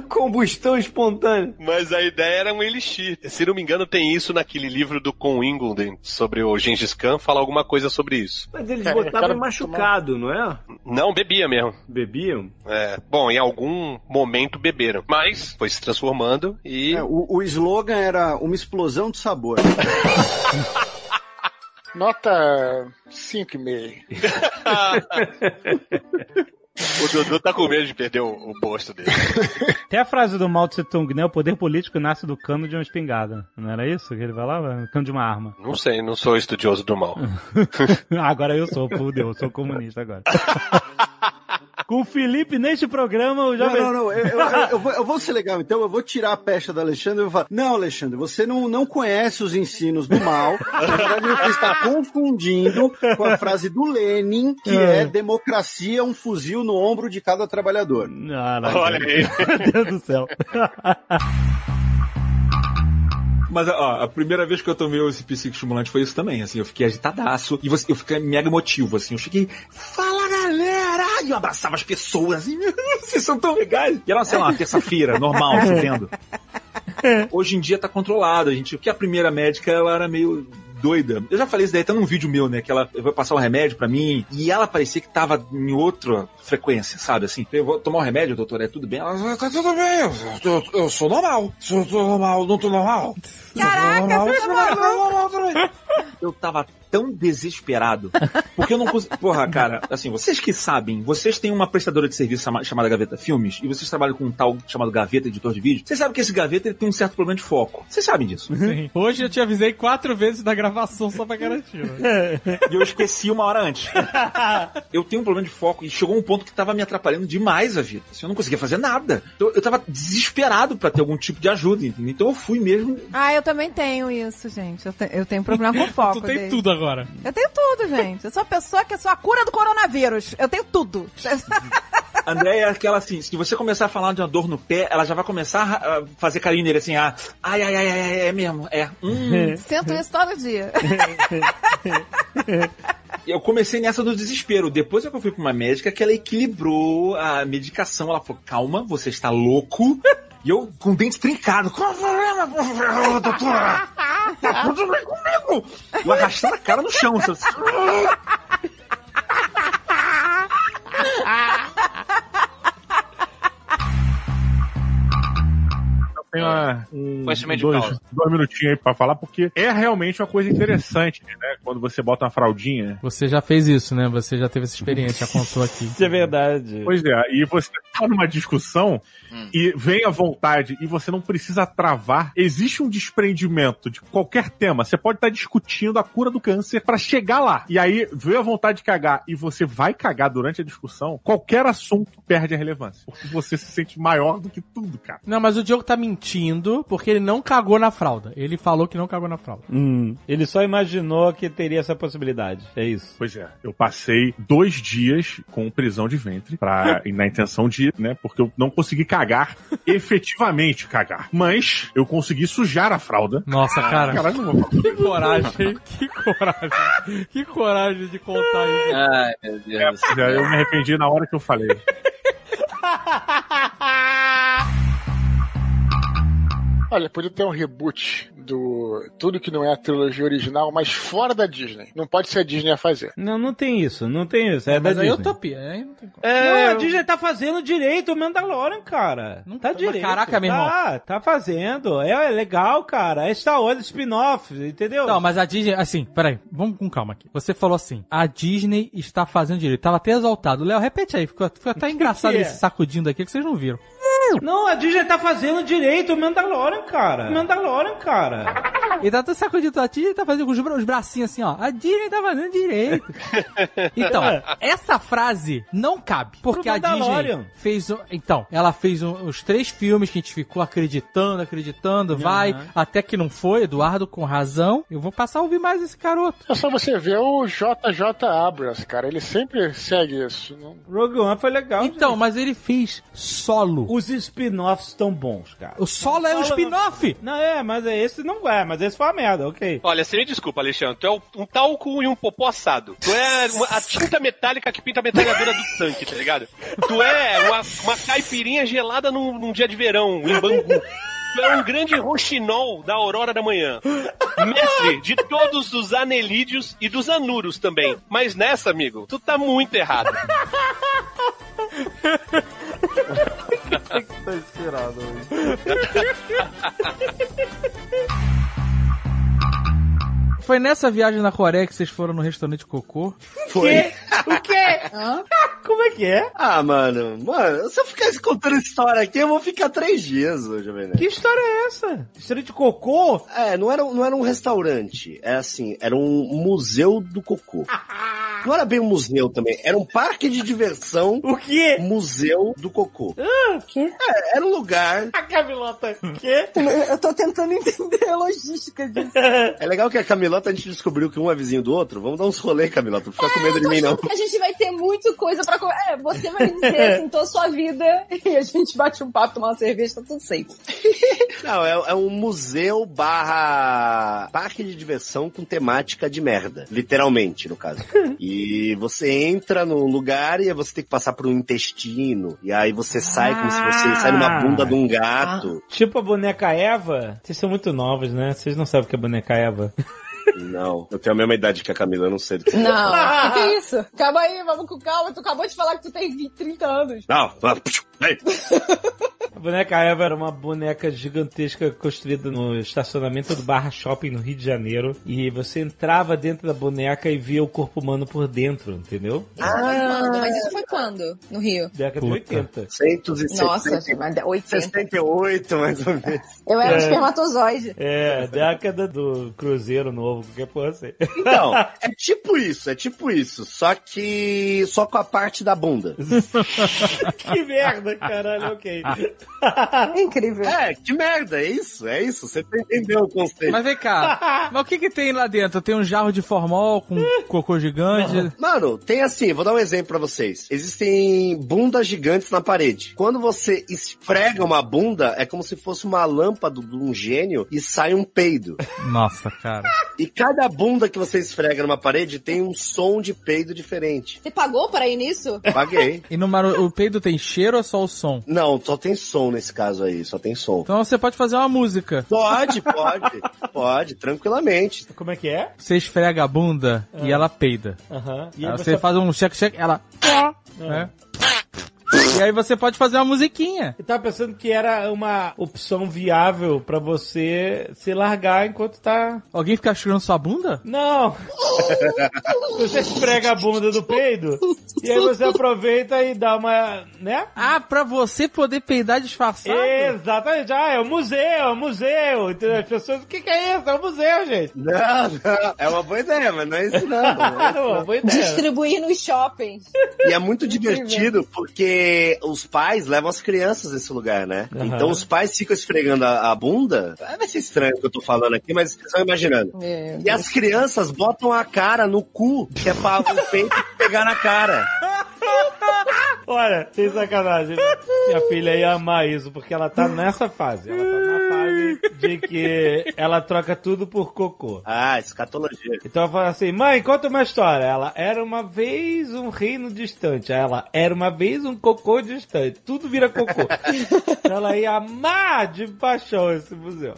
S9: Combustão espontânea.
S12: Mas a ideia era um elixir. Se não me engano, tem isso naquele livro do Con Wimbledon sobre o Gengis Khan, fala alguma coisa sobre isso.
S9: Mas eles
S12: É,
S9: botavam machucado, não é?
S12: Não, bebia mesmo.
S9: Bebiam?
S12: É. Bom, em algum momento beberam. Mas foi se transformando e.
S30: É, o, o slogan era uma explosão de sabor.
S27: Nota 5,5.
S12: O Dudu tá com medo de perder o, o posto dele.
S2: Tem a frase do Mao Tse Tung, né? O poder político nasce do cano de uma espingarda. Não era isso que ele falava? Cano de uma arma.
S12: Não sei, não sou estudioso do mal.
S2: agora eu sou, fudeu, eu sou comunista agora. Com o Felipe neste programa, o
S30: Não,
S2: jovem...
S30: não, não. Eu, eu- eu- eu vou, eu vou ser legal, então eu vou tirar a pecha do Alexandre e vou falar: Não, Alexandre, você não, não conhece os ensinos do mal. Na verdade, você está confundindo com a frase do Lenin, que
S2: É.
S30: é democracia, um fuzil no ombro de cada trabalhador.
S12: Olha aí.
S2: Meu Deus do céu.
S7: Mas, ó, a primeira vez que eu tomei esse psicoestimulante foi isso também, assim, eu fiquei agitadaço e você, eu fiquei mega emotivo, assim, eu cheguei, fala galera! E eu abraçava as pessoas, assim, vocês são tão legais! E era, sei lá, uma terça-feira, normal, chovendo. Hoje em dia tá controlado, a gente, porque a primeira médica, ela era meio doida. Eu já falei isso daí até num vídeo meu, né? Que ela vai passar o remédio pra mim e ela parecia que tava em outra frequência, sabe? Assim, eu vou tomar o remédio, doutor, é tudo bem? Ela, tá tudo bem, eu, eu- eu sou normal. Sou, normal, não tô normal.
S11: Caraca,
S7: Normal,
S11: você
S7: sou
S11: tá
S7: normal, normal também. Eu tava tão desesperado. Porque eu não consegui. Porra, cara, assim, vocês que sabem, vocês têm uma prestadora de serviço chama- chamada Gaveta Filmes e vocês trabalham com um tal chamado Gaveta Editor de Vídeo. Vocês sabem que esse Gaveta ele tem um certo problema de foco. Vocês sabem disso.
S3: Sim. Hoje eu te avisei quatro vezes da gravação só pra garantir. né?
S7: E eu esqueci uma hora antes. Eu tenho um problema de foco e chegou um ponto que tava me atrapalhando demais a vida. Assim, eu não conseguia fazer nada. Então, eu tava desesperado pra ter algum tipo de ajuda, entendeu? Então eu fui mesmo.
S11: Ah, eu também tenho isso, gente. Eu, te- eu tenho problema com foco.
S3: Tu tem
S11: dele.
S3: tudo agora.
S11: Eu tenho tudo, gente. Eu sou a pessoa que sou a cura do coronavírus. Eu tenho tudo.
S7: André é aquela assim, se você começar a falar de uma dor no pé, ela já vai começar a fazer carinho nele assim, ah, ai, ai, ai, ai, ai, é mesmo, é. Hum.
S11: Sinto isso todo dia.
S7: Eu comecei nessa do desespero. Depois é que eu fui pra uma médica que ela equilibrou a medicação. Ela falou, calma, você está louco. E eu com o dente trincado. Qual o problema, doutora? Tá tudo bem comigo? Eu arrastando a cara no chão.
S17: Tem uma, um, dois, dois minutinhos aí pra falar, porque é realmente uma coisa interessante, né? Quando você bota uma fraldinha.
S3: Você já fez isso, né? Você já teve essa experiência, já contou aqui.
S2: Isso é verdade.
S17: Pois é, e você tá numa discussão
S16: Hum.
S17: e vem à vontade e você não precisa travar. Existe um desprendimento de qualquer tema. Você pode estar discutindo a cura do câncer pra chegar lá. E aí veio a vontade de cagar e você vai cagar durante a discussão, qualquer assunto perde a relevância. Porque você se sente maior do que tudo, cara.
S3: Não, mas o Diogo tá mentindo porque ele não cagou na fralda. Ele falou que não cagou na fralda.
S2: Hum, ele só imaginou que teria essa possibilidade. É isso.
S17: Pois é, eu passei dois dias com prisão de ventre pra, na intenção de, né, porque eu não consegui cagar, efetivamente cagar. Mas eu consegui sujar a fralda.
S3: Nossa, cara.
S17: Caralho, não vou falar.
S3: Que coragem, que coragem. Que coragem de contar isso.
S16: Ai, meu Deus.
S17: Pois é, eu me arrependi na hora que eu falei.
S27: Olha, podia ter um reboot do tudo que não é a trilogia original, mas fora da Disney. Não pode ser a Disney a fazer.
S2: Não, não tem isso, não tem isso. É, da
S3: Mas aí é
S2: Disney.
S3: utopia, aí não tem como.
S2: Não, a Disney tá fazendo direito o Mandalorian, cara. Não tá direito.
S3: caraca, meu irmão.
S2: Tá, tá fazendo. É, é legal, cara. É Star Wars spin-off, entendeu?
S3: Não, mas a Disney, assim, peraí, vamos com calma aqui. Você falou assim, a Disney está fazendo direito. Tava até exaltado. Léo, repete aí, ficou, ficou até engraçado
S2: que é?
S3: ele se sacudindo aqui que vocês não viram.
S2: Não, a Disney tá fazendo direito o Mandalorian, cara. Mandalorian, cara.
S3: Ele tá todo sacudindo a Disney tá fazendo com os, bra- os bracinhos assim, ó. A Disney tá fazendo direito. Então, essa frase não cabe. Porque a Disney fez. um- Então, ela fez um- os três filmes que a gente ficou acreditando, acreditando, vai,
S2: Aham.
S3: até que não foi. Eduardo com razão. Eu vou passar a ouvir mais esse garoto.
S27: É só você ver o JJ Abrams, cara. Ele sempre segue isso. Não...
S2: Rogue One foi legal.
S3: Então, mas ele fez solo.
S2: Os spin-offs estão bons, cara.
S3: O solo é um spin-off.
S2: Não, é, mas esse não é, mas esse foi uma merda, ok.
S12: Olha, você me desculpa, Alexandre. Tu é um talco e um popô assado. Tu é uma- a tinta metálica que pinta a metralhadora do tanque, tá ligado? Tu é uma, uma caipirinha gelada num, num dia de verão, em Bangu. Tu é um grande roxinol da aurora da manhã. Mestre de todos os anelídeos e dos anuros também. Mas nessa, amigo, tu tá muito errado.
S2: tá inspirado
S3: Foi nessa viagem na Coreia que vocês foram no restaurante Cocô?
S30: Foi.
S2: O quê? Como é que é?
S10: Ah, mano, mano, se eu ficar contando essa história aqui, eu vou ficar três dias hoje, velho.
S2: Que história é essa? História de cocô?
S10: É, não era, não era um restaurante. É assim, era um museu do cocô. Não era bem um museu também, era um parque de diversão.
S2: O quê?
S10: Museu do cocô.
S2: Ah,
S13: o quê?
S10: É, era um lugar.
S2: A Camilota, o quê?
S13: Eu tô tentando entender a logística disso.
S10: É legal que a Camilota a gente descobriu que um é vizinho do outro. Vamos dar uns rolê, Camilota. Não fica com medo de mim, não.
S13: A gente vai ter muito coisa pra comer. É, você vai me dizer assim, toda a sua vida e a gente bate um papo, tomar uma cerveja, tá tudo safe.
S10: Não, é, é um museu barra parque de diversão com temática de merda. Literalmente, no caso. E você entra no lugar e aí você tem que passar por um intestino. E aí você sai como se você sai numa bunda de um gato.
S2: Tipo a boneca Eva? Vocês são muito novos, né? Vocês não sabem o que é boneca Eva.
S10: Não, eu tenho a mesma idade que a Camila, eu não sei do que
S13: Não, o que, que é isso? Calma aí, vamos com calma. Tu acabou de falar que tu tem 20, 30 anos.
S10: Não.
S2: A boneca Eva era uma boneca gigantesca construída no estacionamento do Barra Shopping no Rio de Janeiro. E você entrava dentro da boneca e via o corpo humano por dentro, entendeu?
S13: Foi quando? Mas isso foi quando? No Rio?
S2: Década de 80.
S10: 160,
S13: Nossa, mas 80.
S10: 68, mais ou menos.
S13: Eu era um
S2: É.
S13: espermatozoide.
S2: É, década do Cruzeiro Novo, qualquer porra assim.
S10: Então, é tipo isso, é tipo isso. Só que. Só com a parte da bunda.
S2: que merda, caralho, ok.
S13: Incrível.
S10: É, que merda, é isso, é isso. Você entendeu o conceito.
S3: Mas vem cá, mas o que que tem lá dentro? Tem um jarro de formol com cocô gigante?
S10: Mano, tem assim, vou dar um exemplo pra vocês. Existem bundas gigantes na parede. Quando você esfrega uma bunda, é como se fosse uma lâmpada de um gênio e sai um peido.
S3: Nossa, cara.
S10: E cada bunda que você esfrega numa parede tem um som de peido diferente.
S13: Você pagou para ir nisso?
S10: Paguei.
S3: E no mar... o peido tem cheiro ou é só o som?
S10: Não, só tem som nesse caso aí, só tem som.
S3: Então você pode fazer uma música.
S10: Pode, pode, pode, tranquilamente.
S2: Como é que é?
S3: Você esfrega a bunda e ela peida.
S2: Aham. E
S3: Aí
S2: aí
S3: você
S2: você
S3: faz um check-check, ela... né? E aí você pode fazer uma musiquinha.
S2: Eu tava pensando que era uma opção viável pra você se largar enquanto tá.
S3: Alguém fica churando sua bunda?
S2: Não! você esfrega a bunda do peido e aí você aproveita e dá uma. né?
S3: Ah, pra você poder peidar disfarçado?
S2: Exatamente. Ah, é o museu, é o museu. Entendeu? As pessoas, o que, que é isso? É o museu, gente.
S10: Não, não, é uma boa ideia, mas não é isso não. não é.
S2: Uma boa ideia.
S13: Distribuir nos shoppings.
S10: E é muito divertido porque os pais levam as crianças nesse lugar, né?
S2: Aham.
S10: Então os pais ficam esfregando a, a bunda. Vai ser estranho o que eu tô falando aqui, mas vocês estão imaginando. E as crianças botam a cara no cu, que é pra o peito pegar na cara.
S2: Olha, sem sacanagem. Minha filha ia amar isso, porque ela tá nessa fase. Ela tá na fase de que ela troca tudo por cocô.
S10: Ah, escatologia.
S2: Então ela fala assim, mãe, conta uma história. Ela, era uma vez um reino distante. Aí Ela, era uma vez um cocô distante. Tudo vira cocô. Então ela ia amar de paixão esse museu.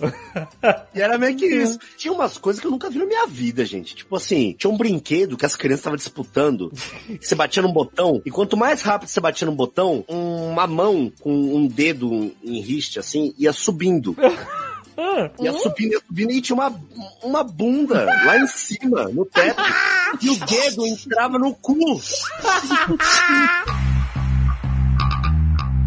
S10: E era meio que isso. Tinha umas coisas que eu nunca vi na minha vida, gente. Tipo assim, tinha um brinquedo que as crianças estavam disputando. Você batia num botão, e quanto mais rápido você batia num botão, uma mão com um dedo em riste, assim, ia subindo. Ia subindo, ia subindo, e tinha uma, uma bunda lá em cima, no teto. E o dedo entrava no cu.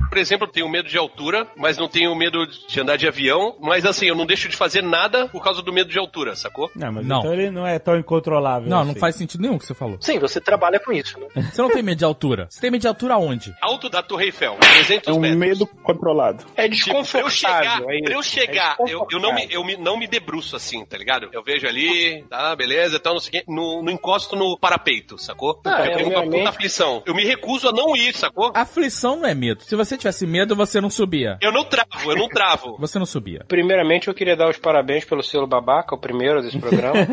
S12: Por exemplo, eu tenho medo de altura, mas não tenho medo de andar de avião. Mas assim, eu não deixo de fazer nada por causa do medo de altura, sacou?
S2: Não, mas
S3: Não.
S2: então ele não é tão incontrolável.
S3: Não, não
S2: assim.
S3: faz sentido nenhum o que você falou.
S37: Sim, você trabalha com isso, né?
S3: Você não tem medo de altura. Você tem medo de altura aonde?
S12: Alto da Torre Eiffel, 300
S40: É um
S12: metros.
S40: medo controlado.
S12: Tipo, pra
S37: É
S12: eu
S37: desconfortável.
S12: chegar,
S37: é
S12: eu,
S37: É
S12: chegar eu, eu não me,
S37: desconfortável.
S12: eu me- não me debruço assim, tá ligado? Eu vejo ali, tá, beleza, então não sei o quê, no, no encosto no parapeito, sacou?
S18: Ah,
S12: eu tenho uma puta aflição. Eu me recuso a não ir, sacou?
S3: Aflição não é medo. Se você tivesse medo, você não subia.
S12: Eu não travo, eu não travo.
S3: Você não subia.
S18: Primeiramente, eu queria dar os parabéns pelo selo babaca, o primeiro desse programa.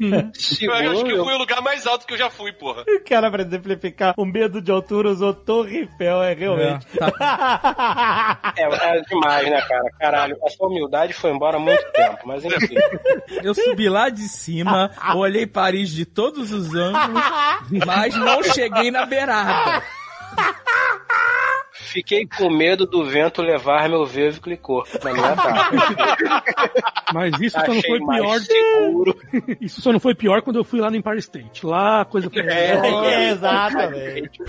S12: Eu acho que
S18: Segundo,
S12: foi o lugar mais alto que eu já fui, porra.
S2: O cara, pra exemplificar o medo de altura, usou Torre Eiffel, é realmente.
S18: é, é demais, né, cara? Caralho, a sua humildade foi embora há muito tempo, mas enfim.
S3: Eu subi lá de cima, olhei Paris de todos os ângulos, mas não cheguei na beirada.
S14: Fiquei com medo do vento levar meu vevo clicou na minha.
S44: Mas isso só não
S14: Achei
S44: foi pior.
S14: seguro.
S44: Isso só não foi pior quando eu fui lá no Empire State. Lá a coisa foi.
S2: É, exatamente.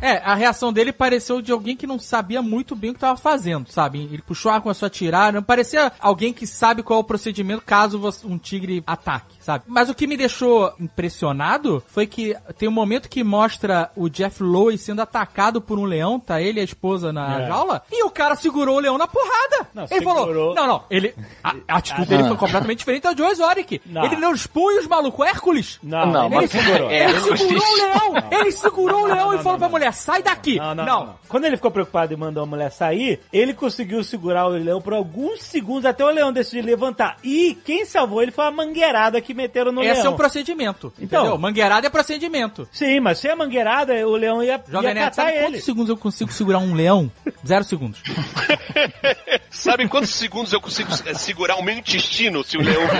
S3: É, a reação dele pareceu de alguém que não sabia muito bem o que tava fazendo, sabe? Ele puxou a arma, começou a atirar, não parecia alguém que sabe qual é o procedimento caso um tigre ataque, sabe? Mas o que me deixou impressionado foi que tem um momento que mostra o Jeff Lowe sendo atacado por um leão, tá ele e a esposa na
S2: É.
S3: jaula, e o cara segurou o leão na porrada. ele falou, não, não, ele, a, a atitude dele foi completamente diferente da Joe Exotic.
S2: Não.
S3: Ele não expunha os malucos, Hércules.
S2: Não, não,
S3: ele,
S2: mas segurou.
S3: ele
S2: Hércules.
S3: segurou o leão,
S2: Não.
S3: ele segurou o leão
S2: não,
S3: e falou
S2: não,
S3: pra mulher, sai daqui.
S2: Não, não, não, não. Quando ele ficou preocupado e mandou a mulher sair, ele conseguiu segurar o leão por alguns segundos até o leão decidir levantar. E quem salvou ele foi a mangueirada que meteram no
S3: Esse
S2: leão.
S3: é um procedimento,
S2: Então.
S3: entendeu? Mangueirada é procedimento.
S2: Sim, mas sem a mangueirada, o leão ia,
S3: Jovem
S2: ia
S3: Nerd,
S2: catar
S3: sabe
S2: ele.
S3: quantos segundos eu consigo segurar um leão? Zero segundos.
S12: Sabe quantos segundos eu consigo eh, segurar o meu intestino se o leão?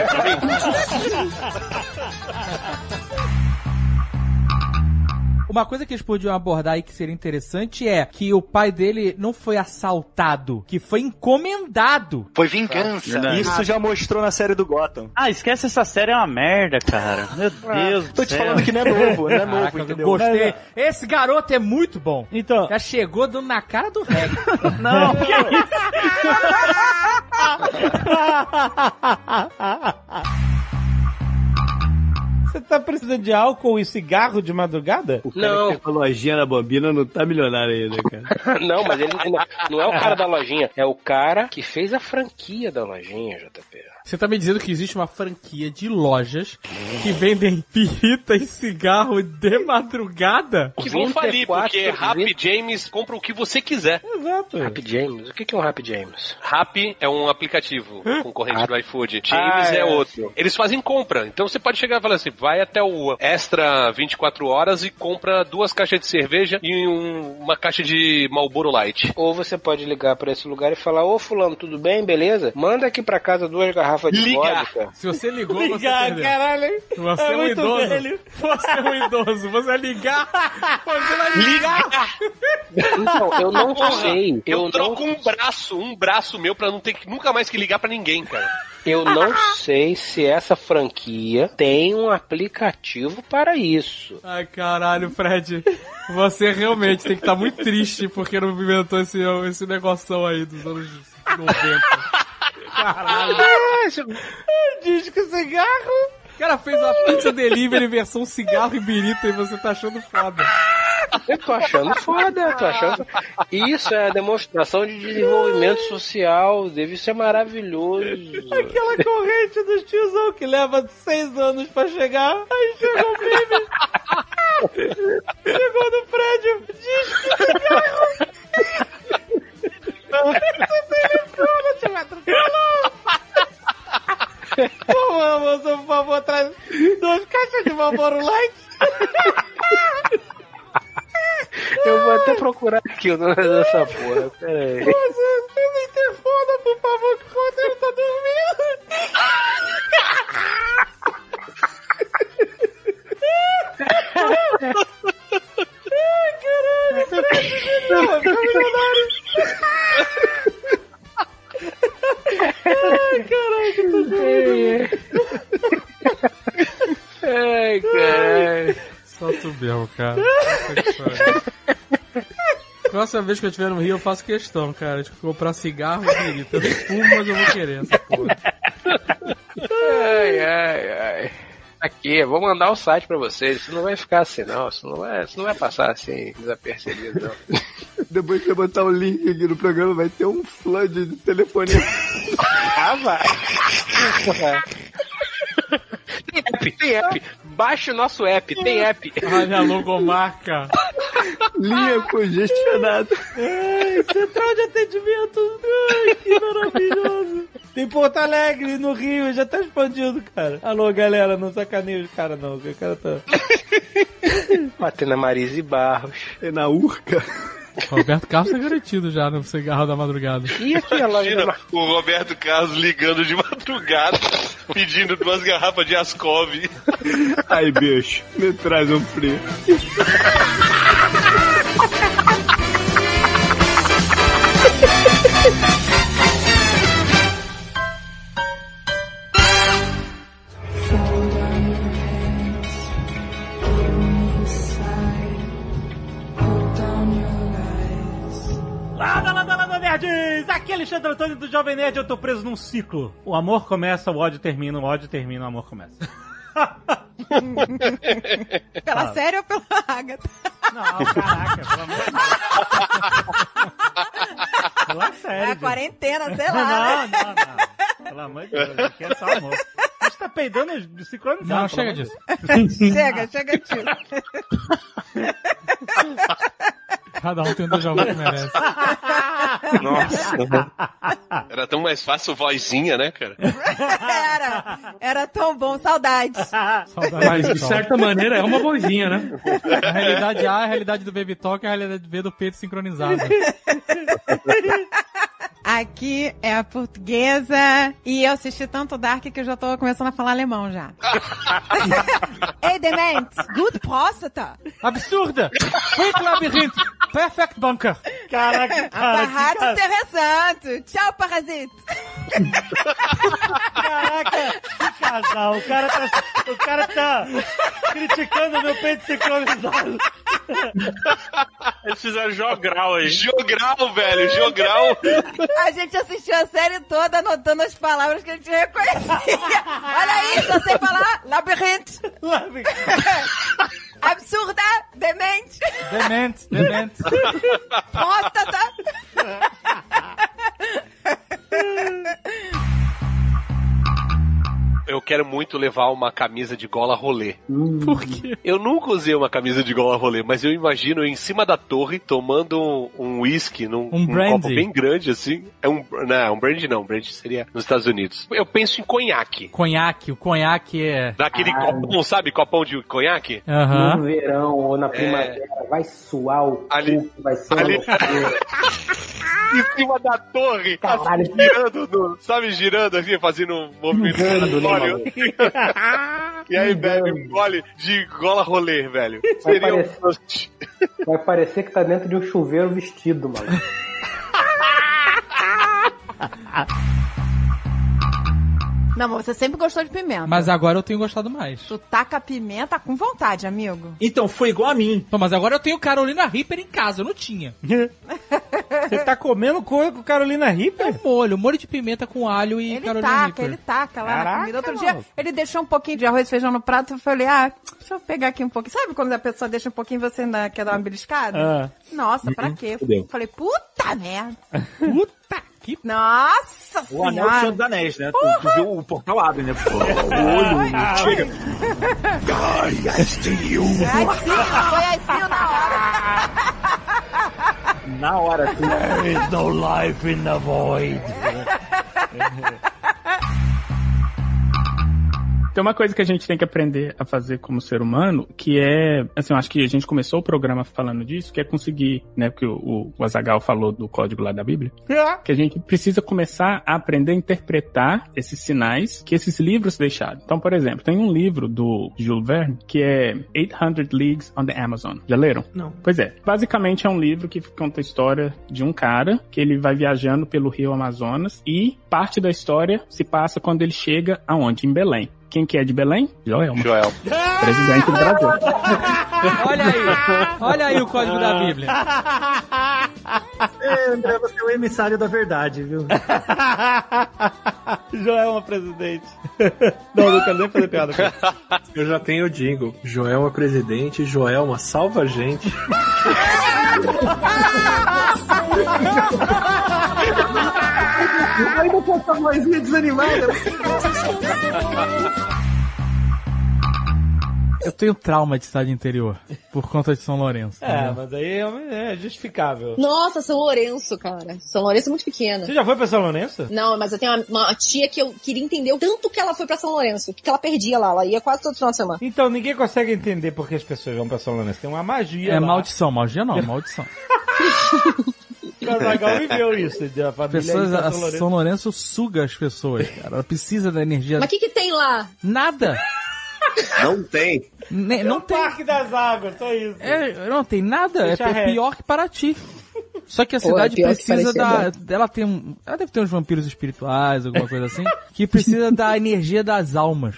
S3: Uma coisa que eles podiam abordar aí que seria interessante é que o pai dele não foi assaltado, que foi encomendado.
S37: Foi vingança.
S20: Isso já mostrou na série do Gotham.
S45: Ah, esquece essa série, é uma merda, cara. Meu Deus do
S20: Tô te
S45: céu.
S20: falando que não é novo, não é novo,
S3: Caraca, eu
S20: entendeu?
S3: Gostei. Esse garoto é muito bom.
S2: Então.
S3: Já chegou dando na cara do reggae.
S45: Não, que
S2: Você tá precisando de álcool e cigarro de madrugada?
S14: Não.
S9: A lojinha da bobina não tá milionário ainda, cara.
S14: Não, mas ele não, não é o cara da lojinha, é o cara que fez a franquia da lojinha, JP.
S3: Você tá me dizendo que existe uma franquia de lojas que vendem pirita e cigarro de madrugada?
S12: Que vão falir, porque Happy James compra o que você quiser.
S2: Exato.
S14: Happy James? O que é um Happy James?
S12: Happy é um aplicativo concorrente do iFood. James
S14: Ah,
S12: é
S14: é.
S12: outro. Eles fazem compra. Então você pode chegar e falar assim: vai até o Extra 24 horas e compra duas caixas de cerveja e um- uma caixa de Marlboro Light.
S14: Ou você pode ligar pra esse lugar e falar, ô fulano, tudo bem, beleza? Manda aqui pra casa duas garrafas de
S12: Ligar.
S14: vodka.
S3: Se você ligou,
S2: Ligar,
S3: você perdeu.
S2: caralho, hein?
S3: Você é,
S2: É
S3: um
S2: muito
S3: idoso.
S2: velho.
S3: Você é um idoso. Você vai ligar. Você vai ligar.
S14: Então, eu não
S12: Porra,
S14: sei.
S12: Eu,
S14: Eu não,
S12: troco um braço, um braço meu pra não ter que, nunca mais que ligar pra ninguém, cara.
S14: eu não sei se essa franquia tem um aplicativo para isso.
S3: Ai, caralho, Fred. Você realmente tem que estar muito triste porque não inventou esse, esse negoção aí dos anos 90. Caralho.
S2: Disco cigarro.
S3: O cara fez uma pizza delivery versão cigarro e birita e você tá achando foda.
S14: Eu tô achando foda, eu tô achando. Isso é a demonstração de desenvolvimento social, deve ser maravilhoso.
S2: Aquela corrente do tiozão que leva seis anos pra chegar. Aí chegou o meme. chegou no prédio. Disco cigarro. De madrugada. Por favor, moça, por favor, traz duas caixas de Marlboro Light.
S14: Eu vou até procurar aqui o nome dessa porra, pera aí.
S2: Moça, me interfona, por favor, que o Rodeiro tá dormindo. Ai, caralho, Fred, genial, vai ficar milionário. Ai, caralho, que tô chorando.
S14: Ai, caralho.
S3: Só tu mesmo, cara. Próxima vez que eu estiver no Rio, eu faço questão, cara, de comprar cigarro e. Eu fumo, mas eu vou querer essa porra.
S14: Aqui, eu vou mandar o site pra vocês. Isso não vai ficar assim, não. Isso não vai, isso não vai passar assim, desapercebido, não.
S9: Depois que você botar o link aqui no programa, vai ter um flood de telefonia.
S14: ah, vai. Tem app, tem app. Baixe o nosso app, tem app.
S3: Olha a logomarca.
S9: Linha congestionada.
S2: Ai, central de atendimento. Ai, que maravilhoso. Tem Porto Alegre, no Rio, já tá expandindo, cara. Alô, galera, não sacaneia os caras não, que o cara tá...
S14: Batendo na Marise Barros.
S9: É na Urca.
S3: Roberto Carlos tá garantido já no cigarro da madrugada.
S14: E aqui a loja da
S12: Imagina o Roberto Carlos ligando de madrugada, pedindo duas garrafas de Ascov.
S9: Aí, bicho, me traz um frio.
S2: nerds! Aqui é Alexandre Antônio do Jovem Nerd, eu tô preso num ciclo. O amor começa, o ódio termina, o ódio termina, o amor começa.
S11: Pela série ou pela Agatha?
S2: Não, caraca, pelo amor de Deus. Pela série.
S11: É a quarentena, sei lá.
S2: Não, não, não. Pelo amor de Deus, aqui é só amor. A gente tá peidando de sincronizado.
S3: Não, chega disso.
S11: Chega, chega disso.
S3: Cada um tem o jovem que merece.
S12: Nossa. Era tão mais fácil vozinha, né, cara?
S11: Era, era tão bom, saudades.
S46: Mas, de certa maneira, é uma vozinha, né?
S3: A realidade A é a realidade do Baby Talk, a realidade B do peito sincronizado.
S11: Aqui é a portuguesa e eu assisti tanto Dark que eu já tô começando a falar alemão já. Ei, Demente, good próstata.
S3: Absurda! Quick Labyrinth! Perfect Bunker!
S2: Caraca, cara. Cara-
S11: interessante. Tchau, parasita.
S2: Caraca, que casal. O cara tá, o cara tá criticando meu peito sincronizado.
S12: Eles fizeram jogral aí. Jogral, velho, jogral.
S11: A gente assistiu a série toda anotando as palavras que a gente reconhecia. Olha aí, só sei falar labirinto. Absurda, demente,
S3: Demente, demente.
S11: próstata.
S12: Eu quero muito levar uma camisa de gola rolê.
S3: Por quê?
S12: Eu nunca usei uma camisa de gola rolê, mas eu imagino eu em cima da torre tomando um- um whisky num
S3: Um brandy.
S12: copo bem grande assim. É um não, um brandy não, um brandy seria nos Estados Unidos. Eu penso em conhaque.
S3: Conhaque, o conhaque é.
S12: Daquele
S18: Ah.
S12: copão, sabe? Copão de conhaque?
S3: Aham.
S18: No verão ou na primavera, vai suar o
S12: Ali-
S18: cu, vai ser
S12: ali- em cima da torre,
S18: Caralho.
S12: assim, girando, sabe, girando assim, fazendo um movimento
S18: Pingando, né,
S12: e aí bebe um gole de gola rolê, velho.
S18: Vai
S12: Seria um
S18: parecer, vai parecer que tá dentro de um chuveiro vestido, mano.
S11: Não, mas você sempre gostou de pimenta.
S3: Mas agora eu tenho gostado mais.
S11: Tu taca pimenta com vontade, amigo.
S36: Então, foi igual a mim.
S3: Pô, mas agora eu tenho Carolina Reaper em casa, eu não tinha.
S2: Você tá comendo coisa com Carolina Reaper?
S3: É molho, molho de pimenta com alho e
S11: Ele
S3: Carolina
S11: taca,
S3: Reaper.
S11: ele taca lá na
S2: Caraca,
S11: comida. Outro
S2: mano.
S11: dia, ele deixou um pouquinho de arroz e feijão no prato. Eu falei, ah, deixa eu pegar aqui um pouquinho. Sabe quando a pessoa deixa um pouquinho e você ainda quer dar uma beliscada?
S2: Ah.
S11: Nossa, pra quê?
S36: Fudeu.
S11: Falei, puta merda.
S3: Puta que...
S11: Nossa
S36: O anel do Senhor dos Anéis, né? Tu, tu viu o portal abre, né? O olho chega.
S11: Ai, sim, foi assim na hora.
S36: Na hora. Tu...
S2: There is no life in the void.
S40: Tem uma coisa que a gente tem que aprender a fazer como ser humano, que é, assim, eu acho que a gente começou o programa falando disso, que é conseguir, né, porque o, o Azagal falou do código lá da Bíblia, que a gente precisa começar a aprender a interpretar esses sinais que esses livros deixaram. Então, por exemplo, tem um livro do Jules Verne que é 800 Leagues on the Amazon. Já leram?
S36: Não.
S40: Pois é. Basicamente é um livro que conta a história de um cara que ele vai viajando pelo rio Amazonas e parte da história se passa quando ele chega aonde? Em Belém. Quem que é de Belém? Joel.
S12: Joel.
S40: Presidente do Brasil.
S3: Olha aí, olha aí o código da Bíblia.
S20: É, André, você é o emissário da verdade, viu?
S2: Joel é uma presidente. Não, não quero nem fazer piada com isso.
S47: Eu já tenho o jingle. Joelma é presidente, Joelma salva a gente.
S20: Ainda com essa vozinha desanimada.
S3: Eu tenho trauma de cidade interior por conta de São Lourenço.
S2: É, mas aí é, é justificável.
S39: Nossa, São Lourenço, cara. São Lourenço é muito pequena.
S2: Você já foi pra São Lourenço?
S39: Não, mas eu tenho uma, uma tia que eu queria entender o tanto que ela foi pra São Lourenço. O que ela perdia lá. Ela ia quase todo final de semana.
S2: Então, ninguém consegue entender por que as pessoas vão pra São Lourenço. Tem uma magia
S3: É
S2: lá.
S3: maldição, maldição não, maldição.
S2: Viveu isso. A família
S3: Pessoas, a
S2: São Lourenço.
S3: São Lourenço suga as pessoas, cara. Ela precisa da energia.
S39: Mas o que que tem lá?
S3: Nada.
S10: Não tem.
S3: Ne-
S2: É
S3: não
S2: o
S3: tem.
S2: Parque das Águas, só isso.
S3: É, não tem nada.
S2: Deixa
S3: é pior que Paraty. Só que a
S39: Pô, é
S3: cidade
S39: pior que
S3: precisa da. Ela tem um. Ela deve ter uns vampiros espirituais, alguma coisa assim. que precisa da energia das almas.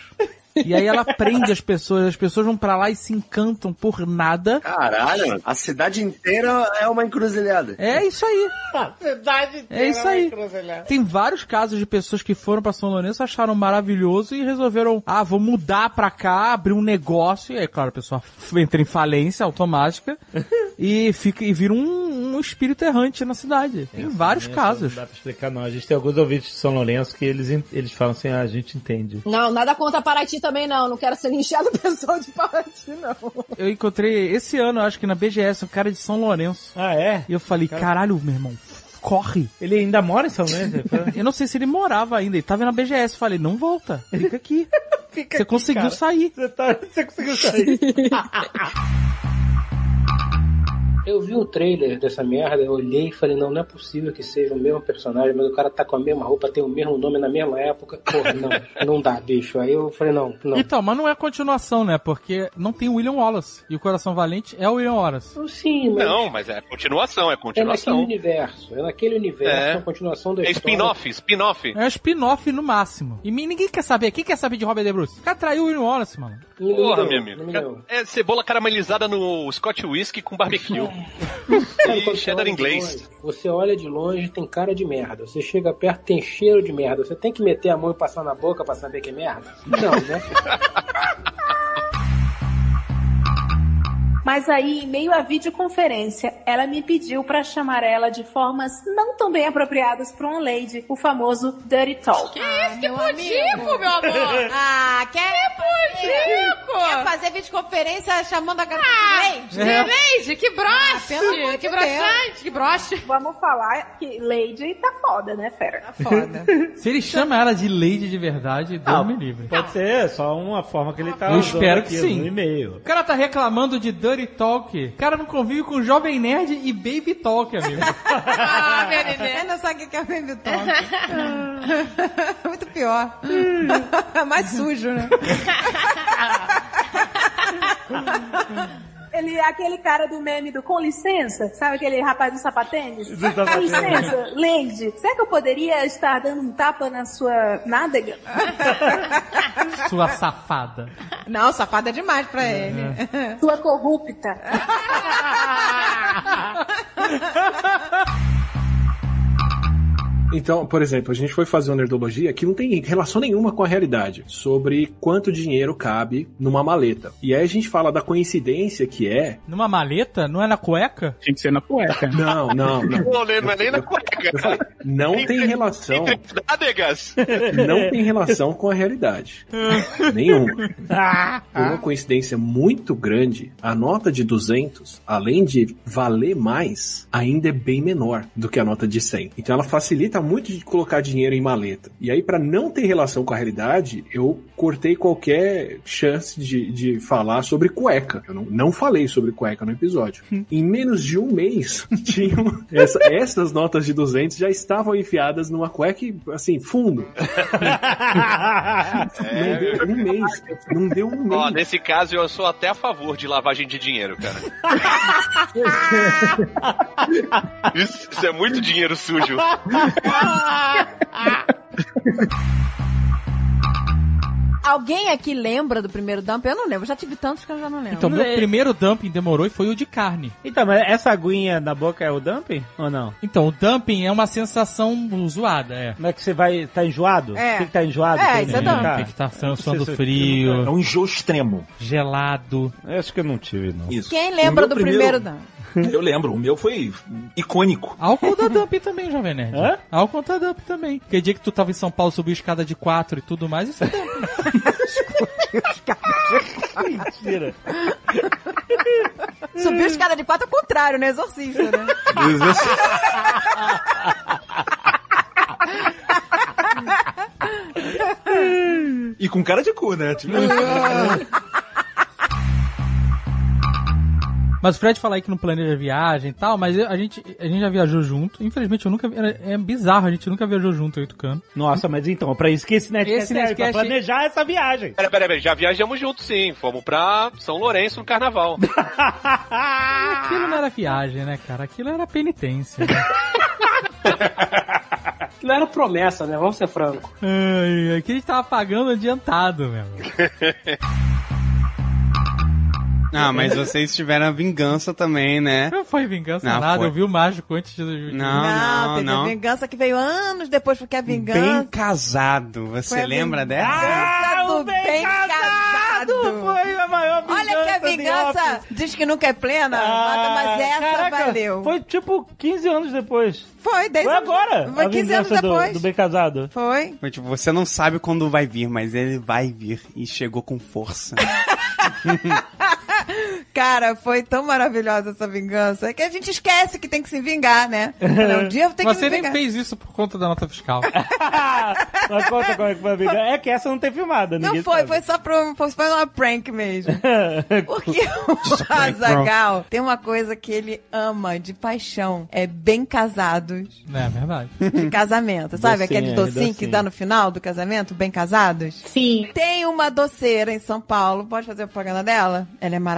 S3: E aí ela prende as pessoas, as pessoas vão pra lá e se encantam por nada.
S10: Caralho, a cidade inteira é uma encruzilhada.
S3: É isso aí.
S27: A cidade inteira
S3: É isso aí.
S27: vai encruzilhar.
S3: Tem vários casos de pessoas que foram pra São Lourenço, acharam maravilhoso e resolveram, ah, vou mudar pra cá, abrir um negócio. E aí, claro, a pessoa entra em falência automática e fica e vira um, um espírito errante na cidade. Tem vários
S2: Isso
S3: casos.
S2: Não dá pra explicar, não. A gente tem alguns ouvintes de São Lourenço que eles, eles falam assim, ah, a gente entende.
S39: Não, nada contra Paraty também não. Não quero ser linchado pessoal de Paraty, não.
S3: Eu encontrei esse ano, acho que na BGS, um cara de São Lourenço.
S2: Ah, é?
S3: E eu falei, caralho, meu irmão, corre.
S2: Ele ainda mora em São Lourenço?
S3: Eu não sei se ele morava ainda, ele tava na BGS. Falei, não volta, fica aqui. Você conseguiu
S2: cara.
S3: sair.
S2: Você, tá, você conseguiu sair.
S18: Eu vi o trailer dessa merda, eu olhei e falei, não, não é possível que seja o mesmo personagem, mas o cara tá com a mesma roupa, tem o mesmo nome na mesma época. Porra, não, não dá, bicho. Aí eu falei, não, não.
S3: Então, mas não é continuação, né? Porque não tem o William Wallace. E o Coração Valente é o William Wallace.
S18: Sim, mas
S12: Não, mas é continuação, é
S18: é naquele
S12: continuação.
S18: universo, é naquele universo,
S12: É.
S18: é a continuação da
S12: É
S18: história.
S12: spin-off, spin-off.
S3: É um spin-off no máximo. E ninguém quer saber. Quem quer saber de Robert De Bruce? O cara traiu o William Wallace, mano.
S12: Porra, meu amigo. É cebola caramelizada no Scotch Whisky com barbecue. E cheddar
S18: olha de
S12: inglês.
S18: longe, Você olha de longe, tem cara de merda. Você chega perto, tem cheiro de merda. Você tem que meter a mão e passar na boca pra saber que é merda? Não, né?
S48: Mas aí, em meio à videoconferência, ela me pediu pra chamar ela de formas não tão bem apropriadas pra uma lady, o famoso Dirty Talk.
S11: Que isso, que pudico, meu amor. Ah, quer... Que pudico. Quer fazer videoconferência chamando a garota de Lady?
S48: É.
S11: Lady, que broche.
S48: de
S11: que broxante, que broche.
S48: Vamos falar que Lady tá foda, né, fera? Tá
S11: foda.
S3: Se ele chama ela de Lady de verdade, Deus me livre.
S2: Pode ser, só uma forma que ele tá
S3: Eu
S2: usando
S3: espero que
S2: aqui
S3: sim.
S2: no e-mail.
S3: O cara tá reclamando de Dirty Talk. O cara não convive com Jovem Nerd e Baby Talk, amigo.
S11: Ah, Você não sabe o que é baby talk. Muito pior. Mais sujo, né?
S48: Ele é aquele cara do meme do com licença, sabe aquele rapaz do sapatênis?
S49: Do
S48: Com licença, Lady, será que eu poderia estar dando um tapa na sua nádega?
S3: Sua safada.
S11: Não, safada é demais pra ele.
S48: Sua corrupta.
S47: Então, por exemplo, a gente foi fazer uma nerdologia que não tem relação nenhuma com a realidade sobre quanto dinheiro cabe numa maleta. E aí a gente fala da coincidência que é.
S3: Numa maleta? Não é na cueca?
S40: Tinha que ser na cueca.
S47: Não, não, não.
S12: Não, não é nem na cueca.
S47: Eu falei, não tem relação. Não tem relação com a realidade. Nenhuma. Por uma coincidência muito grande, a nota de 200, além de valer mais, ainda é bem menor do que a nota de 100. Então ela facilita muito de colocar dinheiro em maleta. E aí, para não ter relação com a realidade, eu cortei qualquer chance de, de falar sobre cueca. Eu não, não falei sobre cueca no episódio. em menos de um mês, tinham essa- essas notas de 200 já estavam enfiadas numa cueca, e, assim, fundo. Não deu um mês. Não deu um mês.
S12: Ó, nesse caso eu sou até a favor de lavagem de dinheiro, cara. Isso, isso é muito dinheiro sujo.
S11: Alguém aqui lembra do primeiro dump? Eu não lembro, já tive tantos que eu já não lembro.
S3: Então, meu primeiro dumping demorou e foi o de carne.
S2: Então, mas essa aguinha na boca é o dumping ou não?
S3: Então, o dumping é uma sensação zoada, é.
S2: Como é que você vai. Tá enjoado?
S3: É.
S2: Tem que tá enjoado?
S3: É, isso é dumping.
S2: tá?
S3: Tem que estar
S2: Não sei
S3: suando frio.
S36: É um enjoo extremo.
S3: Gelado.
S2: Eu acho que eu não tive, não.
S36: Isso.
S11: Quem lembra do
S36: meu
S11: primeiro dump?
S36: Eu lembro, o meu foi icônico.
S3: Álcool da Dump também, Jovem Nerd. Álcool da Dump também. Aquele dia que tu tava em São Paulo, subiu escada de 4 e tudo mais, isso é Dump.
S2: Mentira.
S11: Subiu escada de quatro ao contrário, né? Exorcista, né?
S36: E com cara de cu, né? Tipo...
S3: Mas o Fred fala aí que não planeja viagem e tal, mas eu- a gente, a gente já viajou junto. Infelizmente, eu nunca. vi- É bizarro, a gente nunca viajou junto, eu e o Tucano.
S2: Nossa, mas então, pra isso que esse Nerdcast
S3: Esse
S2: serve, pra planejar essa viagem.
S12: Pera, pera, pera, já viajamos juntos sim. Fomos pra São Lourenço no carnaval.
S3: Aquilo não era viagem, né, cara? Aquilo era penitência. né?
S18: Não era promessa, né? Vamos ser franco.
S3: Ai, aqui a gente tava pagando adiantado, meu.
S50: Ah, mas vocês tiveram a vingança também, né?
S3: Não foi vingança
S50: Não,
S3: nada,
S50: foi.
S3: eu vi o mágico antes de...
S50: Não,
S11: Não,
S50: não,
S11: teve a
S50: não.
S11: vingança que veio anos depois, porque a
S50: Bem
S11: vingança.
S50: casado, você
S11: Foi a
S50: lembra
S11: vingança
S50: dela?
S11: do bem, casado.
S2: Foi a maior
S11: Olha que a
S2: vingança
S11: vingança diz que nunca é plena,
S2: Ah,
S11: mas essa
S2: caraca,
S11: valeu.
S2: Foi tipo 15 anos depois.
S11: Foi, 10
S2: Foi
S11: anos.
S2: agora.
S11: Foi
S2: a
S11: 15 anos
S2: vingança do-
S11: depois.
S2: Do, bem casado.
S11: Foi.
S50: Foi tipo, você não sabe quando vai vir, mas ele vai vir e chegou com força.
S11: Cara, foi tão maravilhosa essa vingança. É que a gente esquece que tem que se vingar, né? Um dia eu tenho que
S3: Você
S11: me
S3: nem
S11: vingar.
S3: fez isso por conta da nota fiscal.
S2: Mas conta como é que foi a vingança. É que essa não tem filmada,
S11: Não
S2: ninguém
S11: foi,
S2: sabe.
S11: foi só pro, foi uma prank mesmo. Porque o Azagal tem uma coisa que ele ama de paixão. É bem casados.
S3: é verdade.
S11: De casamento, sabe?
S3: Docinho,
S11: Aquele
S3: é,
S11: docinho, que
S3: docinho.
S11: dá no final do casamento, bem casados?
S48: Sim.
S11: Tem uma doceira em São Paulo, pode fazer a propaganda dela? Ela é maravilhosa.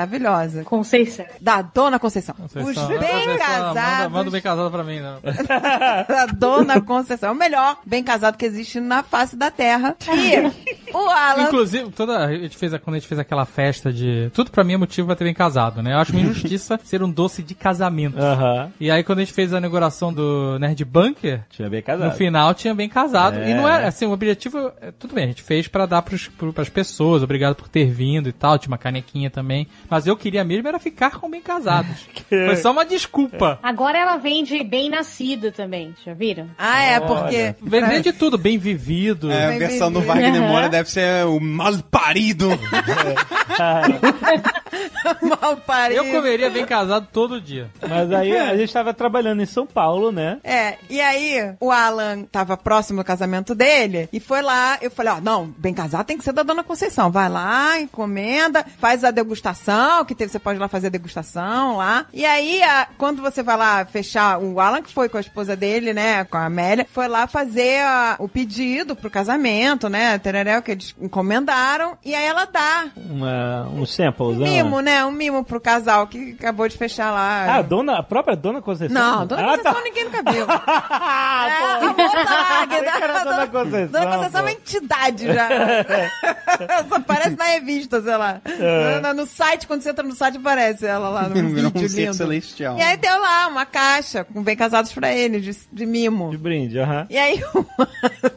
S48: Conceição.
S11: Da Dona Conceição.
S3: Conceição.
S11: Os
S3: Conceição,
S11: bem
S3: Manda,
S11: casados.
S3: manda o bem casado pra mim, não.
S11: da Dona Conceição. É o melhor bem casado que existe na face da Terra. E o Alan.
S3: Inclusive, toda, a gente fez, a- quando a gente fez aquela festa de. Tudo pra mim é motivo pra ter bem casado, né? Eu acho uma injustiça ser um doce de casamento.
S2: Aham.
S3: E aí, quando a gente fez a inauguração do Nerd Bunker,
S2: Tinha bem casado.
S3: no final tinha bem casado.
S2: É.
S3: E não era, assim, o objetivo. é, Tudo bem, a gente fez pra dar pros, pro, pras pessoas, obrigado por ter vindo e tal. Tinha uma canequinha também. Mas eu queria mesmo era ficar com bem casados. Foi só uma desculpa.
S48: Agora ela vende bem nascido também, já viram?
S11: Ah, é, porque.
S3: Vender de tudo, bem vivido.
S50: É, a
S11: Bem
S50: versão do. Wagner. Moura deve ser o mal parido.
S11: Mal parido.
S3: Eu comeria bem casado todo dia.
S2: Mas aí a gente tava trabalhando em São Paulo, né?
S11: É, e aí o Alan tava próximo do casamento dele e foi lá, eu falei, ó, não, bem casado tem que ser da Dona Conceição. Vai lá, encomenda, faz a degustação, que teve, você pode ir lá fazer a degustação lá. E aí, a- quando você vai lá fechar, o Alan que foi com a esposa dele, né, com a Amélia, foi lá fazer a- o pedido pro casamento, né, tereréu, que eles encomendaram, e aí ela dá
S2: Uma, um samples,
S11: um
S2: né?
S11: mimo, né, um mimo pro casal que acabou de fechar lá.
S2: Ah, a, dona, a própria Dona Conceição?
S11: Não, Dona
S2: ah,
S11: Conceição
S2: tá.
S11: ninguém nunca viu. é, a que
S2: Achei que era
S11: dá-
S2: Dona Conceição,
S11: Dona Conceição é uma
S2: pô.
S11: entidade já. Só aparece na revista, sei lá.
S50: É.
S11: No, no site, quando você entra no site, aparece ela lá no
S50: Virou
S11: vídeo
S50: um ser
S11: lindo.
S50: celestial.
S11: E aí deu lá uma caixa com bem casados pra ele, de, de mimo.
S2: De brinde, aham.
S11: E aí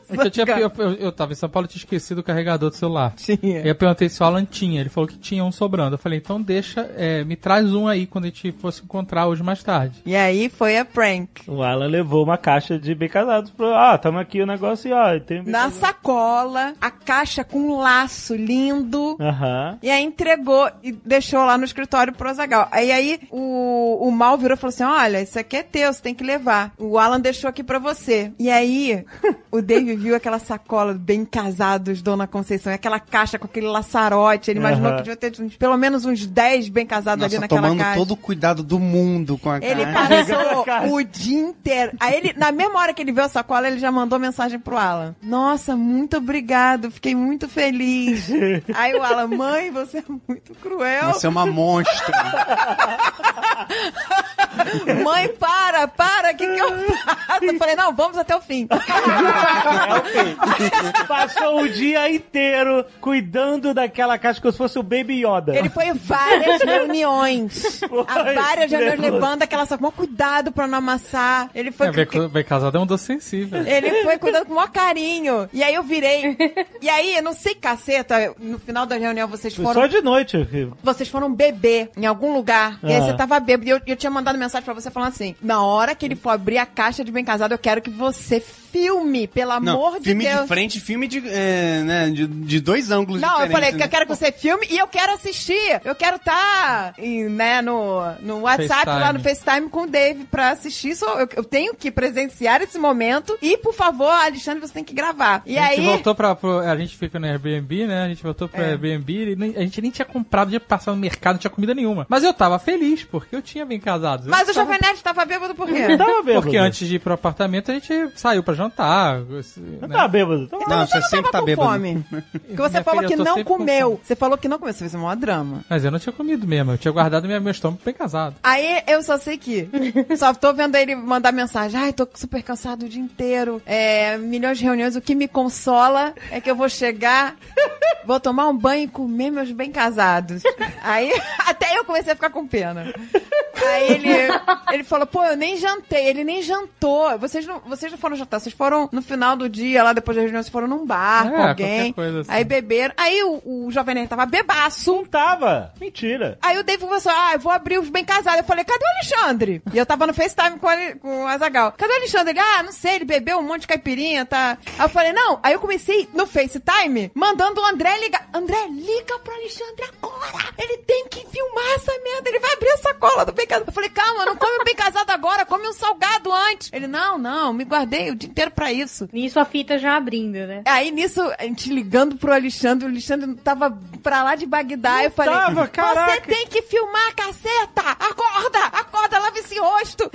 S3: É que eu, tinha, eu, eu, eu tava em São Paulo e tinha esquecido o carregador do celular.
S11: Tinha.
S3: E eu perguntei se o Alan tinha. Ele falou que tinha um sobrando. Eu falei, então deixa, é, me traz um aí quando a gente fosse encontrar hoje mais tarde.
S11: E aí foi a prank.
S2: O Alan levou uma caixa de bem casados pro. Ah, tamo aqui o negócio e ó, tem.
S11: Na sacola, a caixa com um laço lindo.
S2: Aham.
S11: E aí entregou e deixou lá no escritório pro Azagal. Aí aí o, o Mal virou e falou assim: Olha, isso aqui é teu, você tem que levar. O Alan deixou aqui pra você. E aí o Dave viu aquela sacola bem casados, Dona Conceição, aquela caixa com aquele laçarote. Ele imaginou
S50: Aham.
S11: que devia ter pelo menos uns 10 bem casados ali
S50: Nossa,
S11: naquela
S50: tomando
S11: caixa.
S50: todo o cuidado do mundo com a
S11: Ele
S50: caixa.
S11: passou o dia inteiro. Aí ele, na mesma hora que ele viu a sacola, ele já mandou mensagem pro Alan. Nossa, muito obrigado, fiquei muito feliz. Aí o Alan, mãe, você é muito cruel.
S50: Você é uma monstra.
S11: Mãe, para, para, o que, que eu faço? Eu falei, não, vamos até o fim.
S2: Passou o dia inteiro cuidando daquela caixa como se fosse o Baby Yoda.
S11: Ele foi em várias reuniões. A várias reuniões levando aquela sacola. Cuidado pra não amassar. Ele foi.
S3: É, bem, bem casado é um doce sensível.
S11: Ele foi cuidando com o maior carinho. E aí eu virei. E aí, eu não sei, caceta, no final da reunião vocês
S2: Foi
S11: foram.
S2: Só de noite.
S11: Vocês foram beber em algum lugar. E aí
S2: Ah.
S11: você tava bêbado. E eu, eu tinha mandado mensagem pra você falando assim: na hora que ele for abrir a caixa de bem casado, eu quero que você filme, pelo amor
S50: Não,
S11: de
S50: filme
S11: Deus.
S50: de frente, filme de, é, né, de, de dois ângulos
S11: Não, eu falei que
S50: né?
S11: eu quero que você filme e eu quero assistir. Eu quero estar né, no, no WhatsApp,
S3: FaceTime.
S11: lá no FaceTime com o Dave pra assistir. Só, eu, eu tenho que presenciar esse momento. E, por favor, Alexandre, você tem que gravar. E
S3: a gente
S11: aí.
S3: voltou pra. pro- a gente fica no Airbnb, né? A gente voltou pro
S11: É.
S3: Airbnb e nem- a gente nem tinha comprado, ia passar no mercado, não tinha comida nenhuma. Mas eu tava feliz, porque eu tinha bem casado. Eu
S11: Mas o
S3: tava-
S11: Jovem Nerd tava bêbado por quê?
S3: Porque antes de ir pro apartamento, a gente saiu pra jantar. esse, né?
S2: Tá bêbado.
S11: Então você sempre tá
S3: com
S11: fome. Porque você falou
S3: filha,
S11: que não
S3: sempre com
S11: comeu. Você falou que não comeu. Você fez um maior drama.
S3: Mas eu não não tinha comido mesmo. Eu tinha guardado minha, meu estômago bem casado.
S11: Aí eu só sei que. Só tô vendo ele mandar mensagem. Ai, tô super cansado o dia inteiro. É, milhões de reuniões. O que me consola é que eu vou chegar, vou tomar um banho e comer meus bem casados. Aí até eu comecei a ficar com pena. Aí ele, ele falou, pô, eu nem jantei. Ele nem jantou. Vocês não, vocês não foram jantar, vocês foram no final do dia, lá depois da reunião, vocês foram num bar
S2: É,
S11: com alguém.
S2: assim.
S11: Aí beberam. Aí o, o Jovem Nerd tava bebaço. Não
S2: tava. Mentira.
S11: Aí o Dave falou assim: ah, eu vou abrir os bem casados. Eu falei, cadê o Alexandre? E eu tava no FaceTime com, ele, com o Azagal. Cadê o Alexandre? Ele, ah, não sei, ele bebeu um monte de caipirinha, tá? Aí eu falei, não. Aí eu comecei no FaceTime mandando o André ligar. André, liga pro Alexandre agora. Ele tem que filmar essa merda. Ele vai abrir a sacola do bem casado. Eu falei, calma, não come o bem casado agora, come um salgado antes. Ele, não, não, me guardei o dia inteiro pra isso.
S49: Nisso a fita já abrindo, né?
S11: Aí nisso, a gente ligando pro Alexandre, o Alexandre tava pra lá de Bagdá. eu falei,
S2: tava,
S11: você
S2: caraca."
S11: tem que filmar, caceta! Acorda! Acorda, lava esse rosto!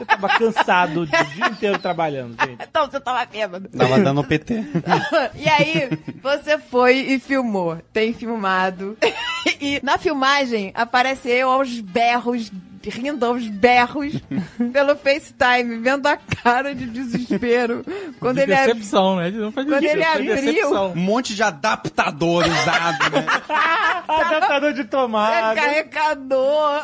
S2: Eu tava cansado o dia inteiro trabalhando, gente.
S11: Então você tava bêbado.
S50: Tava dando PT.
S11: e aí, você foi e filmou. Tem filmado. e na filmagem, aparece eu aos berros, rindo aos berros, pelo FaceTime, vendo a cara de desespero. Quando
S3: de
S11: ele ab-
S3: decepção, né? Não
S11: Quando ele abriu-
S3: decepção.
S50: Um monte de adaptador usado, né?
S2: Adaptador de tomada.
S11: Carregador.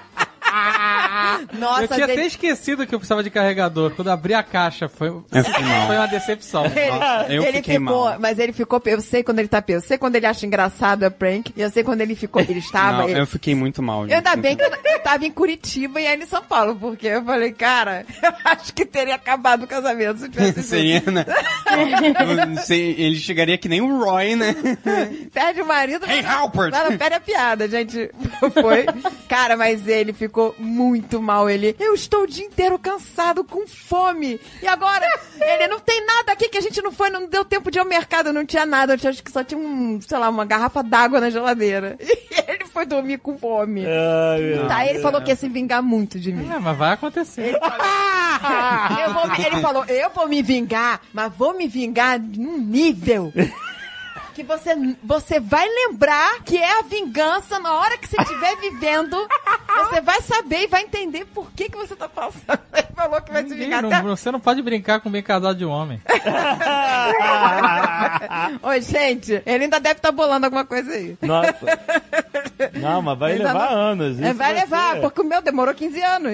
S11: Nossa,
S3: eu tinha
S11: gente.
S3: até esquecido que eu precisava de carregador. Quando abri a caixa, foi,
S50: Eu fiquei mal.
S3: foi uma decepção.
S11: Ele, ele ficou, mas ele ficou, eu sei quando ele tá eu sei quando ele acha engraçado a prank, e eu sei quando ele ficou, ele estava,
S50: Não,
S11: ele-
S50: eu fiquei muito mal.
S11: Eu ainda bem que eu, eu tava em Curitiba e aí em São Paulo, porque eu falei, cara, eu acho que teria acabado o casamento se tivesse
S50: Seria, né? Não sei, Ele chegaria que nem o Roy, né?
S11: Perde o marido.
S50: Hey,
S11: mas-
S50: Halpert!
S11: Mas não perde a piada, gente. Foi. Cara, mas ele ficou muito mal. Ele, eu estou o dia inteiro cansado, com fome. E agora, ele não tem nada aqui que a gente não foi, não deu tempo de ir ao mercado, não tinha nada. Eu tinha- acho que só tinha um, sei lá, uma garrafa d'água na geladeira. E ele foi dormir com fome.
S2: meu
S11: tá, ele
S3: Deus.
S11: falou que ia se vingar muito de mim.
S3: É, mas vai acontecer.
S11: Eu vou me- ele falou, eu vou me vingar, mas vou me vingar num nível que você, você vai lembrar que é a vingança na hora que você estiver vivendo. Você vai saber e vai entender por que, que você tá passando. Ele falou que vai se
S3: Ninguém
S11: vingar.
S3: não-
S11: até-
S3: você não pode brincar com bem casado de homem.
S11: Oi, gente, ele ainda deve estar bolando alguma coisa aí.
S2: Nossa. Não, mas vai
S11: Ainda
S2: levar
S11: não-
S2: anos.
S11: É,
S2: isso
S11: vai levar,
S2: ser.
S11: porque o meu demorou 15 anos.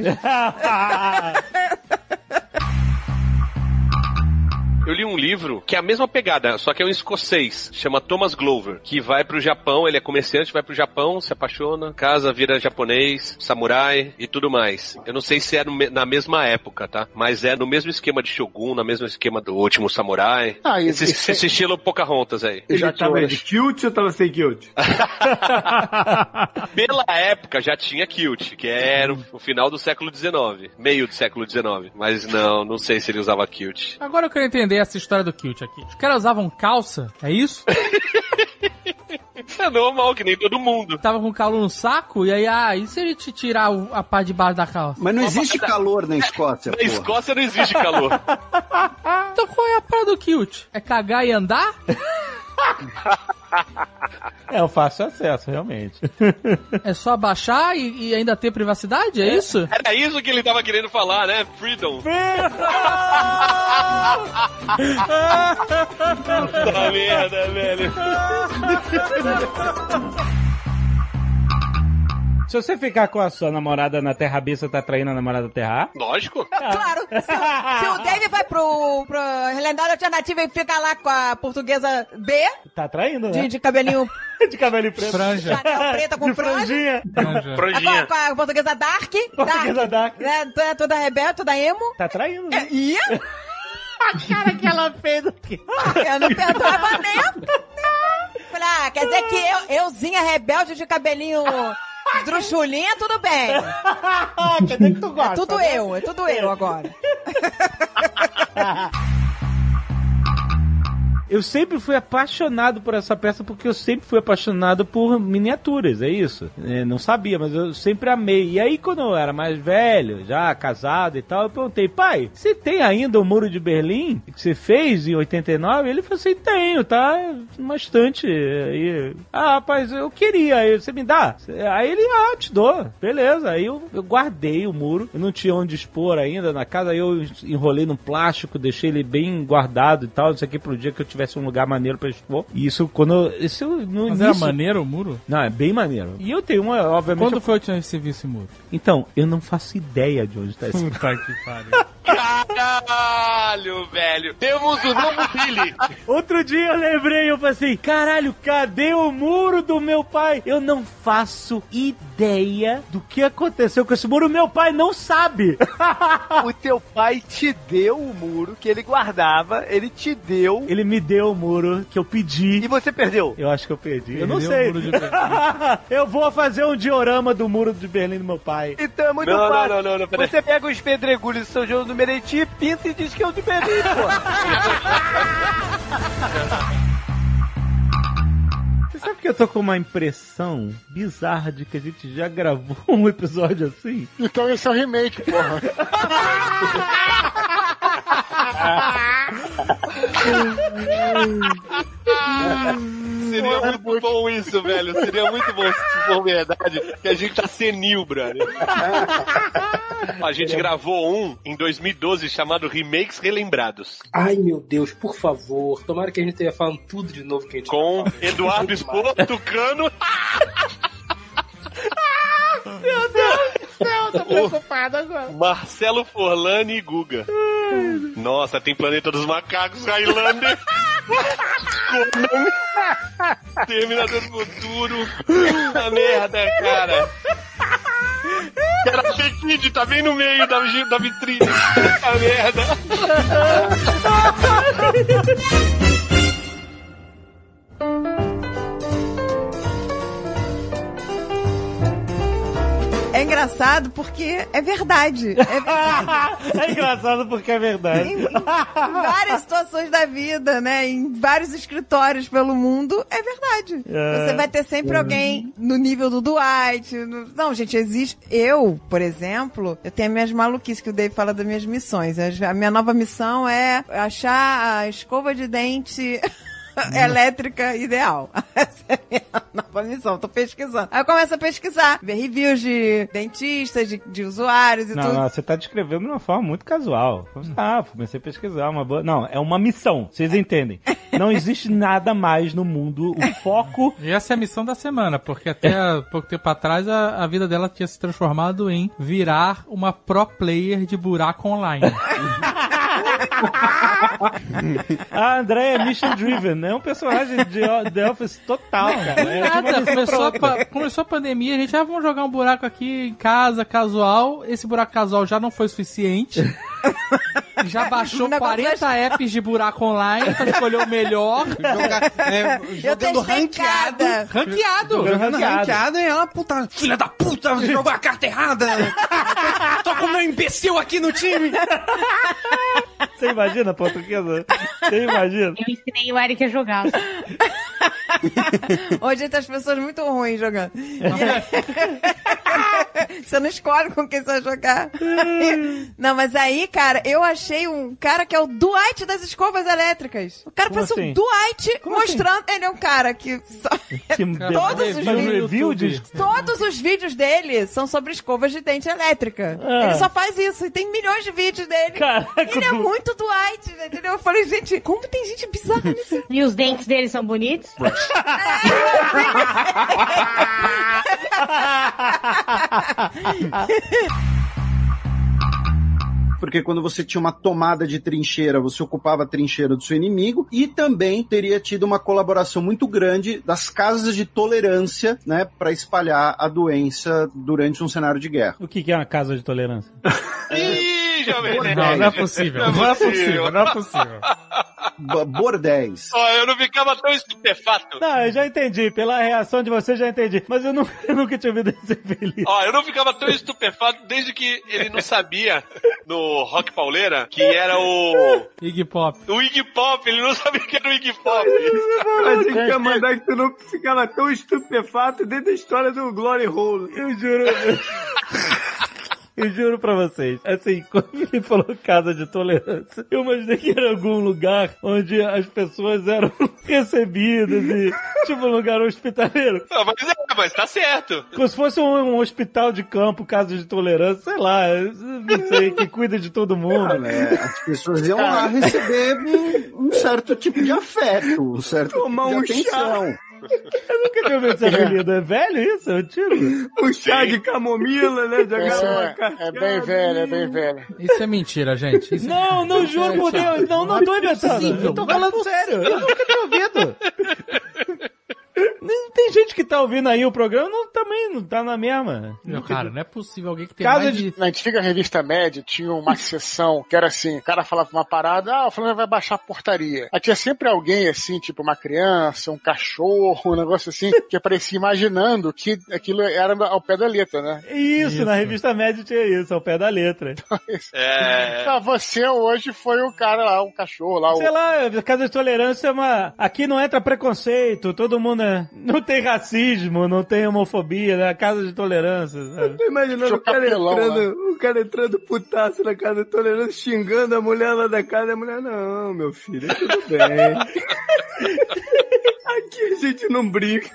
S12: Eu li um livro que é a mesma pegada, só que é um escocês, chama Thomas Glover, que vai pro Japão, ele é comerciante, vai pro Japão, se apaixona, casa, vira japonês, samurai e tudo mais. Eu não sei se é na mesma época, tá? Mas é no mesmo esquema de Shogun, no mesmo esquema do Último Samurai.
S51: Ah,
S12: esse,
S51: isso-
S12: esse estilo Pocahontas aí.
S51: Ele tava de cute ou tava sem cute?
S12: Pela época já tinha kilt, que era o- o final do século XIX, meio do século XIX. Mas não, não sei se ele usava kilt.
S3: Agora eu quero entender essa história do kilt aqui. Os caras usavam calça, é isso?
S12: É normal, que nem todo mundo.
S3: Tava com calor no saco, e aí, ah, e se ele te tirar o- a parte de baixo da calça?
S51: Mas não existe calor na Escócia,
S12: Na
S51: porra.
S12: Escócia não existe calor.
S3: Então qual é a parada do kilt? É cagar e andar?
S2: É o fácil acesso, realmente.
S3: É só abaixar e, e ainda ter privacidade? É, isso?
S12: Era isso que ele tava querendo falar, né? Freedom. Puta merda, velho.
S2: Se você ficar com a sua namorada na Terra B, você tá traindo a namorada Terra A?
S12: Lógico.
S11: Claro, se, o- se o Dave vai pro, pro realidade alternativa e fica lá com a portuguesa B,
S2: Tá traindo, né?
S11: de, de cabelinho
S2: de cabelinho preto.
S3: Franja.
S11: Chanel preta com
S2: De franjinha.
S11: A, com a- com a portuguesa Dark.
S2: Portuguesa Dark.
S11: Né, toda, toda rebelde, toda emo.
S2: Tá traindo, né?
S11: E
S2: A cara que ela fez aqui.
S11: eu não perdoava nem. Falei, ah, quer dizer que eu, euzinha rebelde de cabelinho druchulinha, tudo bem.
S2: Quer dizer que tu gosta,
S11: É tudo
S2: né?
S11: eu, é tudo eu agora.
S2: Eu sempre fui apaixonado por essa peça porque eu sempre fui apaixonado por miniaturas, é isso. É, não sabia, mas eu sempre amei. E aí, quando eu era mais velho, já casado e tal, eu perguntei, pai, você tem ainda o Muro de Berlim que você fez em 89? Ele falou assim, tenho, tá? Uma estante. Aí, ah, rapaz, eu queria, aí você me dá? Aí ele, ah, te dou. Beleza. Aí eu, eu guardei o muro, eu não tinha onde expor ainda na casa, aí eu enrolei no plástico, deixei ele bem guardado e tal, isso aqui pro dia que eu tivesse um lugar maneiro pra expor. E isso quando. eu- Isso no
S3: Mas era
S2: início-
S3: maneiro o muro?
S2: Não, é bem maneiro. E eu tenho uma, obviamente.
S3: Quando
S2: eu-
S3: foi a última vez que você viu esse muro?
S2: Então, eu não faço ideia de onde tá esse
S3: Puta que pariu.
S12: Caralho, velho. Temos o novo Billy.
S2: Outro dia eu lembrei, eu falei assim, caralho, cadê o muro do meu pai? Eu não faço ideia do que aconteceu com esse muro, meu pai não sabe.
S14: O teu pai te deu o muro que ele guardava, ele te deu.
S2: Ele me deu o muro que eu pedi.
S14: E você perdeu?
S2: Eu acho que eu perdi. Eu não sei.
S3: o muro de Berlim.
S2: eu vou fazer um diorama do muro de Berlim do meu pai.
S14: Então é muito
S12: Não, não,
S14: fácil.
S12: não, não, não, peraí.
S14: Você pega os pedregulhos do São João do Meriti, pinta e diz que é o de Berlim, pô.
S2: Você sabe que eu tô com uma impressão bizarra de que a gente já gravou um episódio assim?
S27: Então esse é o remake, porra.
S12: Seria muito bom isso, velho. Seria muito bom se for verdade que a gente tá senil, brother. A gente gravou um em 2012 chamado Remakes Relembrados.
S18: Ai, meu Deus, por favor. Tomara que a gente esteja falando tudo de novo que a gente
S12: Com
S18: tá.
S12: Eduardo Expor, Tucano.
S2: Meu Deus do céu, tô preocupado agora.
S12: Marcelo Forlani e Guga. Nossa, tem Planeta dos Macacos, Highlander. Conan. Terminador do Futuro. Puta merda, cara. Karate Kid tá bem no meio da, da vitrine. Puta merda.
S11: É engraçado porque é verdade. É,
S2: É engraçado porque é verdade.
S11: em várias situações da vida, né? Em vários escritórios pelo mundo, é verdade.
S2: É.
S11: Você vai ter sempre alguém no nível do Dwight. no- Não, gente, existe. Eu, por exemplo, eu tenho as minhas maluquices que o Dave fala das minhas missões. A minha nova missão é achar a escova de dente. elétrica ideal. Essa é a minha nova missão. Tô pesquisando. Aí eu começo a pesquisar, ver reviews de dentistas, de, de usuários e
S2: Não,
S11: tudo.
S2: não, você tá descrevendo de uma forma muito casual. Ah, comecei a pesquisar uma boa. Não, é uma missão, vocês entendem. Não existe nada mais no mundo. O foco.
S3: E essa é a missão da semana, porque até pouco tempo atrás a, a vida dela tinha se transformado em virar uma pro player de buraco online.
S2: A André é mission driven, é um personagem de The Office total, cara. É tipo
S3: Nada,
S2: missão
S3: começou a, começou a pandemia, a gente, ah, vamos jogar um buraco aqui em casa, casual. Esse buraco casual já não foi suficiente. Já baixou
S11: O negócio
S3: 40 apps de buraco online pra escolher o melhor.
S50: é,
S11: Eu testei cada.
S3: Ranqueado.
S50: Jogando
S2: ranqueado.
S50: ranqueado e ela, puta, filha da puta, jogou a carta errada. Tô com o meu imbecil aqui no time.
S2: Você imagina, portuguesa? Você imagina?
S49: Eu ensinei o Eric a jogar.
S11: Hoje tem as pessoas muito ruins jogando. Você não escolhe com quem você vai jogar. não, mas aí, cara, eu achei um cara que é o Dwight das escovas elétricas. O cara
S2: Como
S11: parece
S2: assim?
S11: um Dwight mostrando. Ele é um cara que. só-
S2: Que
S11: todos, os vídeos,
S2: review de...
S11: todos os vídeos dele são sobre escovas de dente elétrica.
S2: Ah.
S11: Ele só faz isso. E tem milhões de vídeos dele.
S2: Caraca,
S11: ele é muito Dwight, entendeu? Eu falei, gente, como tem gente bizarra nisso?
S49: E os dentes dele são bonitos?
S51: Porque quando você tinha uma tomada de trincheira, você ocupava a trincheira do seu inimigo e também teria tido uma colaboração muito grande das casas de tolerância, né, para espalhar a doença durante um cenário de guerra.
S2: O que que é uma casa de tolerância?
S12: Jovem Nerd.
S3: Não, não é possível. Não é possível, não é possível.
S30: bordéis.
S12: Ó, eu não ficava tão estupefato.
S2: Não, eu já entendi. Pela reação de você, já entendi. Mas eu, nu- eu nunca tinha ouvido esse feliz.
S12: Ó, eu não ficava tão estupefato desde que ele não sabia no Rock Pauleira que era o.
S3: Iggy Pop.
S12: O Iggy Pop, ele não sabia que era o Iggy Pop.
S9: Mas ele quer mandar que tu não ficava tão estupefato dentro da história do Glory Hole.
S2: Eu juro. Eu juro pra vocês, assim, quando ele falou casa de tolerância, eu imaginei que era algum lugar onde as pessoas eram recebidas e, tipo, um lugar hospitaleiro.
S12: Ah, mas, é, mas tá certo.
S2: Como se fosse um, um hospital de campo, casa de tolerância, sei lá, não sei, que cuida de todo mundo.
S30: Ah, né? As pessoas iam lá receber um, um certo tipo de afeto, um certo
S9: Tomar
S30: tipo
S9: um
S30: de atenção.
S2: Eu nunca tinha ouvido esse apelido. É velho isso? É antigo?
S9: Um chá de camomila, né? Jogar uma
S27: É, é bem velho, é bem velho.
S3: Isso é mentira, gente. Isso
S2: Não, não juro por Deus. Não, não tô inventando. Eu tô falando sério. Eu nunca tinha ouvido. Não Tem gente que tá ouvindo aí o programa, não, também não tá na mesma.
S3: Meu cara, não é possível alguém que tem mais
S27: de...
S3: de...
S27: Na antiga revista Média tinha uma sessão que era assim, o cara falava uma parada, ah, o fulano vai baixar a portaria. Aí tinha sempre alguém assim, tipo uma criança, um cachorro, um negócio assim, que aparecia imaginando que aquilo era ao pé da letra, né?
S2: Isso, na revista média tinha isso, ao pé da letra.
S12: É.
S27: Ah, você hoje foi o cara lá, o cachorro lá, o...
S2: Sei lá, casa de tolerância é uma. Aqui não entra preconceito, todo mundo é... não tem racismo, não tem homofobia, né? Casa de tolerância. Sabe?
S9: Tô imaginando o cara, entrando, o cara entrando putaço na casa de tolerância, xingando a mulher lá da casa, e a mulher, não, meu filho, tudo bem. Aqui a gente não briga.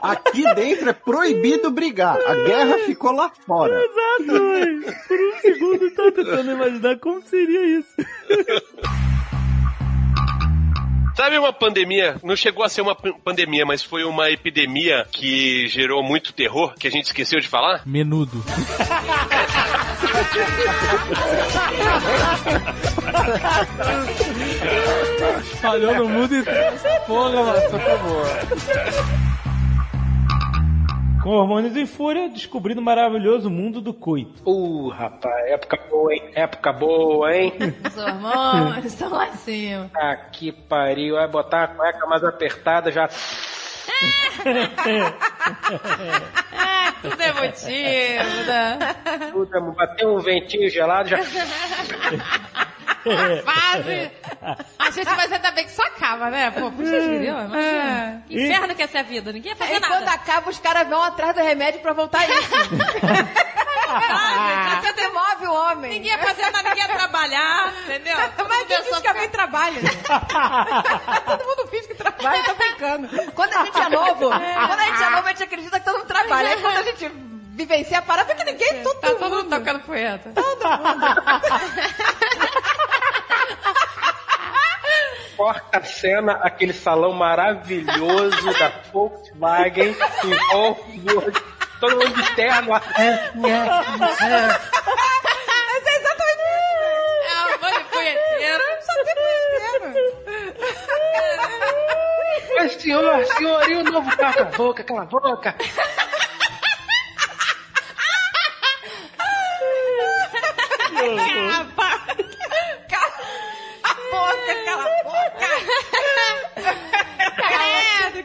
S30: Aqui dentro é proibido brigar. A guerra ficou lá fora.
S2: Exato, mãe. Por um segundo eu tava tentando imaginar como seria isso.
S12: Sabe uma pandemia? Não chegou a ser uma pandemia, mas foi uma epidemia que gerou muito terror, que a gente esqueceu de falar?
S3: Menudo. Falhou no mundo e... Porra, mano.
S2: Com hormônios em fúria, descobrindo o maravilhoso mundo do coito.
S14: Uh, rapaz, época boa, hein? Época boa, hein?
S15: Os hormônios estão lá em cima.
S14: Aqui pariu, vai botar a cueca mais apertada já.
S15: Ah, tudo é motivo, né?
S14: Puta, bateu um ventinho gelado já.
S15: Quase. A gente, mas ainda bem que isso acaba, né? Pô, puxa grila, imagina. Que inferno que é essa vida, ninguém ia fazer
S11: E
S15: nada.
S11: quando acaba, os caras vão atrás do remédio pra voltar isso.
S15: Ah,
S11: Você demove o homem.
S15: Ninguém ia fazer nada, ninguém ia trabalhar, entendeu?
S11: Mas quem diz que alguém trabalha? todo mundo finge que trabalha, tô brincando. Quando a gente é novo, quando a gente é novo, a gente acredita que todo mundo trabalha. Aí quando a gente vivencia a parada, que ninguém, todo,
S15: Tá todo mundo tocando poeta.
S14: Corta a cena, aquele salão maravilhoso da Volkswagen em Wolfsburg. Todo mundo de terno. É, é, é.
S11: Mas é exatamente
S15: É um monte de punheteiro.
S11: Só tem punheteiro.
S14: Mas senhor, senhor, e o novo carro? Cala a boca, cala a boca.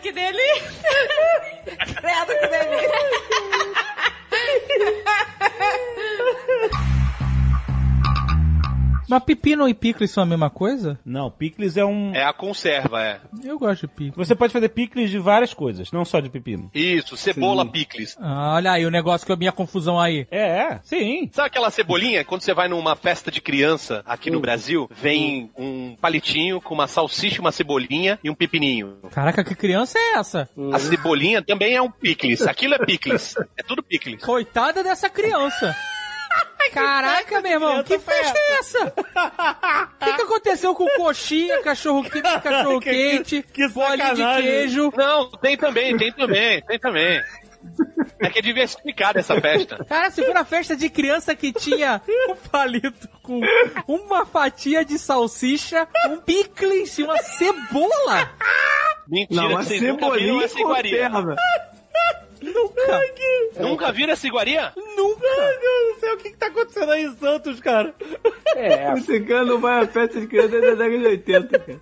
S15: Que delícia.
S11: Credo que delícia.
S3: Mas pepino e picles são a mesma coisa?
S2: Não, picles é um.
S12: É a conserva, é.
S3: Eu gosto de picles.
S2: Você pode fazer picles de várias coisas, não só de pepino.
S12: Isso, cebola picles.
S3: Ah, olha aí o negócio que é a minha confusão aí.
S2: É, sim.
S12: Sabe aquela cebolinha? Quando você vai numa festa de criança aqui no Brasil, vem um palitinho com uma salsicha, uma cebolinha e um pepininho.
S3: Caraca, que criança é essa?
S12: A cebolinha também é um picles. Aquilo é picles. É tudo picles.
S3: Coitada dessa criança. Caraca, meu irmão, que festa é essa? O que, que aconteceu com coxinha, cachorro, que- cachorro quente, bolinha de
S2: sacanagem.
S3: queijo?
S12: Não, tem também, tem também, tem também. É que é diversificada essa festa.
S3: Cara, se for a festa de criança que tinha um palito com uma fatia de salsicha, um picles e uma cebola.
S12: Mentira,
S9: Não, uma
S12: vocês nunca viram iguaria.
S9: conserva.
S2: Nunca.
S12: Nunca viram essa iguaria?
S2: Nunca. Meu Deus do céu, o que, que tá acontecendo aí em Santos, cara?
S9: É, o cigano vai a festa de criança desde a década de 80, cara.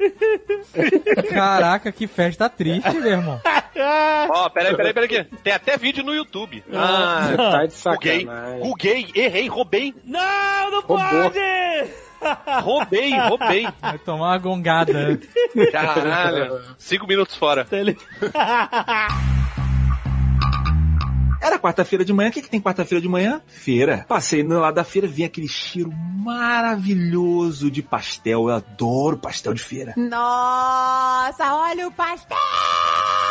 S3: Caraca, que festa triste, meu irmão.
S12: Ó, peraí, peraí, peraí aqui. Tem até vídeo no YouTube.
S14: Ah, tá de sacanagem.
S12: guguei, errei, roubei.
S2: Não, não
S14: Roubou.
S2: pode!
S12: Roubei, roubei.
S3: Vai tomar uma gongada.
S12: Caralho. Cinco minutos fora.
S7: Era quarta-feira de manhã. O que, que tem quarta-feira de manhã? Feira. Passei no lado da feira, vi aquele cheiro maravilhoso de pastel. Eu adoro pastel de feira.
S11: Nossa, olha o pastel!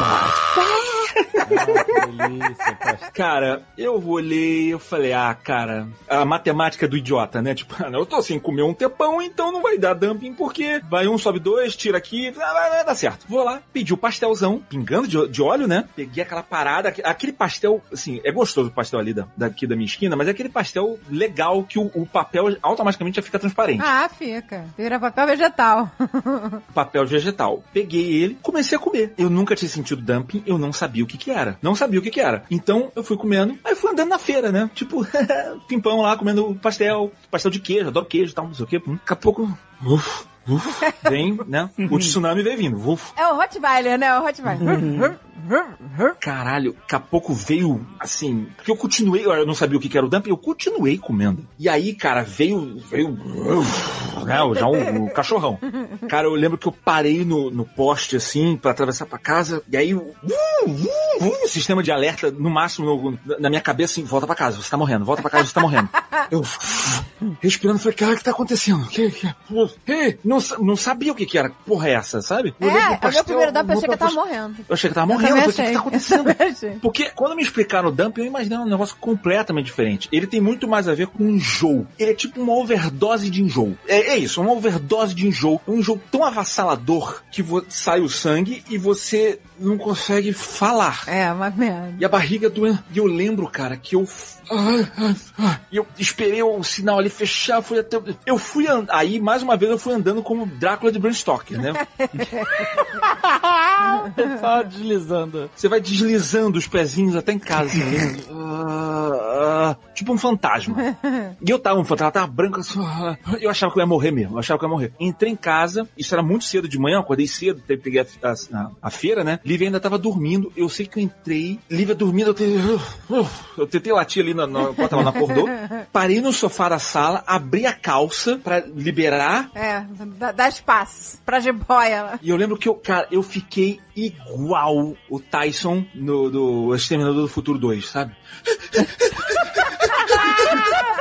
S7: Cara, eu olhei, eu falei, ah, cara, a matemática do idiota, né? Tipo, ah, eu tô sem comer um tepão, então não vai dar dumping, porque vai um, sobe dois, tira aqui, vai, vai, vai dar certo. Vou lá, pedi o pastelzão, pingando de, de óleo, né? Peguei aquela parada, aqu- aquele pastel, assim, é gostoso o pastel ali da, daqui da minha esquina, mas é aquele pastel legal que o, o papel automaticamente já fica transparente.
S11: Ah, fica. Vira papel vegetal.
S7: papel vegetal. Peguei ele, comecei a comer. Eu nunca tinha sentido dumping, eu não sabia o que que era. Não sabia o que que era. Então, eu fui comendo, aí fui andando na feira, né? Tipo, pimpão lá, comendo pastel, pastel de queijo, adoro queijo e tal, não sei o quê. Hum, Daqui a pouco, uf, uf, vem, né? O tsunami veio vindo, uf.
S11: É o Rottweiler, né? O Rottweiler.
S7: Caralho, daqui a pouco veio, assim, porque eu continuei, eu não sabia o que que era o dumping, eu continuei comendo. E aí, cara, veio, veio, né, já um, um cachorrão. Cara, eu lembro que eu parei no, no poste, assim, pra atravessar pra casa, e aí, uh, uh, uh, sistema de alerta, no máximo, no- na minha cabeça, assim, volta pra casa, você tá morrendo, volta pra casa, você tá morrendo. Eu, respirando, falei, cara, o que tá acontecendo? Que, que, Ei, não, não sabia o que que era, que porra é essa, sabe? Eu
S11: É, o meu
S7: pastel,
S11: primeiro dump eu achei que eu tava morrendo.
S7: Eu achei que eu tava morrendo, falei, o que tá
S11: achei.
S7: acontecendo? Porque quando me explicaram o dumping, eu imaginei um negócio completamente diferente. Ele tem muito mais a ver com enjoo. Ele é tipo uma overdose de enjoo. É, é isso, uma overdose de enjoo. É um enjoo tão avassalador que sai o sangue e você não consegue falar.
S11: É, uma merda.
S7: E a barriga doendo. E eu lembro, cara, que eu. E eu esperei o sinal ali fechar, fui até. Eu fui and... Aí, mais uma vez, eu fui andando como Drácula de Bram Stoker, né?
S2: Só deslizando.
S7: Você vai deslizando os pezinhos até em casa, assim, né? Ah, tipo um fantasma. E eu tava um fantasma, tava branco, assim, ah, eu achava que eu ia morrer mesmo, eu achava que eu ia morrer. Entrei em casa, isso era muito cedo de manhã, acordei cedo, peguei a, a- a- feira, né? Lívia ainda tava dormindo, eu sei que eu entrei, Lívia dormindo, eu tentei, eu tentei latir ali na, na, enquanto ela não acordou, parei no sofá da sala, abri a calça pra liberar,
S11: É, dá, dá espaço pra jiboia
S7: e eu lembro que eu, cara, eu fiquei igual o Tyson no, do Exterminador do Futuro 2, sabe?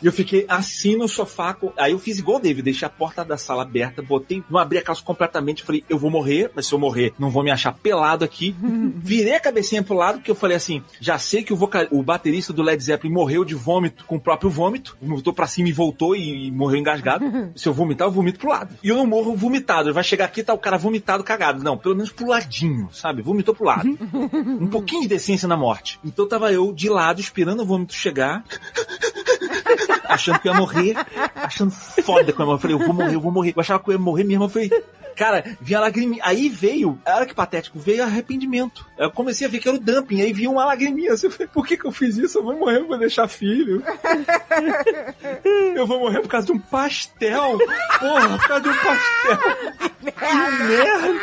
S7: E eu fiquei assim no sofá. Aí eu fiz igual o David, deixei a porta da sala aberta, botei, não abri a calça completamente, falei, eu vou morrer, mas se eu morrer, não vou me achar pelado aqui. Virei a cabecinha pro lado, porque eu falei assim, já sei que o, vocal, o baterista do Led Zeppelin morreu de vômito com o próprio vômito, voltou pra cima e voltou e, e morreu engasgado. Se eu vomitar, eu vomito pro lado. E eu não morro vomitado, vai chegar aqui tá o cara vomitado, cagado. Não, pelo menos pro ladinho, sabe? Vomitou pro lado. um pouquinho de decência na morte. Então tava eu de lado, esperando o vômito chegar, achando que eu ia morrer, achando foda morrer. Eu falei, eu vou morrer, eu vou morrer. Eu achava que eu ia morrer mesmo. Eu falei, cara, vinha a lagriminha. Aí veio, olha que patético, veio arrependimento. Eu comecei a ver que era o dumping, aí vinha uma lagriminha. Assim, eu falei, por que que eu fiz isso? Eu vou morrer, eu vou deixar filho. Eu vou morrer por causa de um pastel. Porra, por causa de um pastel. Que merda.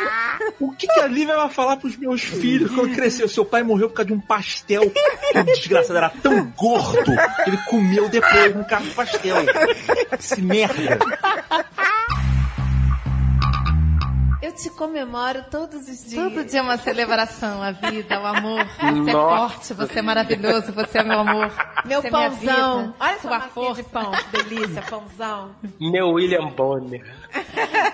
S7: O que, que a Lívia vai falar pros meus filhos quando crescer? Seu pai morreu por causa de um pastel. O desgraçado era tão gordo que ele comeu depois um carro de pastel. Esse merda.
S15: Eu te comemoro todos os dias. Todo dia é uma celebração, a vida, o amor. Você é
S14: Nossa.
S15: forte, você é maravilhoso, você é meu amor.
S11: Meu
S15: você é
S11: pãozão.
S15: vida,
S11: Olha
S15: sua força.
S11: de pão, que delícia, pãozão.
S14: Meu William Bonner.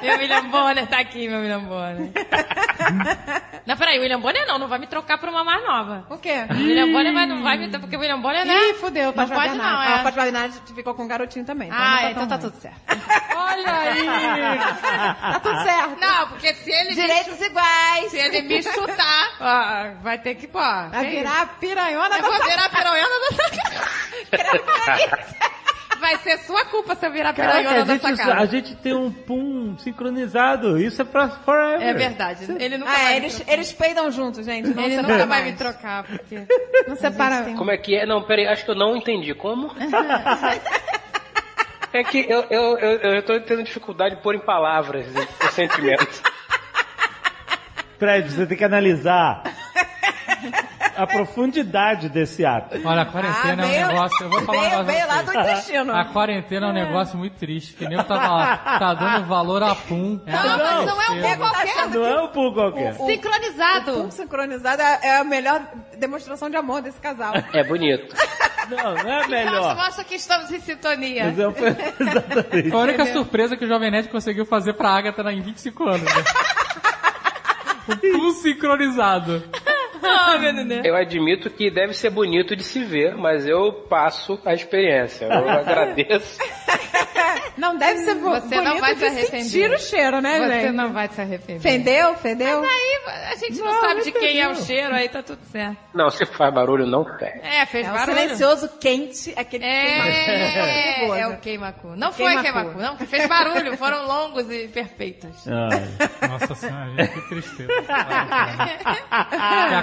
S15: Meu William Bonner tá aqui, meu William Bonner. não, peraí, William Bonner não, não vai me trocar por uma mais nova.
S11: O quê?
S15: William Bonner vai, não vai me trocar, porque William Bonner, né?
S11: Ih, fudeu,
S15: não pode não,
S11: Ah,
S15: é.
S11: Pátio Bernardo ficou com um garotinho também.
S15: Ah,
S11: não tá
S15: então
S11: tão
S15: tá
S11: ruim.
S15: tudo certo. Olha aí!
S11: Tá tudo certo.
S15: Não, porque se ele
S11: Direitos
S15: me...
S11: iguais.
S15: Se ele me chutar, ó, vai ter que, pô...
S11: Vai virar piranhona
S15: Eu
S11: da
S15: vou
S11: sua
S15: virar piranhona da
S11: Vai
S15: vai ser sua culpa se eu virar
S2: Caraca,
S15: piranhona
S2: a
S15: dessa
S2: gente,
S15: casa.
S2: a gente tem um pum sincronizado. Isso é pra forever.
S15: É verdade. Ele nunca
S11: Ah,
S15: vai
S11: eles, eles peidam juntos, gente. Não
S15: Ele nunca vai
S11: mais.
S15: me trocar, porque...
S11: Não separa.
S14: Como é que é? Não, peraí, acho que eu não entendi. Como? É que eu, eu, eu, eu tô tendo dificuldade de pôr em palavras o sentimento.
S2: Fred, você tem que analisar a profundidade desse ato.
S3: Olha, a quarentena
S11: Ah,
S3: é um negócio. Eu vou falar um
S11: veio-
S3: negócio.
S11: lá do intestino.
S3: A quarentena é um negócio muito triste. Que nem eu tava lá, tá dando valor a pum. É
S15: Não, mas não é um pum qualquer.
S2: Não é um pum qualquer.
S11: O
S15: Sincronizado.
S11: pum sincronizado é é a melhor demonstração de amor desse casal.
S14: É bonito.
S2: Não, não é
S15: Nossa,
S2: melhor.
S15: mostra que estamos em sintonia.
S2: Mas é um- Exatamente.
S3: Foi a única surpresa que o Jovem Nerd conseguiu fazer pra Agatha em 25 anos. Né? o pum sincronizado.
S15: Ah, meu Deus.
S14: Eu admito que deve ser bonito de se ver, mas eu passo a experiência. Eu agradeço.
S11: Não deve ser bo-
S15: Você não
S11: bonito
S15: vai
S11: de
S15: se arrepender.
S11: sentir o cheiro, né,
S15: Você
S11: gente?
S15: não vai se arrepender.
S11: Fendeu? Fendeu?
S15: Mas aí a gente não, sabe de quem é o cheiro, aí tá tudo certo.
S14: Não, se faz barulho, não pega.
S15: É, fez
S11: É um
S15: barulho.
S11: silencioso quente, aquele
S15: É,
S11: queima-cu.
S15: é o queimacu. Não foi
S11: Queima-cu.
S15: queimacu, não, fez barulho, foram longos e perfeitos.
S2: Ai.
S3: Nossa senhora, gente, que tristeza. que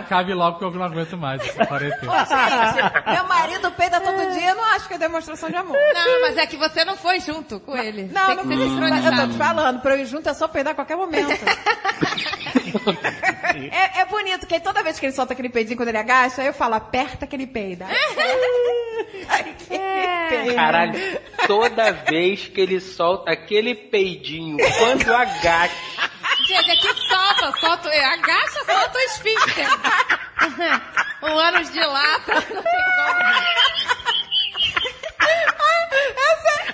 S3: acabe logo que eu não aguento mais essa quarentena.
S11: Gente, meu marido peida todo dia, eu não acho que é demonstração de amor.
S15: Não, mas é que você não foi junto com ele.
S11: Não,
S15: Tem
S11: não
S15: que ser
S11: eu tô te falando, pra eu ir junto é só peidar a qualquer momento. é, é bonito, que toda vez que ele solta aquele peidinho quando ele agacha, aí eu falo, aperta que ele peida.
S15: É.
S14: Caralho, toda vez que ele solta aquele peidinho, quando agacha,
S15: Gente, aqui solta, solta, agacha, solta o esfíncter. O ânus dilata, não tem como.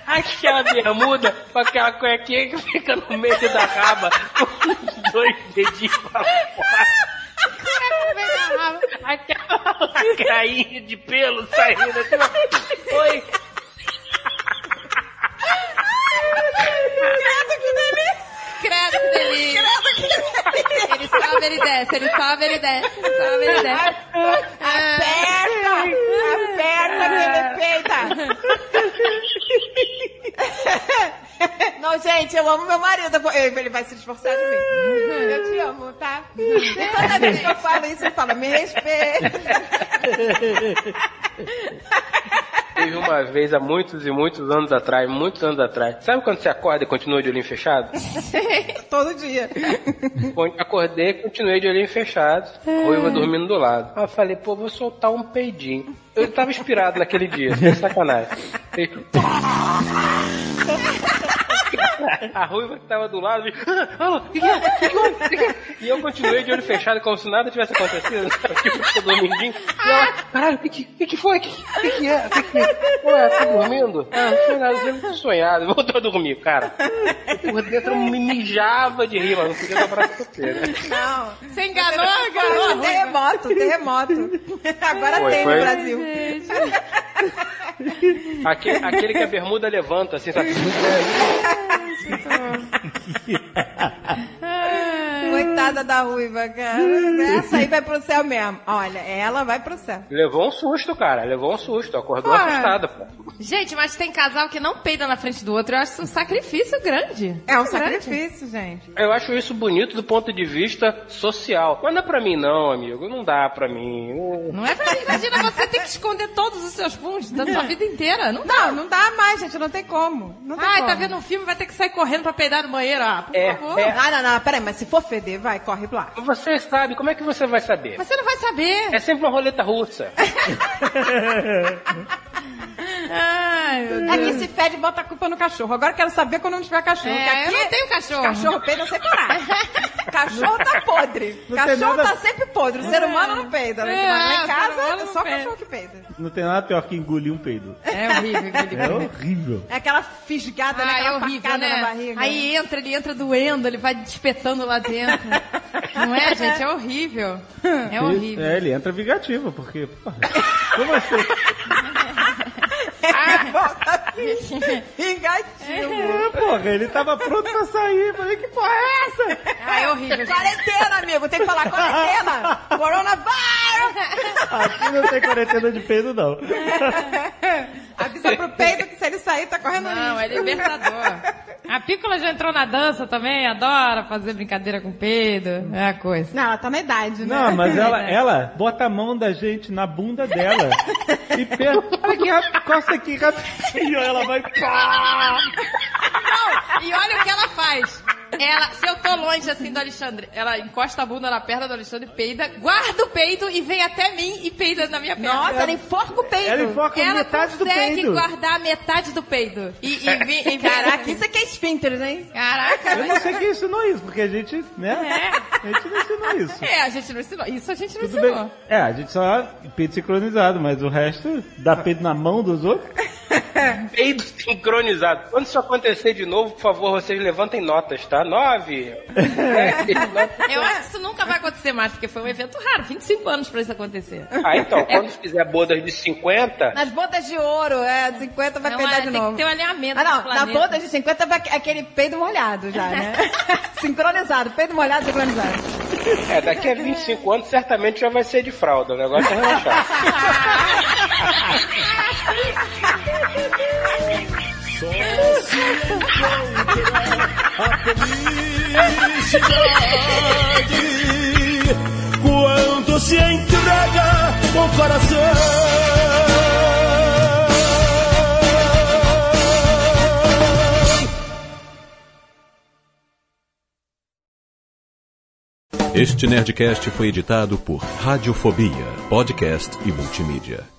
S14: aquela bermuda com aquela cuequinha que fica no meio da raba, com os dois dedinhos pra fora. Aquela lacrainha de pelo saindo assim, ó. Oi.
S15: Credo que delícia. Ele sobe, ele desce, ele sobe, ele desce, ele sobe, ele desce.
S11: Aperta! Aperta que ele peida! Não, gente, eu amo meu marido. Ele vai se esforçar de mim. Eu te amo, tá? E toda vez que eu falo isso, ele fala, me respeita.
S14: Teve uma vez, há muitos e muitos anos atrás, muitos anos atrás. Sabe quando você acorda e continua de olhinho fechado?
S11: Todo dia.
S14: Acordei e continuei de olhinho fechado. Ruiva dormindo do lado. Aí eu falei, pô, vou soltar um peidinho. Eu tava inspirado naquele dia, sem sacanagem. A ruiva que tava do lado, me... "Ah, que que é? É?" e eu continuei de olho fechado, como se nada tivesse acontecido. Tipo, dominguinho. E ela, caralho, o que, que, que foi? O que, que, que é? O que, que... Ué, tá dormindo? Ah, não foi nada, eu sonhado. Voltou a dormir, cara. Por dentro eu me mijava de rir, mas não podia dobrar a chuteira.
S11: Não.
S15: Você enganou, enganou.
S11: Terremoto, terremoto. Agora
S14: Foi,
S11: tem
S14: foi.
S11: no Brasil.
S14: Aquele, aquele que a bermuda levanta, assim, sabe?
S11: 哈哈 Coitada da ruiva, cara. Essa aí vai pro céu mesmo. Olha, ela vai pro céu.
S14: Levou um susto, cara. Levou um susto. Acordou
S15: Ué.
S14: assustada, pô.
S15: Gente, mas tem casal que não peida na frente do outro. Eu acho isso um sacrifício grande.
S11: É um
S15: Grande.
S11: sacrifício, gente.
S14: Eu acho isso bonito do ponto de vista social. Mas não é pra mim, não, amigo. Não dá pra mim. Eu-
S15: Não é pra mim. Imagina você ter que esconder todos os seus puns da sua vida inteira. Não dá.
S11: Não, não dá mais, gente. Não tem como. Não tem
S15: Ai,
S11: como.
S15: tá vendo um filme, vai ter que sair correndo pra peidar no banheiro. Ah, por
S14: É,
S15: favor.
S14: é.
S11: Ah, não, não. Peraí, mas se for feder, vai, corre lá.
S14: Você sabe, como é que você vai saber?
S15: Você não vai saber.
S14: É sempre uma roleta russa.
S15: Ai, meu
S11: Aqui se fede, bota a culpa no cachorro. Agora quero saber quando não tiver cachorro.
S15: É,
S11: aqui
S15: eu não tenho cachorro.
S11: Cachorro peida sem parar. cachorro tá podre.
S2: Não
S11: cachorro
S2: nada-
S11: tá sempre podre. O ser humano não peida. Né?
S15: É,
S11: Mas lá em casa é só
S15: peida.
S11: cachorro que peida.
S2: Não tem nada pior que engolir um peido.
S15: É horrível. aquele
S2: É horrível.
S11: É aquela fisgada, né?
S15: Ah, é
S11: Aquela
S15: horrível,
S11: facada
S15: né?
S11: na barriga.
S15: Aí entra, ele entra doendo, ele vai espetando lá dentro. Não é, gente? É horrível. É horrível.
S2: É, ele entra vingativo, porque. porra, Como assim?
S11: Engativo.
S2: É, porra, ele tava pronto pra sair. Falei, que porra é essa?
S15: Ah, é horrível.
S11: Quarentena, amigo. Tem que falar quarentena. Coronavírus.
S2: Aqui não tem quarentena de peido, não.
S11: Avisa pro peido que você ele sair, tá correndo
S15: Não,
S11: risco.
S15: é libertador. A Pícola já entrou na dança também, adora fazer brincadeira com peido, é a coisa.
S11: Não, ela tá na idade, né?
S2: Não, mas ela, ela bota a mão da gente na bunda dela e olha aqui, rap- costa aqui rapidinho, ela vai pá!
S15: Não, e olha o que ela faz. Ela, se eu tô longe assim do Alexandre, ela encosta a bunda na perna do Alexandre, peida, guarda o peido e vem até mim e peida na minha perna.
S11: Nossa, ela enforca o peido.
S2: Ela enforca
S15: Ela
S2: metade do
S15: consegue
S2: peido.
S15: guardar metade do peido. E, e, e vem-
S11: Caraca, isso aqui é esfínteres, hein?
S15: Caraca,
S2: Eu não sei quem ensinou isso, porque a gente, né? A gente não ensinou isso.
S15: É, a gente não ensinou. Isso a gente não
S2: Tudo
S15: ensinou.
S2: bem. É, a gente só peito sincronizado, mas o resto dá peito na mão dos outros.
S14: Peido sincronizado. Quando isso acontecer de novo, por favor, vocês levantem notas, tá? Nove.
S15: Eu acho que isso nunca vai acontecer mais, porque foi um evento raro. 25 anos pra isso acontecer.
S14: Ah, então, quando fizer bodas de 50,
S11: Nas bodas de ouro, é, 50 vai
S15: Não,
S11: peidar
S15: é,
S11: de
S15: tem
S11: novo.
S15: que ter um alinhamento
S11: Ah, não, na boda de 50 vai aquele peido molhado já, né? sincronizado, peido molhado, sincronizado.
S14: é, daqui a 25 anos certamente já vai ser de fralda. O negócio é relaxar.
S30: Só se encontra a felicidade quando se entrega o coração.
S52: Este Nerdcast foi editado por Radiofobia, podcast e multimídia.